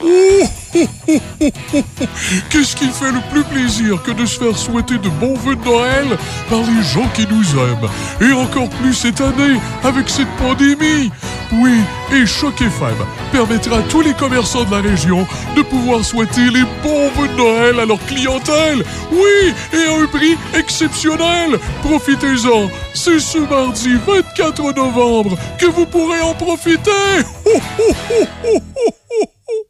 Qu'est-ce qui fait le plus plaisir que de se faire souhaiter de bons vœux de Noël par les gens qui nous aiment Et encore plus cette année avec cette pandémie Oui, et Choc FM permettra à tous les commerçants de la région de pouvoir souhaiter les bons vœux de Noël à leur clientèle. Oui, et à un prix exceptionnel. Profitez-en. C'est ce mardi 24 novembre que vous pourrez en profiter.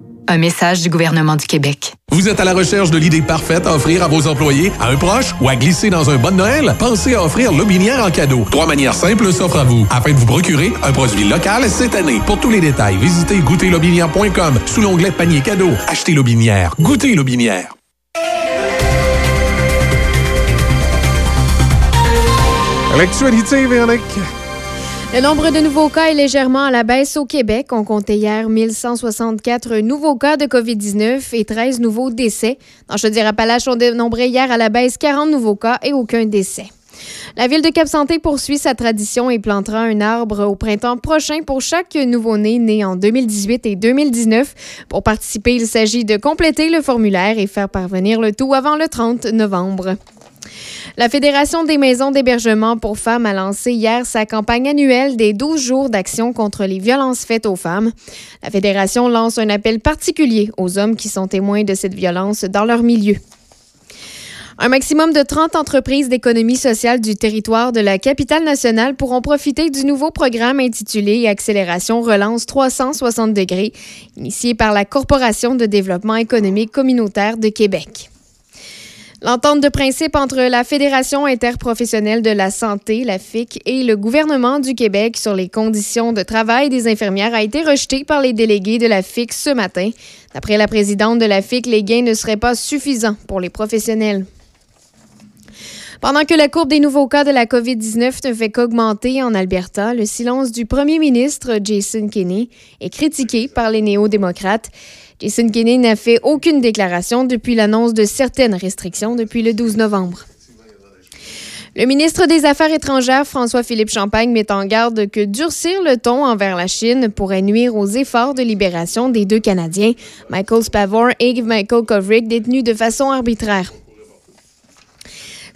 Un message du gouvernement du Québec. Vous êtes à la recherche de l'idée parfaite à offrir à vos employés, à un proche ou à glisser dans un bon Noël? Pensez à offrir Lobinière en cadeau. Trois manières simples s'offrent à vous afin de vous procurer un produit local cette année. Pour tous les détails, visitez goûterlobinière.com sous l'onglet panier cadeau. Achetez Lobinière. Goûtez Lobinière. L'actualité, Véronique. Le nombre de nouveaux cas est légèrement à la baisse au Québec. On comptait hier 1164 nouveaux cas de COVID-19 et 13 nouveaux décès. Dans Chaudière-Appalaches, on dénombrait hier à la baisse 40 nouveaux cas et aucun décès. La ville de Cap-Santé poursuit sa tradition et plantera un arbre au printemps prochain pour chaque nouveau-né né en 2018 et 2019. Pour participer, il s'agit de compléter le formulaire et faire parvenir le tout avant le 30 novembre. La Fédération des maisons d'hébergement pour femmes a lancé hier sa campagne annuelle des 12 jours d'action contre les violences faites aux femmes. La Fédération lance un appel particulier aux hommes qui sont témoins de cette violence dans leur milieu. Un maximum de 30 entreprises d'économie sociale du territoire de la capitale nationale pourront profiter du nouveau programme intitulé Accélération Relance 360 degrés, initié par la Corporation de développement économique communautaire de Québec. L'entente de principe entre la Fédération interprofessionnelle de la santé, la FIC, et le gouvernement du Québec sur les conditions de travail des infirmières a été rejetée par les délégués de la FIC ce matin. D'après la présidente de la FIC, les gains ne seraient pas suffisants pour les professionnels. Pendant que la courbe des nouveaux cas de la COVID-19 ne fait qu'augmenter en Alberta, le silence du premier ministre Jason Kenney est critiqué par les néo-démocrates. Jason n'a fait aucune déclaration depuis l'annonce de certaines restrictions depuis le 12 novembre. Le ministre des Affaires étrangères, François-Philippe Champagne, met en garde que durcir le ton envers la Chine pourrait nuire aux efforts de libération des deux Canadiens, Michael Spavor et Michael Kovrig, détenus de façon arbitraire.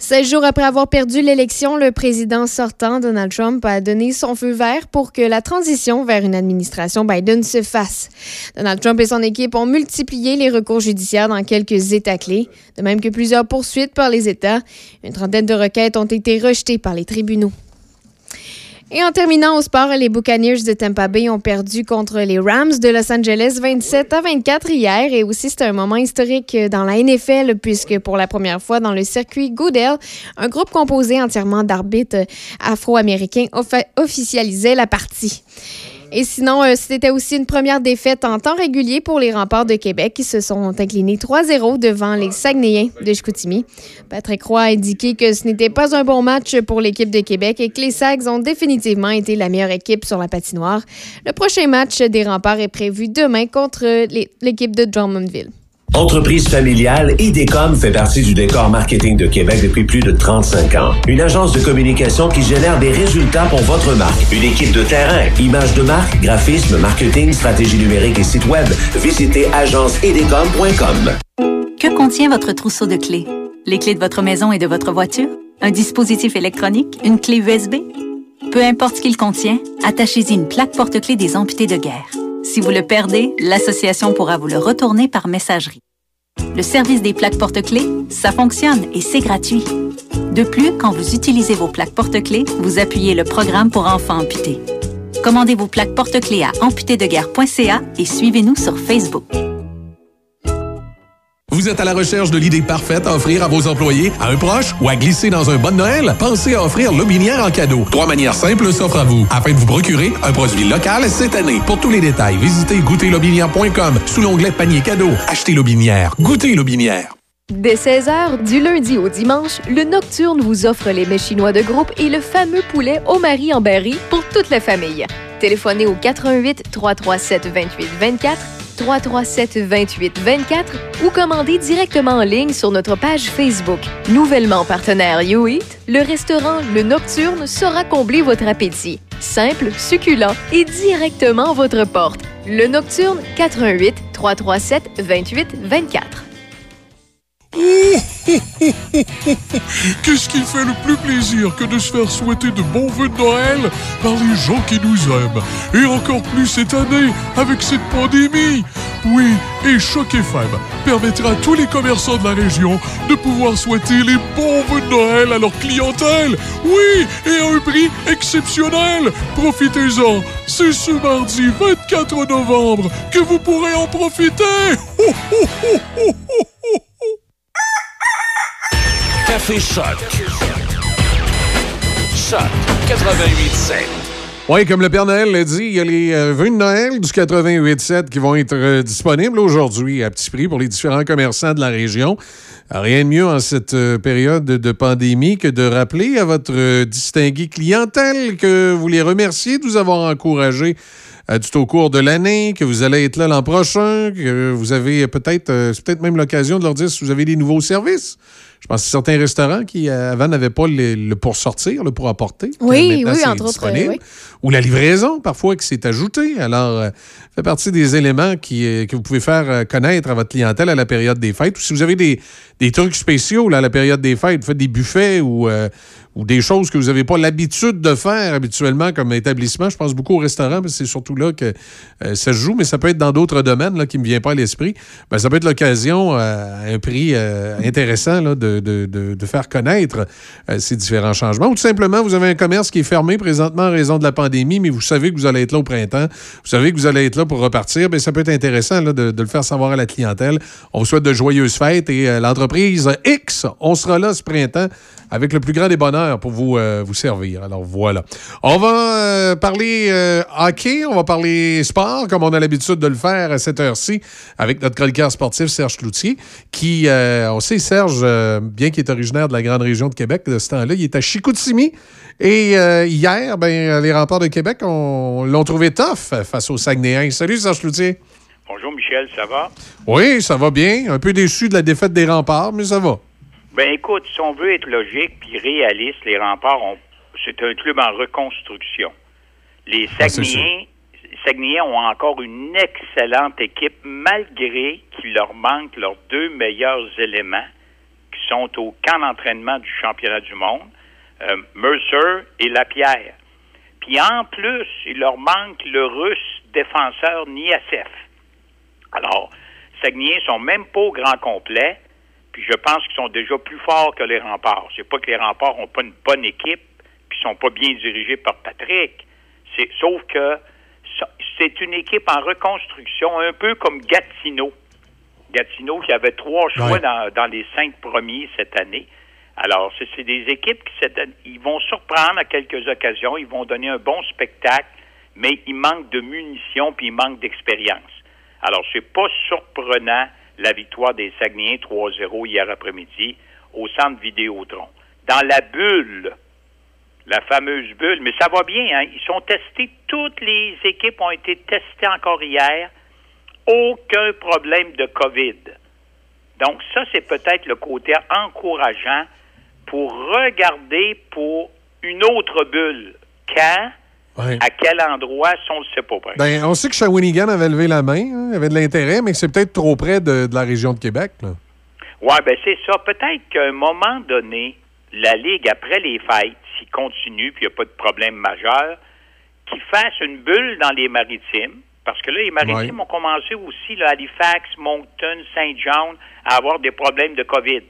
16 jours après avoir perdu l'élection, le président sortant, Donald Trump, a donné son feu vert pour que la transition vers une administration Biden se fasse. Donald Trump et son équipe ont multiplié les recours judiciaires dans quelques États clés, de même que plusieurs poursuites par les États. Une trentaine de requêtes ont été rejetées par les tribunaux. Et en terminant au sport, les Buccaneers de Tampa Bay ont perdu contre les Rams de Los Angeles 27 à 24 hier. Et aussi, c'est un moment historique dans la NFL puisque pour la première fois dans le circuit Goodell, un groupe composé entièrement d'arbitres afro-américains officialisait la partie. Et sinon, euh, c'était aussi une première défaite en temps régulier pour les remparts de Québec qui se sont inclinés 3-0 devant les Saguenayens de Chicoutimi. Patrick Roy a indiqué que ce n'était pas un bon match pour l'équipe de Québec et que les Sags ont définitivement été la meilleure équipe sur la patinoire. Le prochain match des remparts est prévu demain contre l'équipe de Drummondville. Entreprise familiale, IDECOM fait partie du décor marketing de Québec depuis plus de 35 ans. Une agence de communication qui génère des résultats pour votre marque. Une équipe de terrain, images de marque, graphisme, marketing, stratégie numérique et site web. Visitez agenceidecom.com. Que contient votre trousseau de clés? Les clés de votre maison et de votre voiture? Un dispositif électronique? Une clé USB? Peu importe ce qu'il contient, attachez-y une plaque porte-clés des amputés de guerre. Si vous le perdez, l'association pourra vous le retourner par messagerie. Le service des plaques porte-clés, ça fonctionne et c'est gratuit. De plus, quand vous utilisez vos plaques porte-clés, vous appuyez le programme pour enfants amputés. Commandez vos plaques porte-clés à amputédeguerre.ca et suivez-nous sur Facebook. Vous êtes à la recherche de l'idée parfaite à offrir à vos employés, à un proche ou à glisser dans un bon Noël? Pensez à offrir Lobinière en cadeau. Trois manières simples s'offrent à vous afin de vous procurer un produit local cette année. Pour tous les détails, visitez goûterlobinière.com sous l'onglet panier cadeau. Achetez Lobinière. Goûtez Lobinière. Dès 16h, du lundi au dimanche, le Nocturne vous offre les mets chinois de groupe et le fameux poulet au mari en berry pour toute la famille. Téléphonez au 88 337 28 24 337 28 24 ou commandez directement en ligne sur notre page Facebook. Nouvellement partenaire YouEat, le restaurant Le Nocturne saura combler votre appétit. Simple, succulent et directement à votre porte. Le Nocturne 88 337 28 24. Qu'est-ce qui fait le plus plaisir que de se faire souhaiter de bons vœux de Noël par les gens qui nous aiment Et encore plus cette année avec cette pandémie Oui, et Choc FM permettra à tous les commerçants de la région de pouvoir souhaiter les bons vœux de Noël à leur clientèle Oui, et à un prix exceptionnel Profitez-en C'est ce mardi 24 novembre que vous pourrez en profiter Café Choc. Choc 88.7. Oui, comme le Père Noël l'a dit, il y a les euh, vœux de Noël du 88.7 qui vont être euh, disponibles aujourd'hui à petit prix pour les différents commerçants de la région. Rien de mieux en cette euh, période de pandémie que de rappeler à votre distingué clientèle que vous les remerciez de vous avoir encouragé tout au cours de l'année, que vous allez être là l'an prochain, que vous avez peut-être, peut-être même l'occasion de leur dire si vous avez des nouveaux services. Je pense que certains restaurants qui, euh, avant, n'avaient pas le, pour sortir, le pour apporter. Oui, oui, entre autres. Ou la livraison, parfois, qui s'est ajoutée. Alors, ça euh, fait partie des éléments qui, euh, que vous pouvez faire connaître à votre clientèle à la période des fêtes. Ou si vous avez des, des trucs spéciaux là, à la période des fêtes, vous faites des buffets ou ou des choses que vous n'avez pas l'habitude de faire habituellement comme établissement. Je pense beaucoup au restaurant, mais c'est surtout là que euh, ça se joue, mais ça peut être dans d'autres domaines là, qui ne me viennent pas à l'esprit. Ben, ça peut être l'occasion, euh, à un prix euh, intéressant, de, faire connaître ces différents changements. Ou tout simplement, vous avez un commerce qui est fermé présentement en raison de la pandémie, mais vous savez que vous allez être là au printemps, vous savez que vous allez être là pour repartir. Bien, ça peut être intéressant de, le faire savoir à la clientèle. On vous souhaite de joyeuses fêtes et l'entreprise X, on sera là ce printemps avec le plus grand des bonheurs pour vous, euh, vous servir. Alors voilà. On va euh, parler euh, hockey, on va parler sport, comme on a l'habitude de le faire à cette heure-ci, avec notre chroniqueur sportif Serge Cloutier, qui, on sait, Serge, bien qu'il est originaire de la grande région de Québec de ce temps-là, il est à Chicoutimi. Et hier, ben, les remparts de Québec l'ont trouvé tough face aux Saguenayens. Salut Serge Cloutier. Bonjour Michel, ça va? Oui, ça va bien. Un peu déçu de la défaite des remparts, mais ça va. Ben écoute, si on veut être logique puis réaliste, les remparts, ont, c'est un club en reconstruction. Les ah, Saguenayens, ont encore une excellente équipe, malgré qu'il leur manque leurs deux meilleurs éléments, qui sont au camp d'entraînement du championnat du monde, euh, Mercer et Lapierre. Puis en plus, il leur manque le russe défenseur Niasev. Alors, Saguenayens sont même pas au grand complet. Puis je pense qu'ils sont déjà plus forts que les remparts. C'est pas que les remparts n'ont pas une bonne équipe, puis sont pas bien dirigés par Patrick. C'est, sauf que c'est une équipe en reconstruction, un peu comme Gatineau. Gatineau qui avait trois choix Ouais. dans, dans les cinq premiers cette année. Alors, c'est, c'est des équipes qui cette année, ils vont surprendre à quelques occasions, ils vont donner un bon spectacle, mais il manque de munitions puis il manque d'expérience. Alors, c'est pas surprenant la victoire des Saguenayens 3-0 hier après-midi au centre Vidéotron. Dans la bulle, la fameuse bulle, mais ça va bien, hein? Ils sont testés, toutes les équipes ont été testées encore hier. Aucun problème de COVID. Donc, ça, c'est peut-être le côté encourageant pour regarder pour une autre bulle. Quand, Ouais. à quel endroit, ça, on ne le sait pas. Ben, on sait que Shawinigan avait levé la main, hein, avait de l'intérêt, mais que c'est peut-être trop près de, de la région de Québec. Oui, ben c'est ça. Peut-être qu'à un moment donné, la Ligue, après les fêtes, s'il continue, puis il n'y a pas de problème majeur, qu'il fasse une bulle dans les maritimes, parce que là, les maritimes Ouais. ont commencé aussi, là, Halifax, Moncton, Saint John, à avoir des problèmes de COVID.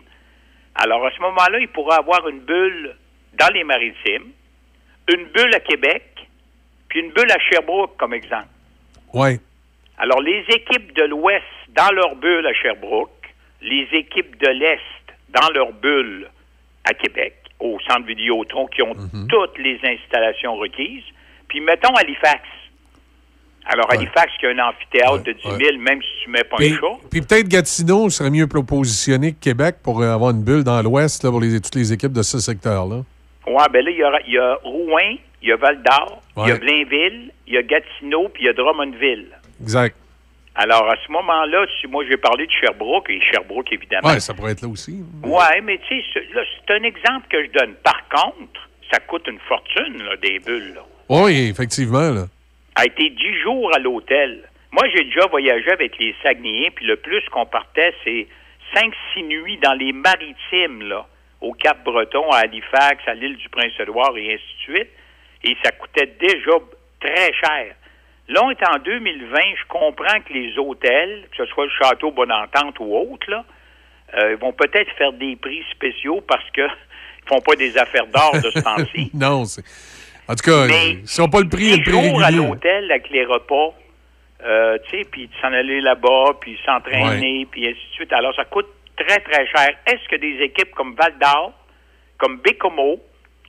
Alors, à ce moment-là, il pourra avoir une bulle dans les maritimes, une bulle à Québec, puis une bulle à Sherbrooke, comme exemple. Ouais. Alors, les équipes de l'Ouest dans leur bulle à Sherbrooke, les équipes de l'Est dans leur bulle à Québec, au centre Vidéotron, qui ont toutes les installations requises, puis mettons Halifax. Alors, Halifax, qui a un amphithéâtre de 10 000, même si tu mets pas Puis, un show. puis peut-être Gatineau serait mieux positionné que Québec pour euh, avoir une bulle dans l'Ouest là, pour les, toutes les équipes de ce secteur-là. Ouais, ben là, il y, aura- il y a Rouen, il y a Val-d'Or, il y a. Blainville, il y a Gatineau, puis il y a Drummondville. Exact. Alors, à ce moment-là, si moi j'ai parlé de Sherbrooke, et Sherbrooke, évidemment, Ouais, ça pourrait être là aussi. Ouais, mais tu sais, c'est un exemple que je donne. Par contre, ça coûte une fortune, là, des bulles. Là. Oui, effectivement. Là. A été dix jours à l'hôtel. Moi, j'ai déjà voyagé avec les Saguenayens, puis le plus qu'on partait, c'est cinq, six nuits dans les maritimes, là, au Cap-Breton, à Halifax, à l'île du Prince-Édouard, et ainsi de suite. Et ça coûtait déjà très cher. Là, on est en 2020, je comprends que les hôtels, que ce soit le Château Bonne-Entente ou autre, là, euh, ils vont peut-être faire des prix spéciaux parce que ils font pas des affaires d'or de ce temps-ci. non, c'est. En tout cas, Mais ils sont pas le prix, le prix à l'hôtel avec les repas, euh, tu sais, puis de s'en aller là-bas, puis s'entraîner, puis ainsi de suite. Alors, ça coûte très, très cher. Est-ce que des équipes comme Val d'Or, comme Bécomo,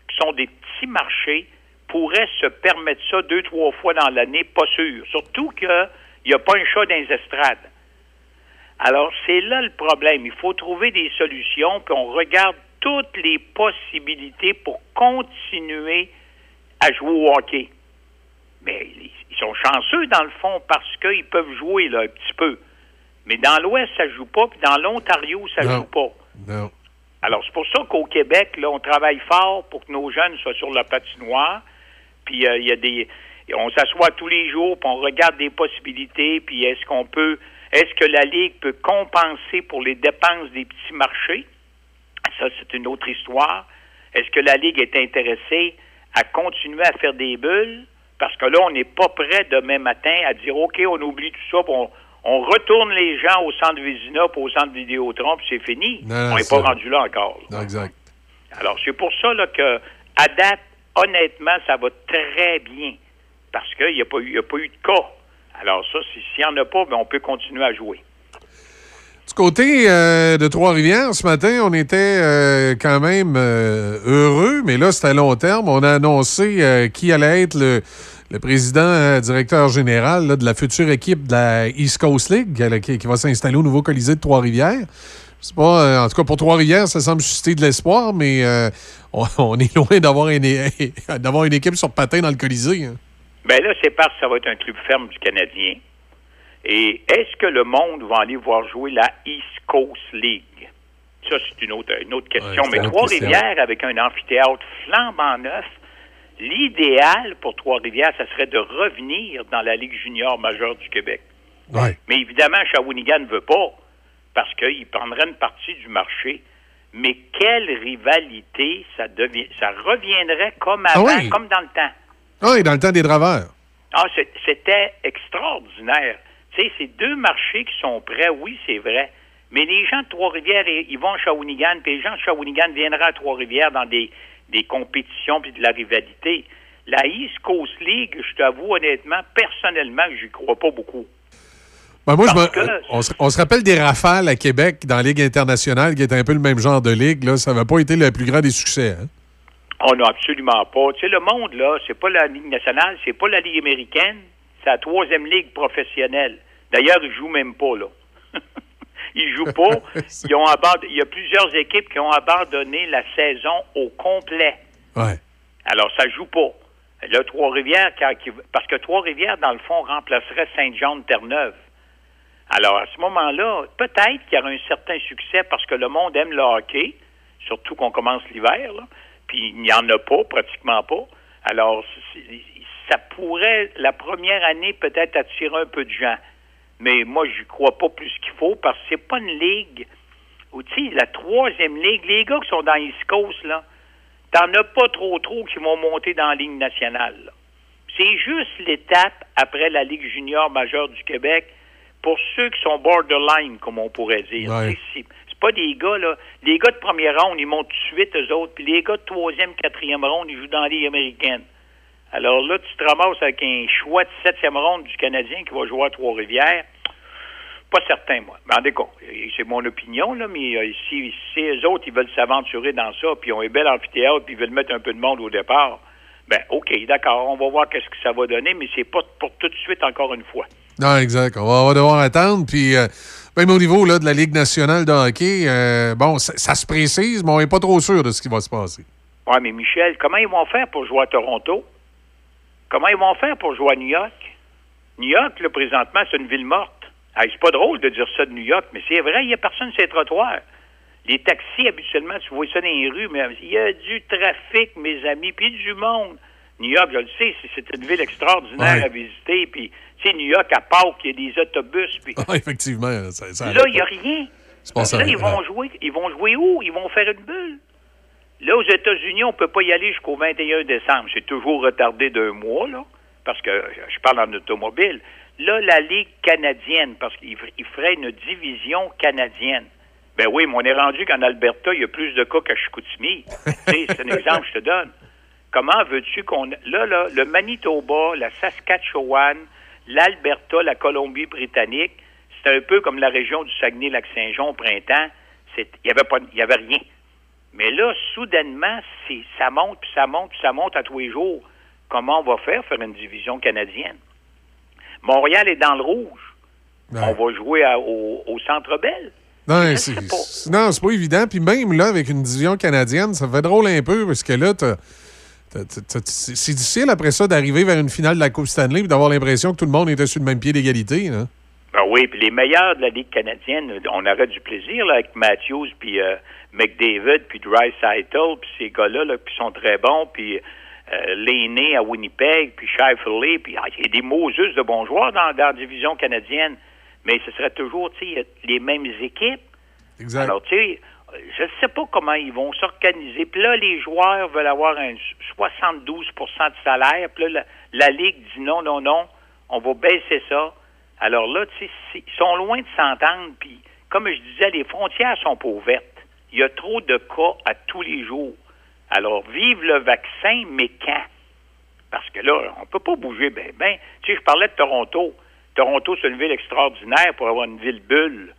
qui sont des petits marchés, pourraient se permettre ça deux, trois fois dans l'année? Pas sûr. Surtout qu'il n'y a pas un chat dans les estrades. Alors, c'est là le problème. Il faut trouver des solutions, puis on regarde toutes les possibilités pour continuer à jouer au hockey. Mais ils sont chanceux, dans le fond, parce qu'ils peuvent jouer là, un petit peu. Mais dans l'Ouest, ça joue pas, puis dans l'Ontario, ça Non. joue pas. Non. Alors, c'est pour ça qu'au Québec, là, on travaille fort pour que nos jeunes soient sur la patinoire. Puis, euh, il y a des. On s'assoit tous les jours, puis on regarde des possibilités, puis est-ce qu'on peut. Est-ce que la Ligue peut compenser pour les dépenses des petits marchés? Ça, c'est une autre histoire. Est-ce que la Ligue est intéressée à continuer à faire des bulles? Parce que là, on n'est pas prêt demain matin à dire OK, on oublie tout ça, puis on, on retourne les gens au centre Vézina, puis au centre Vidéotron, puis c'est fini. Non, on n'est pas rendu là encore. Non, exact. Alors, c'est pour ça là, que, à date, honnêtement, ça va très bien. Parce qu'il n'y a, pas eu- a pas eu de cas. Alors, ça, si- s'il n'y en a pas, ben, on peut continuer à jouer. Du côté euh, de Trois-Rivières, ce matin, on était euh, quand même euh, heureux, mais là, c'est à long terme. On a annoncé qui allait être le, président directeur général de la future équipe de la East Coast League qui, va s'installer au nouveau Colisée de Trois-Rivières. C'est pas, en tout cas, pour Trois-Rivières, ça semble susciter de l'espoir, mais on, on est loin d'avoir une, d'avoir une équipe sur patin dans le Colisée. hein. Ben là, c'est parce que ça va être un club ferme du Canadien. Et est-ce que le monde va aller voir jouer la East Coast League? Ça, c'est une autre, une autre question. Ouais, Mais Trois-Rivières, avec un amphithéâtre flambant neuf, l'idéal pour Trois-Rivières, ça serait de revenir dans la Ligue junior majeure du Québec. Mais évidemment, Shawinigan ne veut pas, parce qu'il prendrait une partie du marché. Mais quelle rivalité ça devient, ça reviendrait comme Ah avant, oui. comme dans le temps. Ah, et dans le temps des draveurs. Ah, c'était extraordinaire. Tu sais, c'est deux marchés qui sont prêts, oui, c'est vrai. Mais les gens de Trois-Rivières, ils ils vont à Shawinigan, puis les gens de Shawinigan viendraient à Trois-Rivières dans des, des compétitions puis de la rivalité. La East Coast League, je t'avoue honnêtement, personnellement, j'y crois pas beaucoup. Ben, moi, je Parce me- que- on, se, on se rappelle des rafales à Québec dans la Ligue internationale, qui est un peu le même genre de ligue. Là. Ça n'a pas été le plus grand des succès. hein. Oh non, absolument pas. Tu sais, le monde, là, c'est pas la Ligue nationale, c'est pas la Ligue américaine, c'est la troisième ligue professionnelle. D'ailleurs, ils jouent même pas, là. ils jouent pas. Ils ont aband- Il y a plusieurs équipes qui ont abandonné la saison au complet. Ouais. Alors, ça joue pas. Là, Trois-Rivières, parce que Trois-Rivières, dans le fond, remplacerait Saint-Jean-de-Terre-Neuve. Alors, à ce moment-là, peut-être qu'il y aura un certain succès parce que le monde aime le hockey, surtout qu'on commence l'hiver, puis il n'y en a pas, pratiquement pas. Alors, ça pourrait, la première année, peut-être attirer un peu de gens. Mais moi, je crois pas plus qu'il faut parce que c'est pas une ligue où, tu sais, la troisième ligue, les gars qui sont dans East Coast, là, t'en as pas trop trop qui vont monter dans la ligne nationale. C'est juste l'étape après la Ligue junior majeure du Québec pour ceux qui sont borderline, comme on pourrait dire. Ouais. C'est pas des gars, là. Les gars de première ronde, ils montent tout de suite, eux autres. Puis les gars de troisième, quatrième ronde, ils jouent dans la Ligue américaine. Alors là, tu te ramasses avec un choix de septième ronde du Canadien qui va jouer à Trois-Rivières. Pas certain, moi. Mais en cas, c'est mon opinion, là, mais euh, si, si eux autres, ils veulent s'aventurer dans ça, puis ils ont un bel amphithéâtre, puis ils veulent mettre un peu de monde au départ, ben OK, d'accord, on va voir qu'est-ce que ça va donner, mais c'est pas pour tout de suite, encore une fois. Non, exact. On va, on va devoir attendre. Puis, euh, même au niveau là, de la Ligue nationale de hockey, euh, bon, ça, ça se précise, mais on n'est pas trop sûr de ce qui va se passer. Ouais, mais Michel, comment ils vont faire pour jouer à Toronto? Comment ils vont faire pour jouer à New York? New York, là, présentement, c'est une ville morte. Hey, c'est pas drôle de dire ça de New York, mais c'est vrai, il n'y a personne sur les trottoirs. Les taxis, habituellement, tu vois ça dans les rues, mais il y a du trafic, mes amis, puis du monde. New York, je le sais, c'est- une ville extraordinaire Ouais. à visiter, puis, tu sais, New York, à Pâques, il y a des autobus, puis Ah, effectivement, ça, ça Là, il n'y a rien. C'est pas ça, Là, ils vont jouer. Ils vont jouer où? Ils vont faire une bulle. Là, aux États-Unis, on ne peut pas y aller jusqu'au 21 décembre. C'est toujours retardé d'un mois, là, parce que je parle en automobile. Là, la Ligue canadienne, parce qu'il ferait une division canadienne. Ben oui, mais on est rendu qu'en Alberta, il y a plus de cas qu'à Chicoutimi. C'est un exemple que je te donne. Comment veux-tu qu'on... Là, là, le Manitoba, la Saskatchewan, l'Alberta, la Colombie-Britannique, c'est un peu comme la région du Saguenay-Lac-Saint-Jean au printemps. Il n'y avait, pas- y avait rien. Mais là, soudainement, ça monte, puis ça monte, puis ça monte à tous les jours. Comment on va faire, faire une division canadienne? Montréal est dans le rouge. On va jouer à- au, au Centre Bell. Non, c'est pas évident. Puis même là, avec une division canadienne, ça fait drôle un peu parce que là, c'est difficile après ça d'arriver vers une finale de la Coupe Stanley et d'avoir l'impression que tout le monde était sur le même pied d'égalité. Ben oui, puis les meilleurs de la Ligue canadienne, on aurait du plaisir là, avec Matthews, puis euh, McDavid, puis Dreisaitl, puis ces gars-là, là, puis sont très bons, puis euh, à Winnipeg, puis Shifley, puis ah, il y a des Moses de bons joueurs dans, dans la division canadienne, mais ce serait toujours, les mêmes équipes. Exact. Alors, tu sais, je ne sais pas comment ils vont s'organiser. Puis là, les joueurs veulent avoir un 72% de salaire. Puis là, la, la Ligue dit non, non, non, on va baisser ça. Alors là, tu sais, ils sont loin de s'entendre. Puis, comme je disais, les frontières sont pas ouvertes. Il y a trop de cas à tous les jours. Alors, vive le vaccin, mais quand? Parce que là, on peut pas bouger. Ben, ben, tu sais, je parlais de Toronto. Toronto, c'est une ville extraordinaire pour avoir une ville bulle.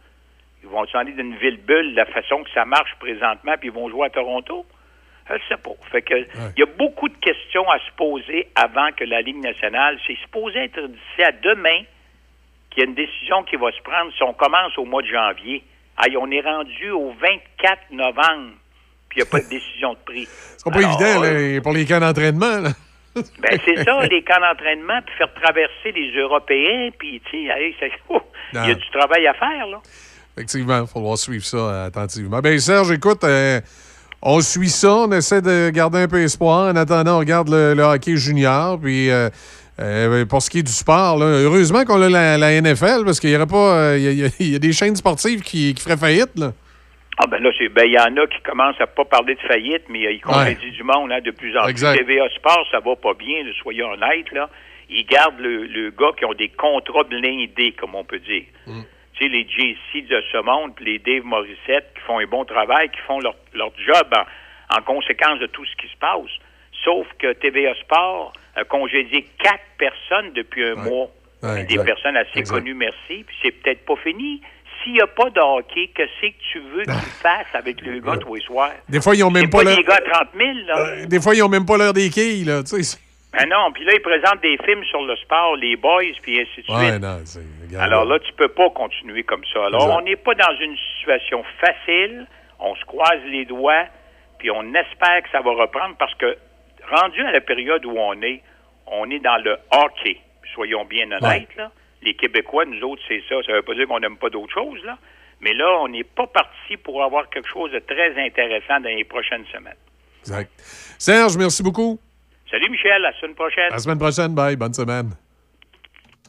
Ils vont s'en aller d'une ville bulle, la façon que ça marche présentement, puis ils vont jouer à Toronto? Je ne sais pas. Fait que, il y a beaucoup de questions à se poser avant que la Ligue nationale. C'est supposé être d'ici à demain qu'il y a une décision qui va se prendre si on commence au mois de janvier. Aïe, on est rendu au 24 novembre, puis il n'y a pas de décision de prix. C'est pas Alors, évident euh, là, pour les camps d'entraînement. Ben, c'est ça, les camps d'entraînement, puis faire traverser les Européens, puis, tu sais, oh, il y a Non. du travail à faire, là. Effectivement, il falloir suivre ça euh, attentivement. Ben Serge, écoute, euh, on suit ça, on essaie de garder un peu espoir. En attendant, on regarde le, le hockey junior. Puis euh, euh, pour ce qui est du sport, là, heureusement qu'on a la, la NFL parce qu'il y aurait pas. y, y il y a des chaînes sportives qui, qui feraient faillite. Là. Ah ben là, c'est ben il y en a qui commencent à pas parler de faillite, mais euh, ils congédient du monde hein, de plus en Exact. plus. TVA Sport, ça va pas bien, là, soyons honnêtes, là. Ils gardent le, le gars qui ont des contrats blindés, comme on peut dire. Tu sais, les JC de ce monde, puis les Dave Morissette qui font un bon travail, qui font leur, leur job en conséquence de tout ce qui se passe. Sauf que TVA Sport a congédié quatre personnes depuis un mois. Ouais, des personnes assez Exact. connues, merci. Puis c'est peut-être pas fini. S'il n'y a pas de hockey, que c'est que tu veux qu'ils fassent avec le gars tous les soirs? Des fois, ils ont même pas pas l'heure- des gars à 30 000, là. Des fois, ils ont même pas l'heure des quilles, là. Tu sais. Ben non, puis là, ils présentent des films sur le sport, les boys, puis ainsi de Ouais, suite. non, Alors là, tu peux pas continuer comme ça. Alors, Exact. on n'est pas dans une situation facile. On se croise les doigts, puis on espère que ça va reprendre parce que, rendu à la période où on est, on est dans le hockey. Soyons bien honnêtes, là. Les Québécois, nous autres, c'est ça. Ça veut pas dire qu'on n'aime pas d'autres choses, là. Mais là, on n'est pas parti pour avoir quelque chose de très intéressant dans les prochaines semaines. Exact. Serge, merci beaucoup. Salut, Michel. À la semaine prochaine. À la semaine prochaine. Bye. Bonne semaine.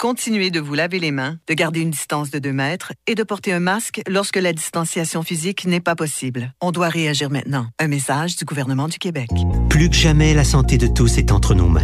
Continuez de vous laver les mains, de garder une distance de 2 mètres et de porter un masque lorsque la distanciation physique n'est pas possible. On doit réagir maintenant. Un message du gouvernement du Québec. Plus que jamais, la santé de tous est entre nos mains.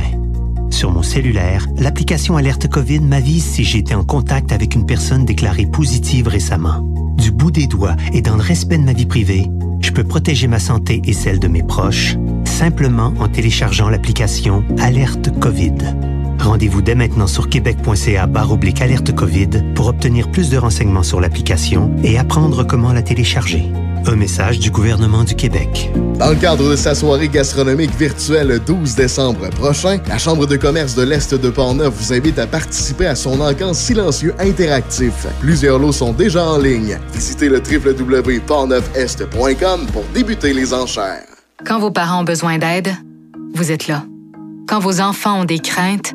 Sur mon cellulaire, l'application Alerte COVID m'avise si j'ai été en contact avec une personne déclarée positive récemment. Du bout des doigts et dans le respect de ma vie privée, je peux protéger ma santé et celle de mes proches simplement en téléchargeant l'application Alerte COVID. Rendez-vous dès maintenant sur québec.ca barre oblique alerte COVID pour obtenir plus de renseignements sur l'application et apprendre comment la télécharger. Un message du gouvernement du Québec. Dans le cadre de sa soirée gastronomique virtuelle le 12 décembre prochain, la Chambre de commerce de l'Est de Portneuf vous invite à participer à son encamp silencieux interactif. Plusieurs lots sont déjà en ligne. Visitez le www.portneufest.com pour débuter les enchères. Quand vos parents ont besoin d'aide, vous êtes là. Quand vos enfants ont des craintes,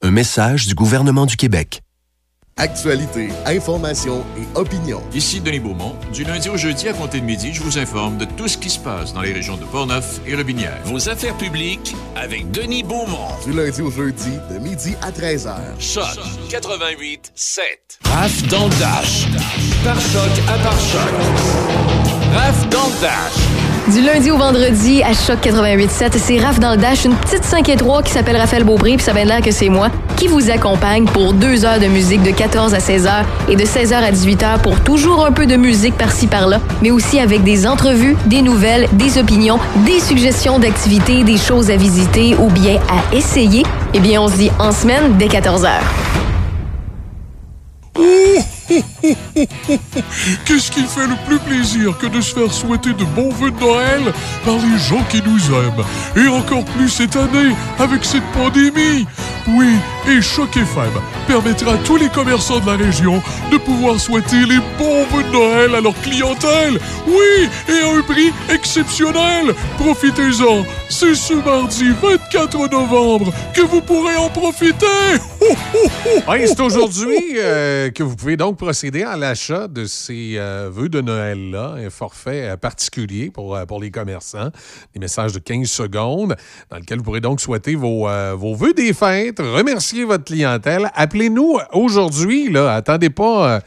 Un message du gouvernement du Québec. Actualité, information et opinion. Ici Denis Beaumont. Du lundi au jeudi à compter de midi, je vous informe de tout ce qui se passe dans les régions de Portneuf et Robinière. Vos affaires publiques avec Denis Beaumont. Du lundi au jeudi, de midi à 13h. Choc 88 7. Raph dans le dash. Par choc à par choc. Raph dans le dash. Du lundi au vendredi à Choc 88.7, c'est Raph dans le Dash, une petite 5 et 3 qui s'appelle Raphaël Beaupré, puis ça de l'air que c'est moi, qui vous accompagne pour deux heures de musique de 14 à 16 heures et de 16 heures à 18 heures pour toujours un peu de musique par-ci par-là, mais aussi avec des entrevues, des nouvelles, des opinions, des suggestions d'activités, des choses à visiter ou bien à essayer. Eh bien, on se dit en semaine dès 14 heures. Qu'est-ce qui fait le plus plaisir que de se faire souhaiter de bons vœux de Noël par les gens qui nous aiment Et encore plus cette année avec cette pandémie Oui, et Choc FM permettra à tous les commerçants de la région de pouvoir souhaiter les bons vœux de Noël à leur clientèle Oui, et à un prix exceptionnel Profitez-en C'est ce mardi 24 novembre que vous pourrez en profiter Ouais, c'est aujourd'hui euh, que vous pouvez donc procéder à l'achat de ces euh, vœux de Noël-là, un forfait euh, particulier pour, euh, pour les commerçants, des messages de 15 secondes, dans lequel vous pourrez donc souhaiter vos, euh, vos vœux des fêtes, remercier votre clientèle. Appelez-nous aujourd'hui, là, attendez pas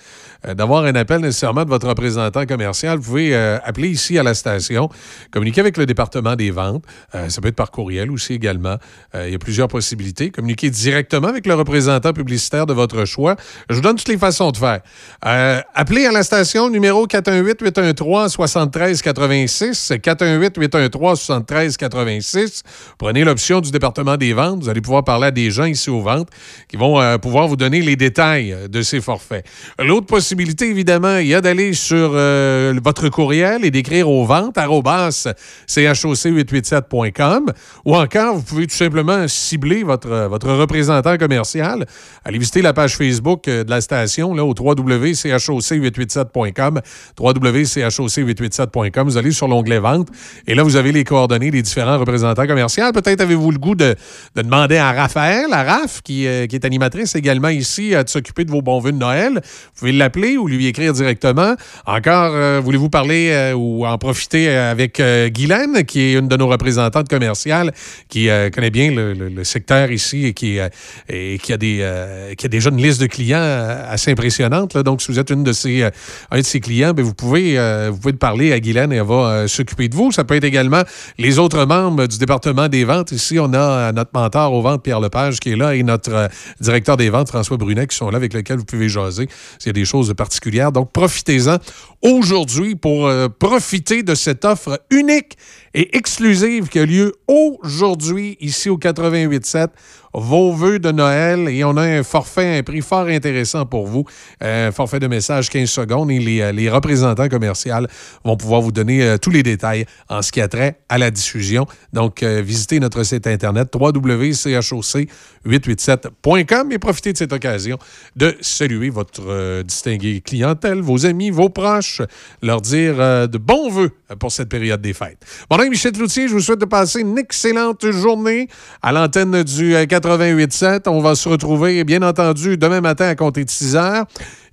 euh, d'avoir un appel nécessairement de votre représentant commercial. Vous pouvez euh, appeler ici à la station, communiquer avec le département des ventes. Euh, ça peut être par courriel aussi également. Il y a plusieurs possibilités. Communiquer directement avec le représentant publicitaire de votre choix. Je vous donne toutes les façons de faire. Appelez à la station numéro 418-813-7386. 418-813-7386. Prenez l'option du département des ventes. Vous allez pouvoir parler à des gens ici aux ventes qui vont pouvoir vous donner les détails de ces forfaits. L'autre possibilité, évidemment, il y a d'aller sur euh, votre courriel et d'écrire aux ventes choc887.com ou encore, vous pouvez tout simplement cibler votre, votre représentant commercial. Allez visiter la page Facebook euh, de la station là, au www.choc887.com www.choc887.com. Vous allez sur l'onglet Vente et là, vous avez les coordonnées des différents représentants commerciaux. Peut-être avez-vous le goût de, de demander à Raphaël, à Raph, qui, euh, qui est animatrice également ici, de s'occuper de vos bons vœux de Noël. Vous pouvez l'appeler ou lui écrire directement. Encore, euh, voulez-vous parler euh, ou en profiter euh, avec Guylaine, qui est une de nos représentantes commerciales, qui connaît bien le, secteur ici et qui, a qui a déjà une liste de clients assez impressionnante. Donc, si vous êtes une de euh, un de ses clients, ben, vous, pouvez, vous pouvez parler à Guylaine et elle va s'occuper de vous. Ça peut être également les autres membres du département des ventes. Ici, on a notre mentor aux ventes, Pierre Lepage, qui est là, et notre directeur des ventes, François Brunet, qui sont là, avec lesquels vous pouvez jaser s'il y a des choses particulières. Donc, profitez-en aujourd'hui pour euh, profiter de cette offre unique et exclusive qui a lieu aujourd'hui ici au 88.7 vos vœux de Noël et on a un forfait, un prix fort intéressant pour vous. Un forfait de message 15 secondes et les, euh, les représentants commerciaux vont pouvoir vous donner euh, tous les détails en ce qui a trait à la diffusion. Donc, euh, visitez notre site internet www.choc887.com et profitez de cette occasion de saluer votre euh, distinguée clientèle, vos amis, vos proches, leur dire euh, de bons vœux pour cette période des fêtes. Michel Cloutier, je vous souhaite de passer une excellente journée à l'antenne du euh, 88.7. On va se retrouver, bien entendu, demain matin à compter de 6 heures.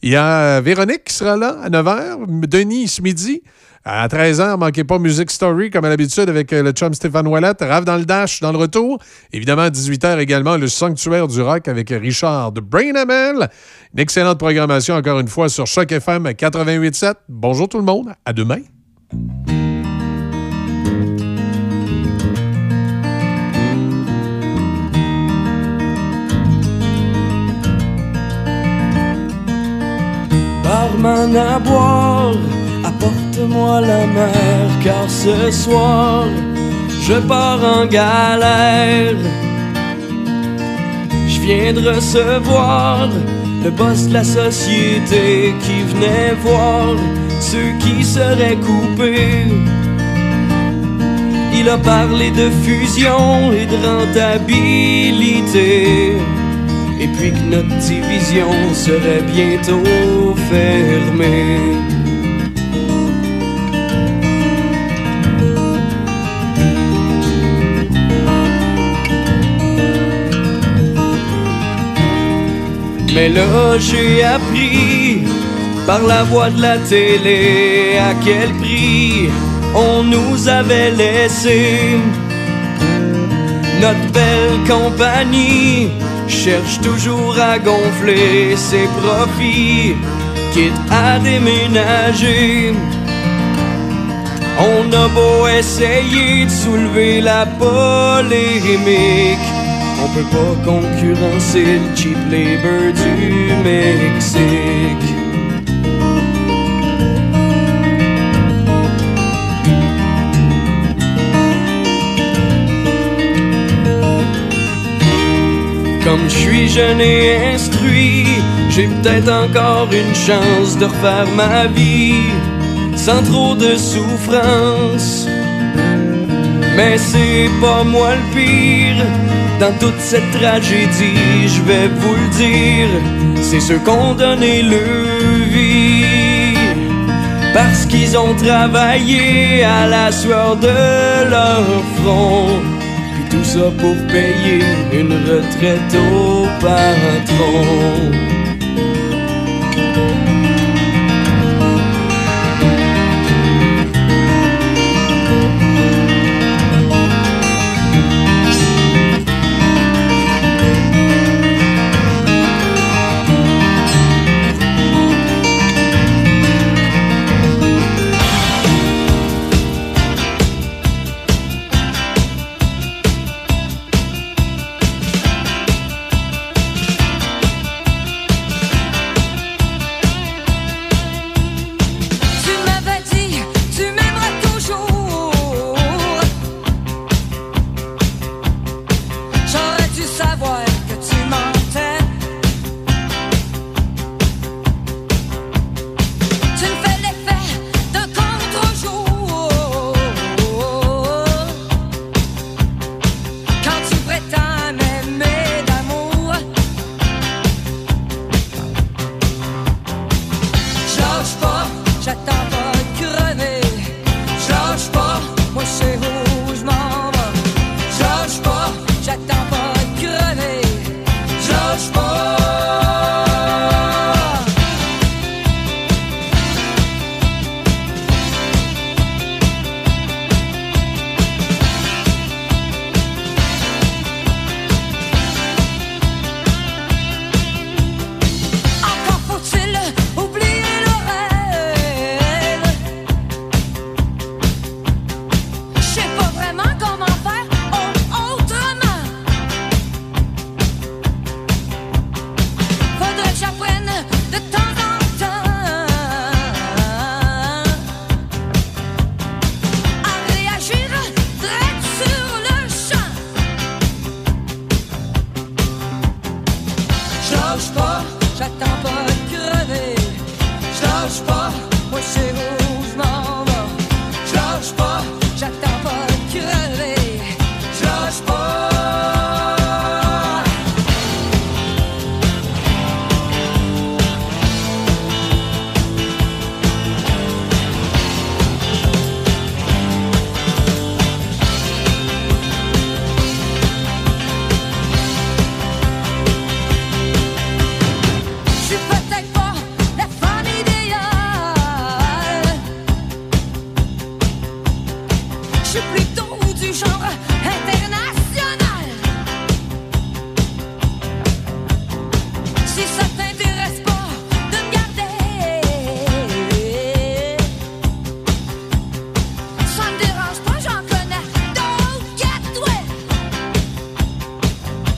Il y a euh, Véronique qui sera là à 9 h, Denis ce midi. À 13h, manquez pas Music Story, comme à l'habitude, avec euh, le chum Stéphane Ouellet. Rave dans le Dash, dans le retour. Évidemment, à 18h également, le Sanctuaire du Rock avec Richard de Brain Amel. Une excellente programmation, encore une fois, sur Choc FM 88.7. Bonjour tout le monde. À demain. Barman à apporte-moi la mer, car ce soir, je pars en galère. Je viens de recevoir le boss de la société qui venait voir ceux qui seraient coupés. Il a parlé de fusion et de rentabilité. Et puis que notre division serait bientôt fermée. Mais là j'ai appris par la voix de la télé à quel prix on nous avait laissé. Notre belle compagnie cherche toujours à gonfler ses profits, quitte à déménager. On a beau essayer de soulever la polémique, on peut pas concurrencer le cheap labor du Mexique. Je suis jeune et instruit, j'ai peut-être encore une chance de refaire ma vie sans trop de souffrance. Mais c'est pas moi le pire dans toute cette tragédie, je vais vous le dire, c'est ceux qu'on donné le vie parce qu'ils ont travaillé à la sueur de leur front. Tout ça pour payer une retraite au patron.